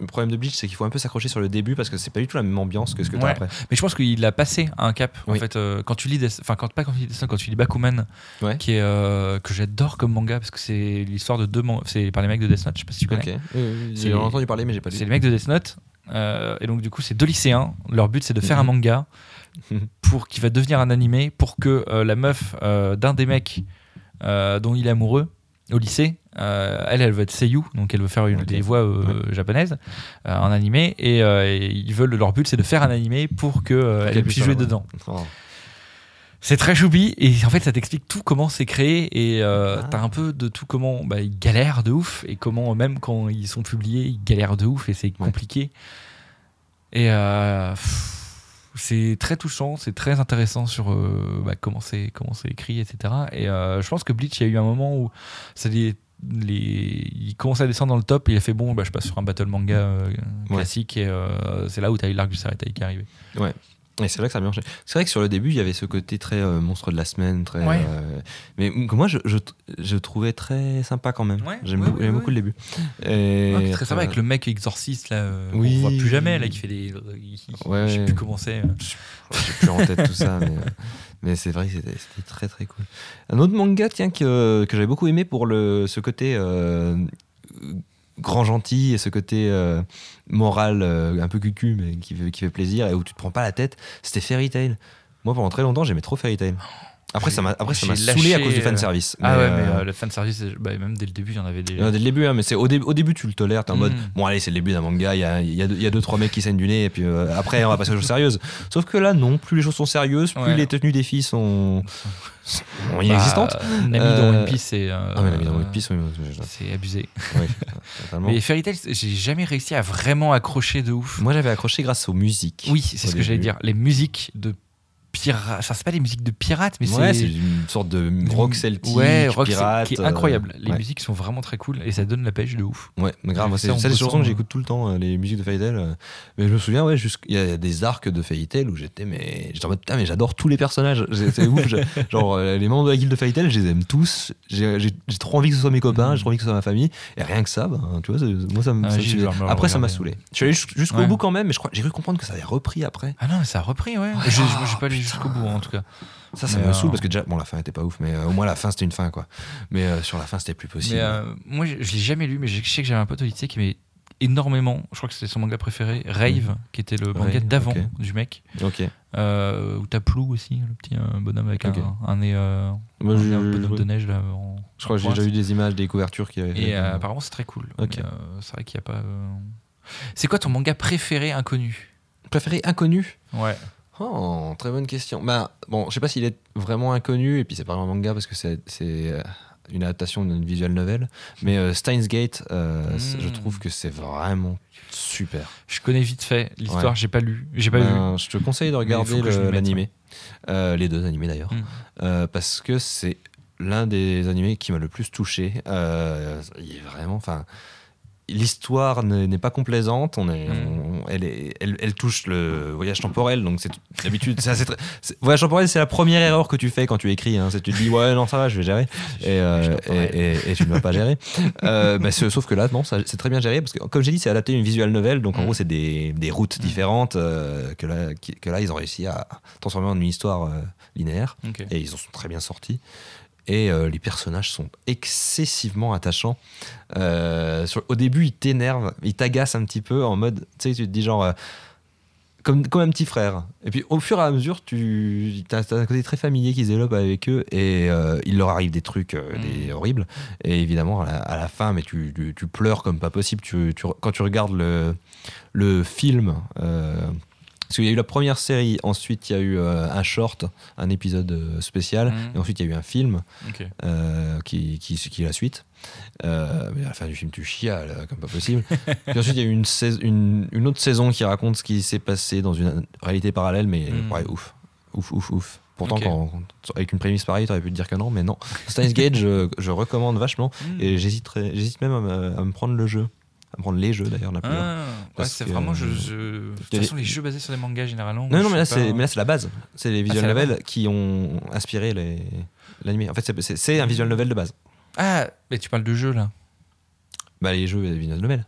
Le problème de Bleach, c'est qu'il faut un peu s'accrocher sur le début parce que c'est pas du tout la même ambiance que ce que t'as Ouais. après. Mais je pense qu'il a passé un cap. En fait, euh, quand tu lis, des... enfin quand pas quand tu lis Note, quand tu lis Bakuman, Ouais. qui est euh, que j'adore comme manga parce que c'est l'histoire de deux, man- c'est par les mecs de Death Note. Je sais pas si tu connais. Ok. Oui, oui, C'est- J'ai entendu parler, mais j'ai pas lu. C'est les mecs de Death Note. euh, et donc du coup, c'est deux lycéens. Leur but, c'est de faire un Mhm. manga Mhm. pour qui va devenir un animé pour que la meuf d'un des mecs dont il est amoureux au lycée, euh, elle, elle veut être seiyuu, donc elle veut faire une des voix euh, japonaises euh, en animé, et, et ils veulent leur but, c'est de faire un animé pour que elle Qu'elle puisse puisse jouer dedans. Oh. C'est très choubi et en fait ça t'explique tout comment c'est créé et euh, Ah. t'as un peu de tout comment bah, ils galèrent de ouf et comment même quand ils sont publiés ils galèrent de ouf et c'est compliqué et euh, pff, c'est très touchant c'est très intéressant sur euh, bah, comment c'est comment c'est écrit etc et euh, je pense que Bleach il y a eu un moment où c'est les les, il commence à descendre dans le top et il a fait bon bah, je passe sur un battle manga euh, Ouais. classique et euh, c'est là où t'as eu l'arc du Saretai qui est arrivé Et c'est là que ça a bien marché. C'est vrai que sur le début, il y avait ce côté très euh, monstre de la semaine, très. Ouais. euh, mais que moi, je, je, je trouvais très sympa quand même. Ouais, J'aime ouais, beaucoup, beaucoup le début. Et Ah, c'est très sympa avec le mec exorciste là, euh, Oui. on voit plus jamais là qui fait des. je sais plus comment c'est. J'ai plus en tête tout ça, mais, euh, mais c'est vrai que c'était c'était très très cool. Un autre manga, tiens, que, que j'avais beaucoup aimé pour le, ce côté euh, grand gentil et ce côté euh, moral euh, un peu cucu, mais qui qui fait plaisir et où tu te prends pas la tête, c'était Fairy Tail. Moi, pendant très longtemps, j'aimais trop Fairy Tail. Après, ça m'a après, ça m'a saoulé à cause du euh, fanservice. Ah ouais, mais euh, euh, le fanservice, bah, même dès le début, il y en avait des. euh, dès le début, hein, mais c'est au, dé- au début, tu le tolères. T'es en Mm. mode, bon, allez, c'est le début d'un manga, il y a, y, a y a deux, trois mecs qui saignent du nez, et puis euh, après, on va passer aux choses sérieuses. Sauf que là, non, plus les choses sont sérieuses, plus Ouais. les tenues des filles sont, sont Bah, inexistantes. Nami dans One Piece, c'est. Ah, mais mise en One Piece, oui, C'est abusé. oui, totalement. Mais Fairy Tail, j'ai jamais réussi à vraiment accrocher de ouf. Moi, j'avais accroché grâce aux musiques. Oui, c'est ce que j'allais dire. Les musiques de pirates. Enfin, c'est pas des musiques de pirates, mais ouais, c'est une sorte de rock celtique, ouais, rock pirate. qui est euh, incroyable. Les ouais. musiques sont vraiment très cool et ça donne la pêche de ouf. Ouais, mais grave, c'est ça bossant, chansons que euh. j'écoute tout le temps, euh, les musiques de Fairy Tail. euh, Mais je me souviens, ouais, il y a des arcs de Fairy Tail où j'étais, mais j'étais en mode, putain, mais j'adore tous les personnages. C'est ouf. je- genre, les membres de la guilde de Fairy Tail, je les aime tous. J'ai trop envie que ce soit mes copains, Mhm. j'ai trop envie que ce soit ma famille. Et rien que ça, ben, tu vois, moi, ça me. Ah, après, ça m'a saoulé. Je suis allé jus- jusqu'au bout quand même, mais j'ai cru comprendre que ça avait repris après. Ah non, ça a repris, ouais. J'ai pas putain. Jusqu'au bout, en tout cas. Ça, ça Mais, me euh, saoule parce que déjà, bon, la fin était pas ouf, mais euh, au moins la fin, c'était une fin, quoi. Mais euh, sur la fin, c'était plus possible. Mais euh, moi, je, je l'ai jamais lu, mais je sais que j'avais un pote au lycée qui m'aimait énormément. Je crois que c'était son manga préféré, Rave, qui était le manga d'avant du mec. Ok. Euh, où t'as Plou aussi, le petit bonhomme avec un, un nez, Moi, un je- nez, un bonhomme de neige là. en- Je crois que j'ai déjà eu des images, des couvertures qui avaient. Et apparemment, c'est très cool. Ok. Mais, euh, c'est vrai qu'il n'y a pas. C'est quoi ton manga préféré inconnu? Préféré inconnu? Ouais. Oh, très bonne question. Bah, bon, je sais pas s'il est vraiment inconnu, et puis c'est pas un manga parce que c'est euh, une adaptation d'une visual novel, mais euh, Steins Gate, euh, je Mm. trouve que c'est vraiment super. Je connais vite fait l'histoire, Ouais. j'ai pas lu. J'ai pas vu. Ben, je te conseille de regarder le- l'animé, Euh, les deux animés d'ailleurs, Mm. Euh, parce que c'est l'un des animés qui m'a le plus touché. Il est vraiment, enfin. L'histoire n'est pas complaisante, on est, Mm. on- elle, est, elle, elle touche le voyage temporel, donc c'est d'habitude. voyage temporel, c'est la première erreur que tu fais quand tu écris. Hein, c'est tu te dis ouais non ça va, je vais gérer, et, euh, et, et- et tu ne vas pas gérer. Euh, bah, sauf que là non, c'est très bien géré parce que comme j'ai dit, c'est adapté à une visual novel, donc en Mm. gros c'est des, des routes Mm. différentes euh, que là qui- que là ils ont réussi à transformer en une histoire linéaire et ils en sont très bien sortis. Et euh, les personnages sont excessivement attachants. Euh, sur- au début, ils t'énervent, ils t'agacent un petit peu en mode, tu sais, tu te dis genre, euh, comme, comme un petit frère. Et puis au fur et à mesure, tu as, un côté très familier qui se développe avec eux et il leur arrive des trucs des, Mm. horribles. Et évidemment, à la, à la fin, mais tu, tu, tu pleures comme pas possible. Tu, quand tu regardes le, le film, parce qu'il y a eu la première série, ensuite il y a eu euh, un short, un épisode euh, spécial, Mm. et ensuite il y a eu un film euh, qui, qui, qui est la suite. Euh, mais à la fin du film, tu chiales comme pas possible. Puis ensuite, il y a eu une, sais- une, une autre saison qui raconte ce qui s'est passé dans une réalité parallèle, mais Mm. ouais, ouf. Ouf, ouf, ouf. Pourtant, quand, avec une prémisse pareille, t'aurais pu te dire que non, mais non. Steins Gate, je, je recommande vachement. Mm. Et j'hésite même à me, à me prendre le jeu. À prendre les jeux d'ailleurs. Ah, ouais, c'est vraiment. Je, euh, je- De toute façon, les jeux basés sur des mangas généralement. Non, non, mais là, c'est pas- mais là, c'est la base. C'est les visual c'est la novels qui ont inspiré les- l'animé. En fait, c'est- un visual novel de base. Ah, mais tu parles de jeux là. Bah, les jeux, les visual novels.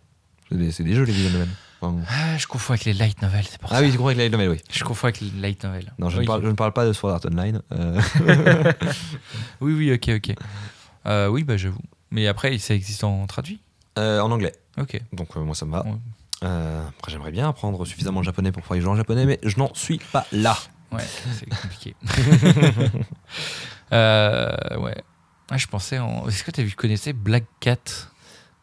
C'est des, jeux, les visual novels. Ah, je confonds avec les light novels, c'est pour ah ça. oui, tu comprends avec les novels, oui. Je confonds avec les light novels. Non, je, oui. ne parle, je ne parle pas de Sword Art Online. euh, Oui, oui, ok, ok. Euh, oui, bah j'avoue. Mais après, ça existe en traduit? Euh, en anglais. Ok. Donc, euh, moi, ça me va. Ouais. Euh, après, j'aimerais bien apprendre suffisamment le japonais pour pouvoir y jouer en japonais, mais je n'en suis pas là. Ouais, c'est compliqué. euh, ouais. Ah, je pensais en. Est-ce que tu connaissais Black Cat?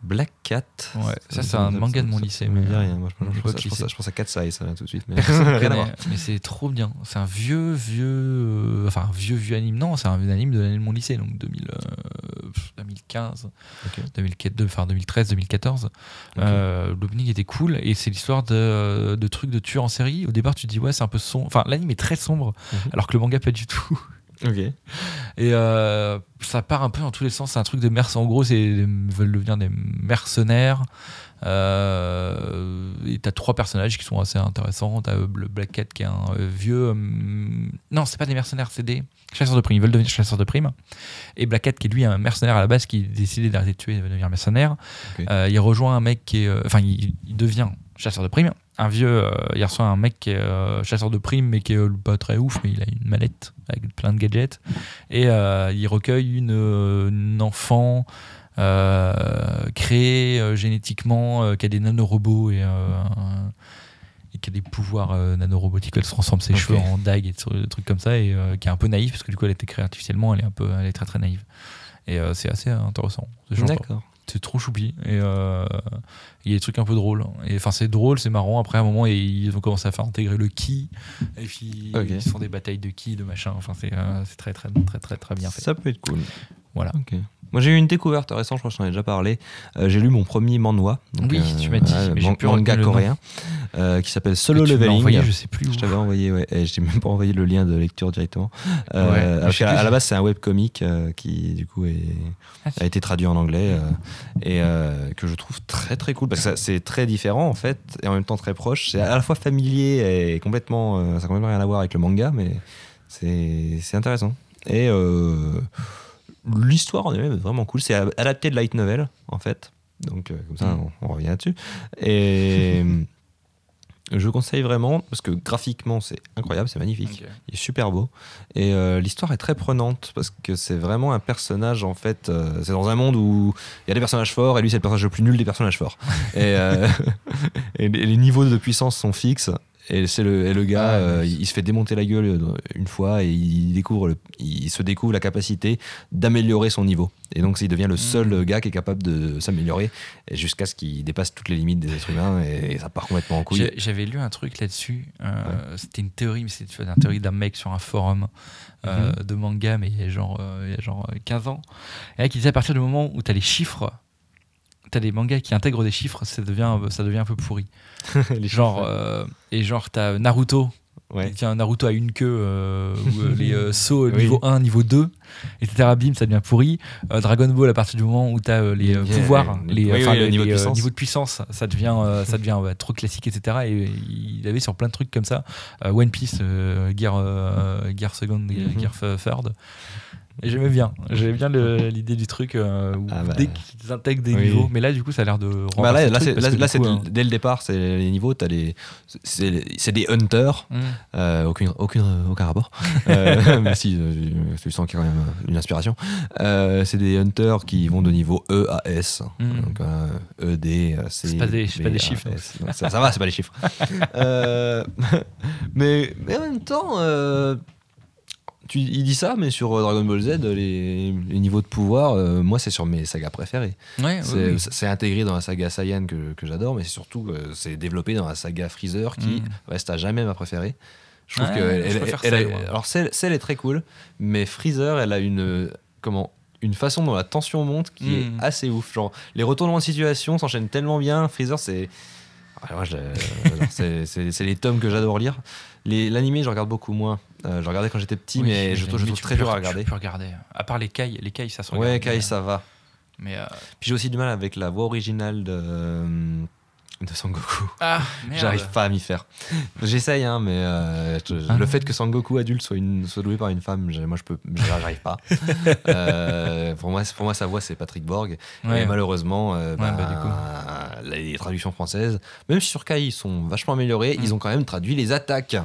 Black Cat. Ouais, ça, c'est un manga de mon lycée, Mais euh, rien. Moi, je, pense- je, pense, votre je pense à- Cat Size là, tout de suite. Mais voir. mais c'est trop bien. C'est un vieux, vieux. euh, enfin, un vieux, vieux anime. Non, c'est un anime de l'année de mon lycée, donc 2000, euh, pff, 2015, Ok. 2004, de- enfin 2013, 2014. Euh, L'opening était cool et c'est l'histoire de, de trucs de tueurs en série. Au départ, tu te dis, ouais, c'est un peu sombre. Enfin, l'anime est très sombre, Mhm. alors que le manga, pas du tout. Ok. Et euh, ça part un peu dans tous les sens. C'est un truc de mercenaires. En gros, ils veulent devenir des mercenaires. Euh, et t'as trois personnages qui sont assez intéressants. T'as euh, le Black Cat qui est un euh, vieux. hum, non, c'est pas des mercenaires, c'est des chasseurs de primes. Ils veulent devenir chasseurs de primes. Et Black Cat qui est lui un mercenaire à la base qui décidé d'arrêter de tuer et de devenir mercenaire. Il rejoint un mec qui est. Enfin, il, il devient chasseur de primes. Un vieux. euh, il reçoit un mec qui est euh, chasseur de primes mais qui est euh, pas très ouf, mais il a une mallette avec plein de gadgets. Et il recueille une, une enfant euh, créée euh, génétiquement, euh, qui a des nanorobots et, et qui a des pouvoirs nanorobotiques, elle se transforme ses cheveux en dague et des trucs comme ça, et qui est un peu naïve, parce que du coup, elle a été créée artificiellement, elle est, un peu, elle est très très naïve. Et c'est assez intéressant. D'accord. C'est trop choupi. Et euh, il y a des trucs un peu drôles. Et enfin, c'est drôle, c'est marrant. Après, à un moment, ils vont commencer à faire intégrer le ki. Et puis, ils font des batailles de ki, de machin. Enfin, c'est euh, très, très, très, très, très bien fait. Ça peut être cool. Voilà. Moi, j'ai eu une découverte récente, je crois que j'en ai déjà parlé. Euh, j'ai lu mon premier manhwa. donc, Oui, tu m'as dit, mais j'ai man- plus manga coréen, euh, qui s'appelle Solo tu Leveling. envoyé, je sais plus où. Je t'avais envoyé, ouais, et je t'ai même pas envoyé le lien de lecture directement. Euh, Ouais, à la base, c'est un webcomic euh, qui, du coup, est, Ah, a été traduit en anglais euh, et euh, que je trouve très très cool parce que c'est très différent en fait et en même temps très proche. C'est à la fois familier et complètement, euh, ça n'a complètement rien à voir avec le manga, mais c'est c'est intéressant. Et euh, l'histoire en elle-même est vraiment cool. C'est adapté de light novel en fait, donc euh, comme ça Mm. on, on revient là-dessus. Et je conseille vraiment parce que graphiquement c'est incroyable, c'est magnifique. Il est super beau. Et euh, l'histoire est très prenante parce que c'est vraiment un personnage, en fait. euh, c'est dans un monde où il y a des personnages forts et lui, c'est le personnage le plus nul des personnages forts. et, et les les niveaux de puissance sont fixes. Et, c'est le, et le gars, Ah, euh, il, se fait démonter la gueule euh, une fois et il, découvre le- il se découvre la capacité d'améliorer son niveau. Et donc, il devient le seul Mm. gars qui est capable de s'améliorer jusqu'à ce qu'il dépasse toutes les limites des êtres humains et, ça part complètement en couille. J'avais lu un truc là-dessus. euh, C'était une théorie, mais c'était une théorie d'un mec sur un forum euh, Mhm. de manga, mais il y a genre, il y a genre euh, 15 ans. Et là, qui disait à partir du moment où tu as les chiffres, tu as des mangas qui intègrent des chiffres, ça devient, ça devient un peu pourri. Les Genre, euh, et genre, tu as Naruto. Ouais. Il tient Naruto à une queue, euh, où euh, les euh, sauts Oui. niveau 1, niveau 2, etc. Bim, ça devient pourri. Dragon Ball, à partir du moment où tu as les pouvoirs, les, niveaux de puissance, ça devient, ça devient ouais, trop classique, etc. Et il avait sur plein de trucs comme ça. One Piece, guerre, guerre Second, Mhm. guerre Third. Et j'aimais bien. J'aimais bien l'idée du truc euh, où Ah bah. dès qu'ils intègrent des Oui. niveaux. Mais là, du coup, ça a l'air de. Bah là, là, truc coup, de- euh, dès le départ, c'est les niveaux, t'as les, c'est, c'est des hunters, hum, euh, aucune, aucune, aucun rapport. Euh, mais si, euh, tu sens qu'il y a quand même une inspiration. Euh, c'est des hunters qui vont de niveau E à S. Mm. Donc, euh, E, D, euh, C. C'est pas des- pas des A, chiffres. Donc, ça, ça va, c'est pas des chiffres. Euh, mais, mais en même temps, euh, tu, il dit ça, mais sur euh, Dragon Ball Z, les, les niveaux de pouvoir, euh, moi, c'est sur mes sagas préférées. ouais, C'est oui, oui. c'est intégré dans la saga Saiyan que, que j'adore, mais c'est surtout euh, c'est développé dans la saga Freezer qui Mm. reste à jamais ma préférée. Je trouve Ouais, que je elle- elle- préfère elle a- celle, alors celle, celle est très cool, mais Freezer, elle a une euh, comment une façon dont la tension monte qui Mm. est assez ouf. Genre les retournements de situation s'enchaînent tellement bien. Freezer, c'est Ah, c'est- les tomes que j'adore lire. L'animé, je regarde beaucoup moins. Euh, je regardais quand j'étais petit, Oui, mais je, trouve- je trouve tu très dur à tu regarder. peux regarder. À part les cailles, les cailles, ça se regarde. Ouais, mais, euh, ça va. Mais euh, Puis j'ai aussi du mal avec la voix originale de, euh, de Sangoku. ah merde. J'arrive pas à m'y faire. J'essaye, hein, mais euh, je- Ah. le fait que Sangoku adulte soit, une, soit doué par une femme, moi je peux, j'arrive pas. Euh, pour, moi, pour moi, sa voix c'est Patrick Borg. Ouais. Et malheureusement, euh, Ouais, bah, bah, les traductions françaises, même sur Kai ils sont vachement améliorés, Mm. ils ont quand même traduit les attaques.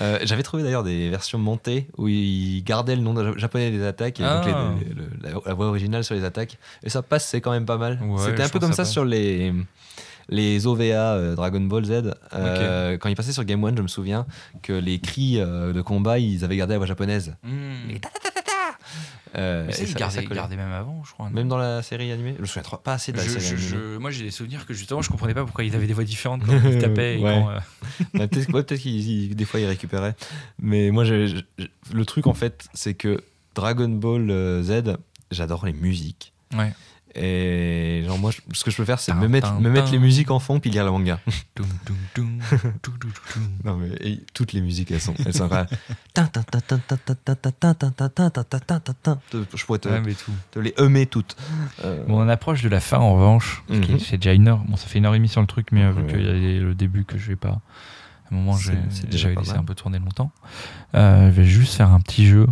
Euh, J'avais trouvé d'ailleurs des versions montées où ils gardaient le nom de- japonais des attaques et donc Ah. les- le- la, la voix originale sur les attaques. Et ça passe, c'est quand même pas mal. Ouais, C'était un peu comme ça sur les les OVA euh, Dragon Ball Z. Euh, Quand ils passaient sur Game One, je me souviens que les cris euh, de combat, ils avaient gardé la voix japonaise. Euh, Mais ça- gardé, ça collait. gardé même avant, je crois. Même dans la série animée Je me souviens pas assez de la Je- série je- animée. je- moi j'ai des souvenirs que justement je comprenais pas pourquoi ils avaient des voix différentes quand ils tapaient Ouais. euh, Bah, peut-être ouais, peut-être qu'ils ils- des fois ils récupéraient. Mais moi, le truc en fait, c'est que Dragon Ball euh, Z, j'adore les musiques. Ouais. Et genre, moi, ce que je peux faire, c'est me mettre, mettre les musiques en fond puis lire le manga. non, mais toutes les musiques, elles sont, elles sont Je pourrais te, ouais, tout. les humer toutes. On approche de la fin en revanche. C'est déjà une heure. Bon, ça fait une heure et demie sur le truc, mais vu qu'il y a le début que je vais pas. À un moment, j'avais laissé un peu tourner longtemps. Euh, je vais juste faire un petit jeu.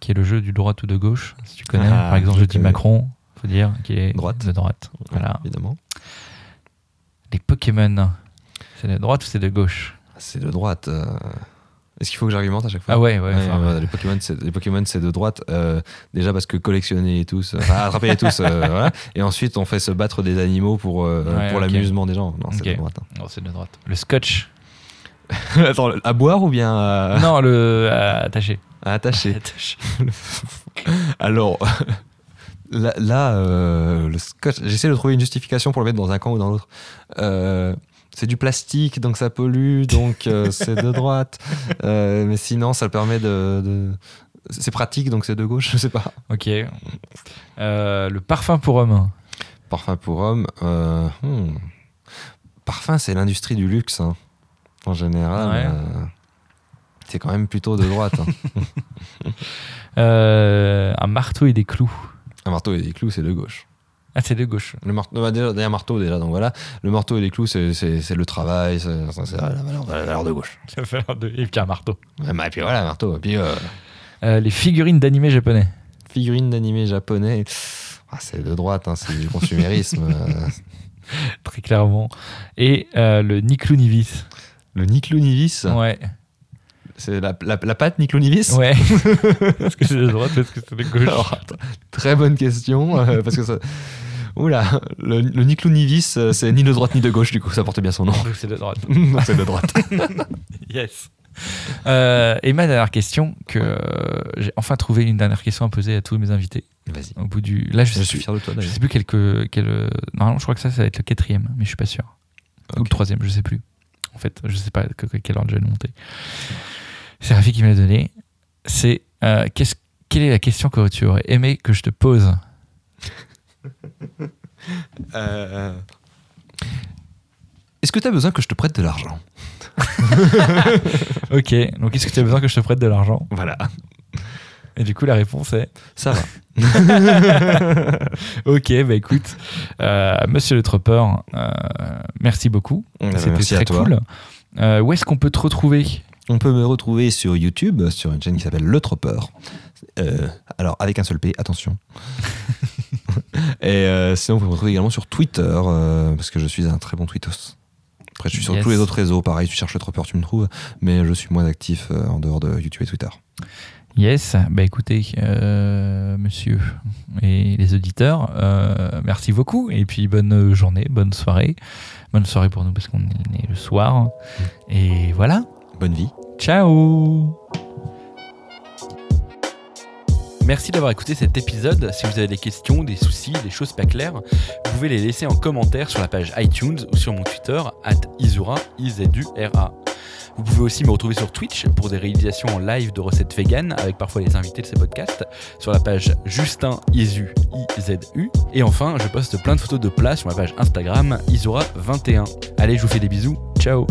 Qui est le jeu du droit ou de gauche, si tu connais. Par exemple, je dis Macron, faut dire qu'il est Droite. de droite. Voilà. Évidemment. Les Pokémon, c'est de droite ou c'est de gauche C'est de droite. euh. Est-ce qu'il faut que j'argumente à chaque fois Ah ouais, ouais. Enfin, les Pokémon, c'est les Pokémon, c'est de droite. euh, déjà parce que collectionner les tous, euh, enfin, attraper les tous, euh, voilà. Et ensuite, on fait se battre des animaux pour euh, Ouais, pour ok. l'amusement des gens. Non, c'est Ok. de droite. hein. Non, c'est de droite. Le Scotch, Attends, à boire ou bien à, Non, le euh, attaché. à attacher Attaché. Alors, là, là, euh, le scotch, j'essaie de trouver une justification pour le mettre dans un camp ou dans l'autre. Euh, c'est du plastique, donc ça pollue, donc euh, c'est de droite. Mais sinon, ça permet de. de- C'est pratique, donc c'est de gauche, je sais pas. Ok. Le parfum pour homme. Parfum pour homme. hmm. Parfum, c'est l'industrie du luxe. hein. En général, Ouais. c'est quand même plutôt de droite. hein. Euh, un marteau et des clous. Un marteau et des clous, c'est de gauche. Ah, c'est de gauche. Le marteau, bah, déjà, derrière marteau déjà, donc voilà. Le marteau et les clous, c'est, c'est- c'est le travail, c'est, c'est la, valeur, la valeur de gauche. Ça fait un de... Et puis un marteau. Ouais, bah, et puis voilà, marteau. Et puis euh, Euh, les figurines d'animé japonais. figurines d'animé japonais, ah, c'est de droite, hein, c'est du consumérisme. Très clairement. Et euh, le Niklou Nivis. le Niklou Nivis, Ouais. C'est la, la, la Nivis Ouais. Est-ce que c'est de droite ou est-ce que c'est de gauche Alors, Très bonne question, euh, parce que ça. Oula, le, le euh, c'est ni de droite ni de gauche, du coup, ça porte bien son nom. C'est de droite. C'est de droite. Yes. Euh, et ma dernière question, que euh, j'ai enfin trouvé une dernière question à poser à tous mes invités. Vas-y. Au bout du. Là, je, suis plus- fier de toi, Je sais plus quel, que- quel, euh, Normalement, je crois que ça, ça va être le quatrième, mais je suis pas sûr. Ou le troisième, je sais plus. En fait, je sais pas que- que- quel ordre je vais le monter. C'est Rafi qui me l'a donné. C'est euh, quelle est la question que tu aurais aimé que je te pose? Euh, Est-ce que tu as besoin que je te prête de l'argent? Ok, donc est-ce que tu as besoin que je te prête de l'argent? Voilà. Et du coup, la réponse est Ça va. Ok, bah écoute, euh, monsieur le Tropper, euh, merci beaucoup. C'était Merci très à toi. cool. Euh, où est-ce qu'on peut te retrouver? On peut me retrouver sur YouTube, sur une chaîne qui s'appelle Le Tropper. Euh, alors, avec un seul P, attention. Et euh, sinon, vous pouvez me retrouver également sur Twitter, euh, parce que je suis un très bon tweetos. Après, je suis sur Yes. tous les autres réseaux. Pareil, tu cherches Le Tropper, tu me trouves. Mais je suis moins actif en dehors de YouTube et Twitter. Yes, bah écoutez, euh, monsieur et les auditeurs, euh, merci beaucoup. Et puis bonne journée, bonne soirée. Bonne soirée pour nous parce qu'on est le soir. Et voilà, Bonne vie. Ciao Merci d'avoir écouté cet épisode. Si vous avez des questions, des soucis, des choses pas claires, vous pouvez les laisser en commentaire sur la page iTunes ou sur mon Twitter, at. Vous pouvez aussi me retrouver sur Twitch pour des réalisations en live de recettes vegan avec parfois les invités de ces podcasts sur la page Justin Izu, I-Z-U. Et enfin, je poste plein de photos de plats sur ma page Instagram Isura21. Allez, je vous fais des bisous. Ciao